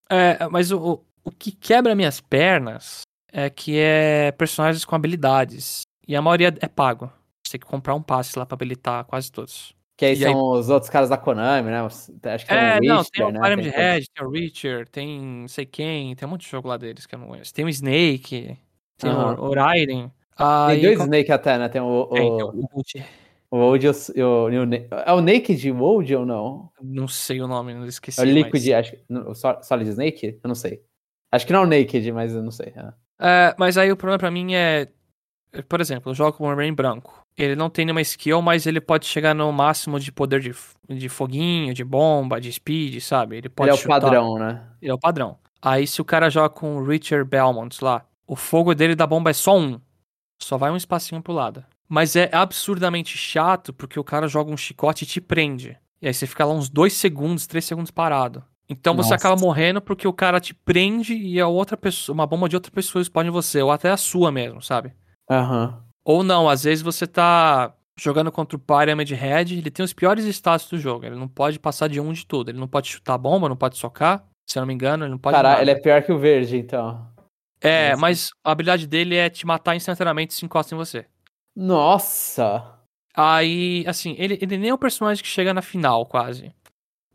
É, mas o, o que quebra minhas pernas é que é personagens com habilidades. E a maioria é pago. Você tem que comprar um passe lá pra habilitar quase todos. Que aí e são aí... os outros caras da Konami, né? Acho que é, é não, tem o né? Pyramid Head, tem o Richard, tem não sei quem, tem um monte de jogo lá deles que eu não conheço. Tem o Snake, tem uhum. o Raiden. Ah, tem dois Snake até, né? Tem o... o... Tem, tem o o Old e o, o, É o Naked Old ou não? Não sei o nome, não esqueci. É o Liquid, mas... acho o Solid Snake? Eu não sei. Acho que não é o Naked, mas eu não sei. É. É, mas aí o problema pra mim é. Por exemplo, eu jogo com o Marine branco. Ele não tem nenhuma skill, mas ele pode chegar no máximo de poder de, de foguinho, de bomba, de speed, sabe? Ele pode Ele é chutar. o padrão, né? Ele é o padrão. Aí se o cara joga com o Richard Belmont lá, o fogo dele da bomba é só um. Só vai um espacinho pro lado. Mas é absurdamente chato porque o cara joga um chicote e te prende. E aí você fica lá uns dois segundos, três segundos parado. Então Nossa. você acaba morrendo porque o cara te prende e a outra pessoa, uma bomba de outra pessoa explode em você, ou até a sua mesmo, sabe? Aham. Uhum. Ou não, às vezes você tá jogando contra o Pyramid Head, ele tem os piores status do jogo. Ele não pode passar de um de tudo. Ele não pode chutar bomba, não pode socar. Se eu não me engano, ele não pode. Caralho, ele é pior que o verde, então. É, Nossa. mas a habilidade dele é te matar instantaneamente se encosta em você. Nossa! Aí, assim, ele, ele nem é o personagem que chega na final, quase.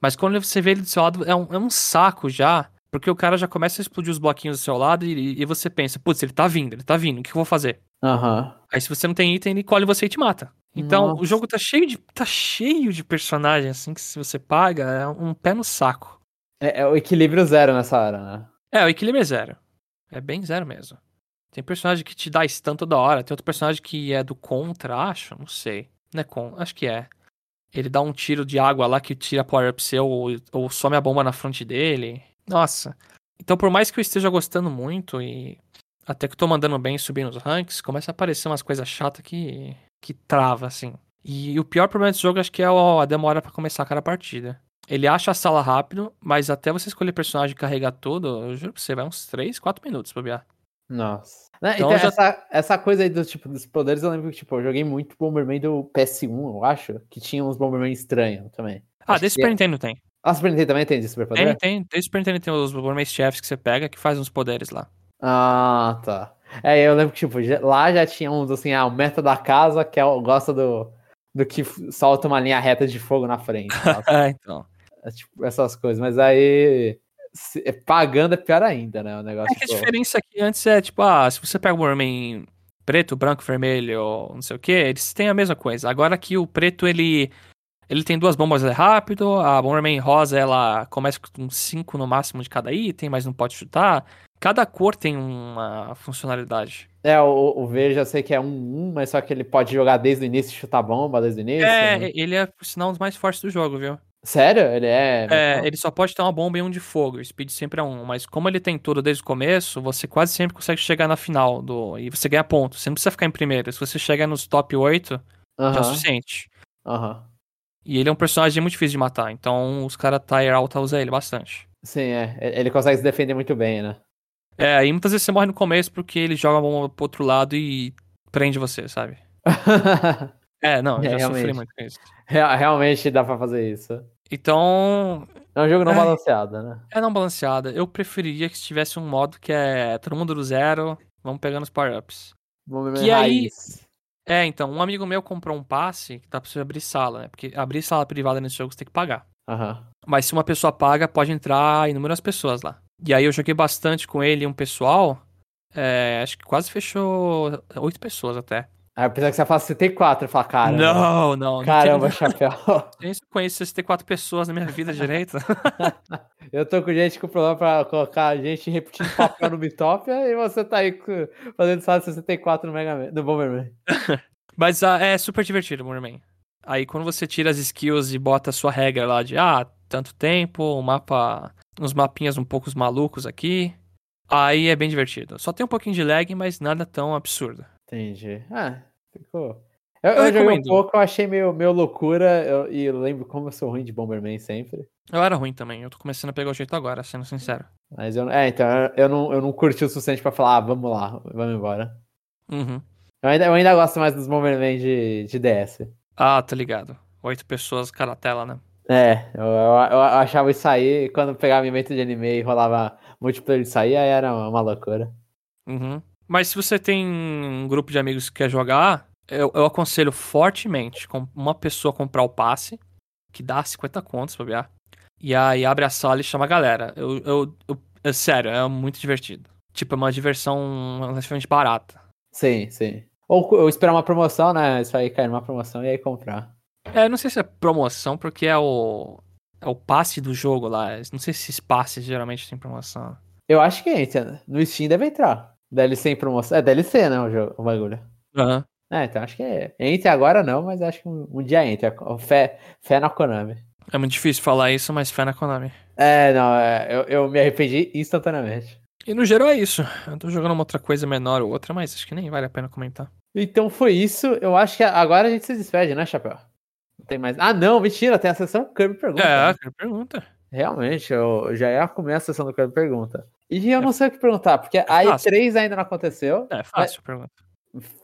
Mas quando você vê ele do seu lado, é um, é um saco já. Porque o cara já começa a explodir os bloquinhos do seu lado e, e você pensa, putz, ele tá vindo, ele tá vindo, o que eu vou fazer? Uhum. Aí se você não tem item, ele colhe você e te mata. Então, Nossa. o jogo tá cheio de. tá cheio de personagens, assim, que se você paga, é um pé no saco. É, é o equilíbrio zero nessa hora, né? É, o equilíbrio é zero. É bem zero mesmo. Tem personagem que te dá stun toda hora, tem outro personagem que é do contra, acho, não sei. Não é com, acho que é ele dá um tiro de água lá que tira power-up seu ou, ou some a bomba na frente dele. Nossa. Então, por mais que eu esteja gostando muito e até que eu tô mandando bem subir nos ranks, começa a aparecer umas coisas chatas que, que trava, assim. E o pior problema desse jogo acho que é a demora para começar cada partida. Ele acha a sala rápido, mas até você escolher personagem e carregar tudo, eu juro pra você, vai uns 3, 4 minutos pra bobear. Nossa. Né, então, então já... essa, essa coisa aí do tipo dos poderes, eu lembro que tipo, eu joguei muito Bomberman do PS1, eu acho, que tinha uns Bomberman estranhos também. Ah, acho desse Super é... Nintendo tem. Ah, Super Nintendo também tem de superpoder? Tem, tem. Desde Super Nintendo tem os Bomberman chefs que você pega que faz uns poderes lá. Ah, tá. É, eu lembro que, tipo, lá já tinha uns assim, ah, o meta da casa que é, gosta do, do que solta uma linha reta de fogo na frente. é, então. É, tipo, essas coisas. Mas aí é, pagando é pior ainda, né? O negócio. É que a diferença aqui antes é, tipo, ah, se você pega o Warman preto, branco, vermelho, não sei o que, eles têm a mesma coisa. Agora que o preto, ele Ele tem duas bombas é rápido, a Bomberman rosa ela começa com 5 no máximo de cada item, mas não pode chutar. Cada cor tem uma funcionalidade. É, o, o verde eu sei que é um 1, um, mas só que ele pode jogar desde o início e chutar bomba desde o início. É, né? ele é, por sinal, um dos mais fortes do jogo, viu? Sério? Ele é. É, ele só pode ter uma bomba e um de fogo. O speed sempre é um. Mas como ele tem tudo desde o começo, você quase sempre consegue chegar na final do. E você ganha ponto. Você não precisa ficar em primeiro. Se você chegar nos top 8, uh -huh. já é o suficiente. Aham. Uh -huh. E ele é um personagem muito difícil de matar, então os caras Tire Out usam ele bastante. Sim, é. Ele consegue se defender muito bem, né? É, e muitas vezes você morre no começo porque ele joga a bomba pro outro lado e prende você, sabe? é, não, eu já realmente. sofri muito com isso. Realmente dá pra fazer isso. Então. É um jogo não é, balanceado, né? É não balanceado. Eu preferiria que tivesse um modo que é todo mundo do zero, vamos pegando os power-ups. Que aí. É, então, um amigo meu comprou um passe que dá pra você abrir sala, né? Porque abrir sala privada nesse jogo você tem que pagar. Uhum. Mas se uma pessoa paga, pode entrar inúmeras pessoas lá. E aí eu joguei bastante com ele e um pessoal. É, acho que quase fechou oito pessoas até. Ah, eu pensava que você ia falar 64, eu falei, cara. Não, não. Caramba, não chapéu. Nem conheço 64 pessoas na minha vida direito. eu tô com gente com problema pra colocar gente repetindo papel no Bitopia e você tá aí fazendo só 64 no, Mega Man, no Bomberman. Mas uh, é super divertido, Bomberman. Aí quando você tira as skills e bota a sua regra lá de, ah, tanto tempo, um mapa, uns mapinhas um pouco malucos aqui, aí é bem divertido. Só tem um pouquinho de lag, mas nada tão absurdo. Entendi. Ah, ficou. Eu, eu, eu joguei um pouco, eu achei meio, meio loucura, eu, e eu lembro como eu sou ruim de Bomberman sempre. Eu era ruim também, eu tô começando a pegar o jeito agora, sendo sincero. Mas eu, é, então, eu não, eu não curti o suficiente pra falar, ah, vamos lá, vamos embora. Uhum. Eu ainda, eu ainda gosto mais dos Bomberman de, de DS. Ah, tá ligado. Oito pessoas cada tela, né? É, eu, eu, eu achava isso aí, quando pegava evento de anime e rolava multiplayer de sair, aí era uma loucura. Uhum. Mas se você tem um grupo de amigos que quer jogar, eu, eu aconselho fortemente com uma pessoa comprar o passe, que dá 50 contos pra ver. E aí abre a sala e chama a galera. Eu, eu, eu, eu, sério, é muito divertido. Tipo, é uma diversão relativamente barata. Sim, sim. Ou, ou esperar uma promoção, né? Isso aí cair numa promoção e aí comprar. É, não sei se é promoção, porque é o. É o passe do jogo lá. Não sei se esses passes geralmente tem promoção. Eu acho que entra. No Steam deve entrar. DLC em promoção. É DLC, né? O, jogo, o bagulho. Uhum. É, então acho que é. Entre agora não, mas acho que um, um dia entra. Fé, fé na Konami. É muito difícil falar isso, mas fé na Konami. É, não, é, eu, eu me arrependi instantaneamente. E no geral é isso. Eu tô jogando uma outra coisa menor ou outra, mas acho que nem vale a pena comentar. Então foi isso. Eu acho que agora a gente se despede, né, Chapéu? Não tem mais. Ah, não, mentira, tem a sessão Kirby Pergunta. É, né? Kirby Pergunta. Realmente, eu já ia comer a sessão do Kirby Pergunta. E eu é. não sei o que perguntar, porque é a E3 ainda não aconteceu. É fácil a pergunta.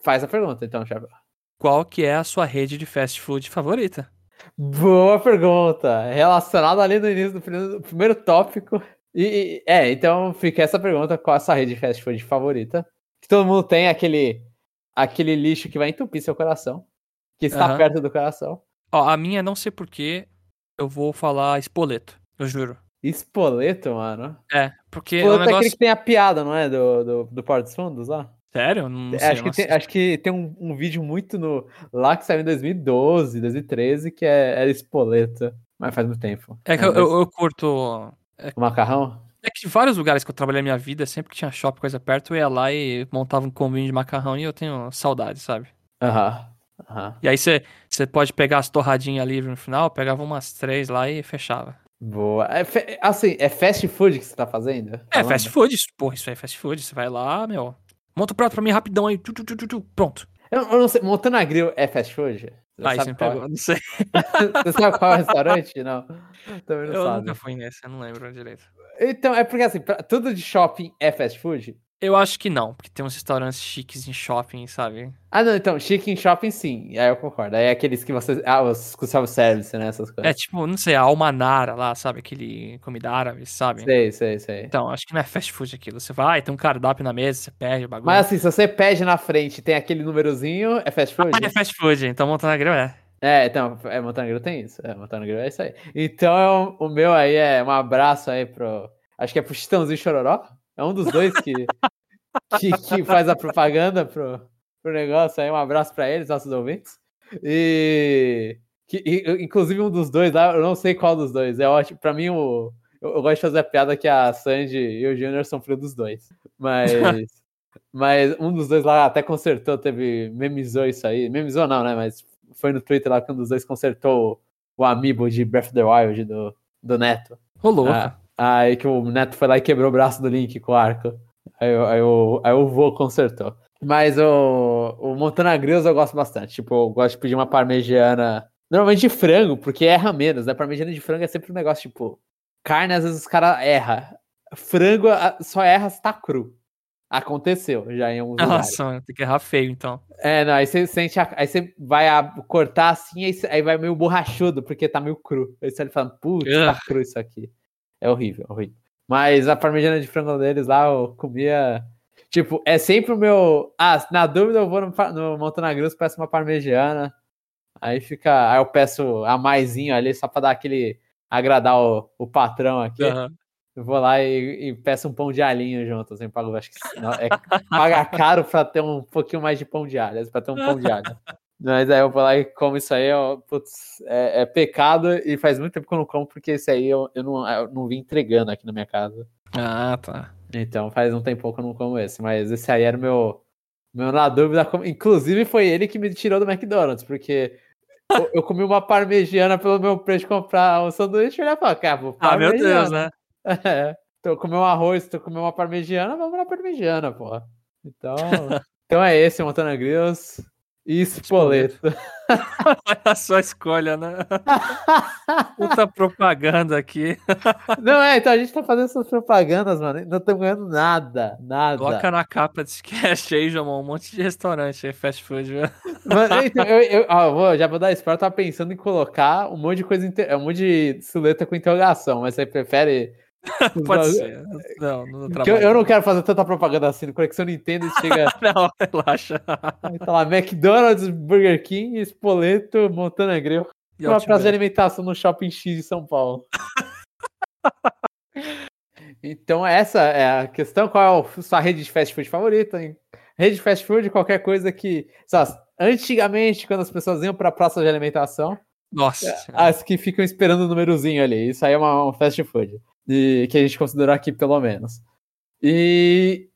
Faz a pergunta, então, Chapéu. Qual que é a sua rede de fast food favorita? Boa pergunta. Relacionada ali no início do primeiro, do primeiro tópico. E, é, então fica essa pergunta: qual é a sua rede de fast food favorita? Que todo mundo tem aquele, aquele lixo que vai entupir seu coração. Que está uhum. perto do coração. Ó, a minha, não sei porquê, eu vou falar espoleto, eu juro. Espoleto, mano? É, porque. Espoleto é, negócio... é aquele que tem a piada, não é? Do, do, do Porto dos Fundos lá? Sério? Não é, sei, acho, que tem, acho que tem um, um, vídeo muito no. Lá que saiu em 2012, 2013, que é, era espoleto. Mas faz muito tempo. É que é, eu, eu, eu, curto. É, o macarrão? É que vários lugares que eu trabalhei na minha vida, sempre que tinha shopping, coisa perto, eu ia lá e montava um combinho de macarrão e eu tenho saudade, sabe? Aham. Uhum. E aí você pode pegar as torradinhas livres no final, pegava umas três lá e fechava. Boa. É, assim, é fast food que você tá fazendo? É, Falando? fast food. Porra, isso é fast food. Você vai lá, meu. Monta o prato pra mim rapidão aí. Tu, tu, tu, pronto. Eu, eu, não sei. Montando a grill é fast food? Você aí você me pegou, não sei. você sabe qual é o restaurante? Não. Também não eu sabe. nunca fui nesse, eu não lembro direito. Então, é porque assim, pra, tudo de shopping é fast food? Eu acho que não, porque tem uns restaurantes chiques em shopping, sabe? Ah, não, então, chique em shopping sim, aí eu concordo. Aí é aqueles que você. Ah, os self-service, né? Essas coisas. É tipo, não sei, a Almanara lá, sabe? Aquele comida árabe, sabe? Sei, sei, sei. Então, acho que não é fast food aquilo. Você vai, tem um cardápio na mesa, você pede o bagulho. Mas assim, se você pede na frente tem aquele númerozinho, é fast food? Ah, é fast food, então Montenegro é. É, então, é, Montenegro tem isso. É, Montenegro é isso aí. Então, o meu aí é um abraço aí pro. Acho que é pro Chitãozinho Chororó. É um dos dois que. que, que faz a propaganda pro, pro negócio aí. Um abraço para eles, nossos ouvintes. E, Que, inclusive um dos dois lá, eu não sei qual dos dois. É ótimo. Pra mim, o, eu, eu, gosto de fazer a piada que a Sandy e o Junior são filhos dos dois. Mas. mas um dos dois lá até consertou, teve. Memizou isso aí. Memizou não, né? Mas foi no Twitter lá que um dos dois consertou o amiibo de Breath of the Wild do, do Neto. Rolou. Ah, aí que o Neto foi lá e quebrou o braço do Link com o arco. Aí, aí, o, aí o vô consertou. Mas o, o Montana Grills eu gosto bastante. Tipo, eu gosto de pedir uma parmegiana. Normalmente de frango, porque erra menos, né? Parmegiana de frango é sempre um negócio, tipo. Carne, às vezes os caras erram. Frango só erra se tá cru. Aconteceu já em um Nossa, lugares. tem que errar feio, então. É, não, aí você sente. A, aí você vai a, cortar assim, aí, aí, vai meio borrachudo, porque tá meio cru. Aí você falando, putz, tá cru isso aqui. É horrível, horrível. Mas a parmegiana de frango deles lá, eu comia. Tipo, é sempre o meu. Ah, na dúvida eu vou no, no Montana peço uma parmegiana. Aí fica. Aí eu peço a maisinho ali, só pra dar aquele. agradar o, o patrão aqui. Uhum. Eu vou lá e, e, peço um pão de alhinho junto, assim, pago, acho que é, paga caro pra ter um pouquinho mais de pão de alho, pra ter um pão de alho. Mas aí eu vou lá e como isso aí, ó, putz, é, é, pecado e faz muito tempo que eu não como, porque esse aí eu, eu, não, eu não vim entregando aqui na minha casa. Ah, tá. Então faz um tempo que eu não como esse, mas esse aí era o meu, meu na dúvida. Inclusive foi ele que me tirou do McDonald's, porque eu, eu comi uma parmegiana pelo meu preço de comprar um sanduíche e olhar pra cá, pô, Ah, meu Deus, né? É. Tô comendo um arroz, tô comendo uma parmegiana, vamos na parmegiana, pô. Então, então é esse, Montana Grills e espoleto. Olha a sua escolha, né? Puta propaganda aqui. Não, é, então a gente tá fazendo essas propagandas, mano. Não estamos ganhando nada, nada. Coloca na capa desse cast aí, João, um monte de restaurante aí, fast food. Mano, então, eu, eu, ó, vou, já vou dar spoiler, eu tava pensando em colocar um monte de coisa, um monte de sileta com interrogação, mas você prefere Pode ser. Não, não eu, eu, não quero fazer tanta propaganda assim. Conexão Nintendo chega. não, relaxa. Aí tá lá, McDonald's, Burger King, Espoleto, Montana Grill. E uma praça de alimentação no Shopping X de São Paulo. então, essa é a questão. Qual é a sua rede de fast food favorita? Hein? Rede de fast food, qualquer coisa que. Sabe, antigamente, quando as pessoas iam pra praça de alimentação. Nossa. As que ficam esperando o númerozinho ali. Isso aí é uma, uma fast food de, que a gente considerou aqui, pelo menos. E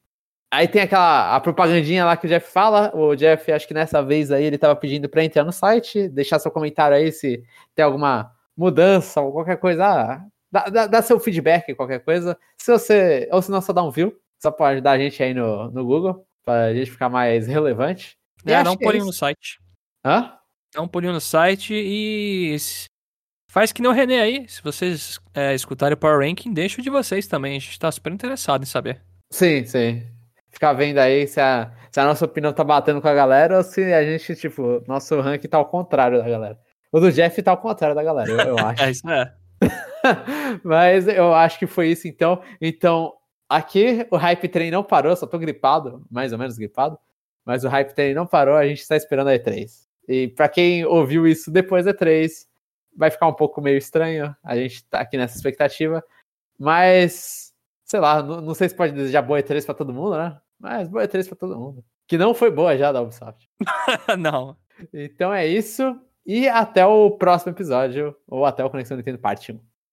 aí tem aquela a propagandinha lá que o Jeff fala. O Jeff, acho que nessa vez aí, ele estava pedindo para entrar no site, deixar seu comentário aí se tem alguma mudança ou qualquer coisa. Ah, dá, dá, dá, seu feedback, qualquer coisa. Se você, ou se não, só dá um view, só pode ajudar a gente aí no, no Google, para a gente ficar mais relevante. É, dá um é pulinho é no site. Hã? Dá um pulinho no site e Faz que nem o René aí. Se vocês é, escutarem o Power Ranking, deixa o de vocês também. A gente tá super interessado em saber. Sim, sim. Ficar vendo aí se a, se a nossa opinião tá batendo com a galera ou se a gente, tipo, nosso ranking tá ao contrário da galera. O do Jeff tá ao contrário da galera, eu, eu acho. é, isso é. Mas eu acho que foi isso então. Então, aqui o Hype Train não parou, só tô gripado, mais ou menos gripado. Mas o Hype Train não parou, a gente tá esperando a E3. E para quem ouviu isso depois da E3, vai ficar um pouco meio estranho. A gente tá aqui nessa expectativa. Mas, sei lá, não, não sei se pode desejar boa E3 pra todo mundo, né? Mas boa E3 pra todo mundo. Que não foi boa já da Ubisoft. não. Então é isso. E até o próximo episódio. Ou até o Conexão Nintendo Parte 1.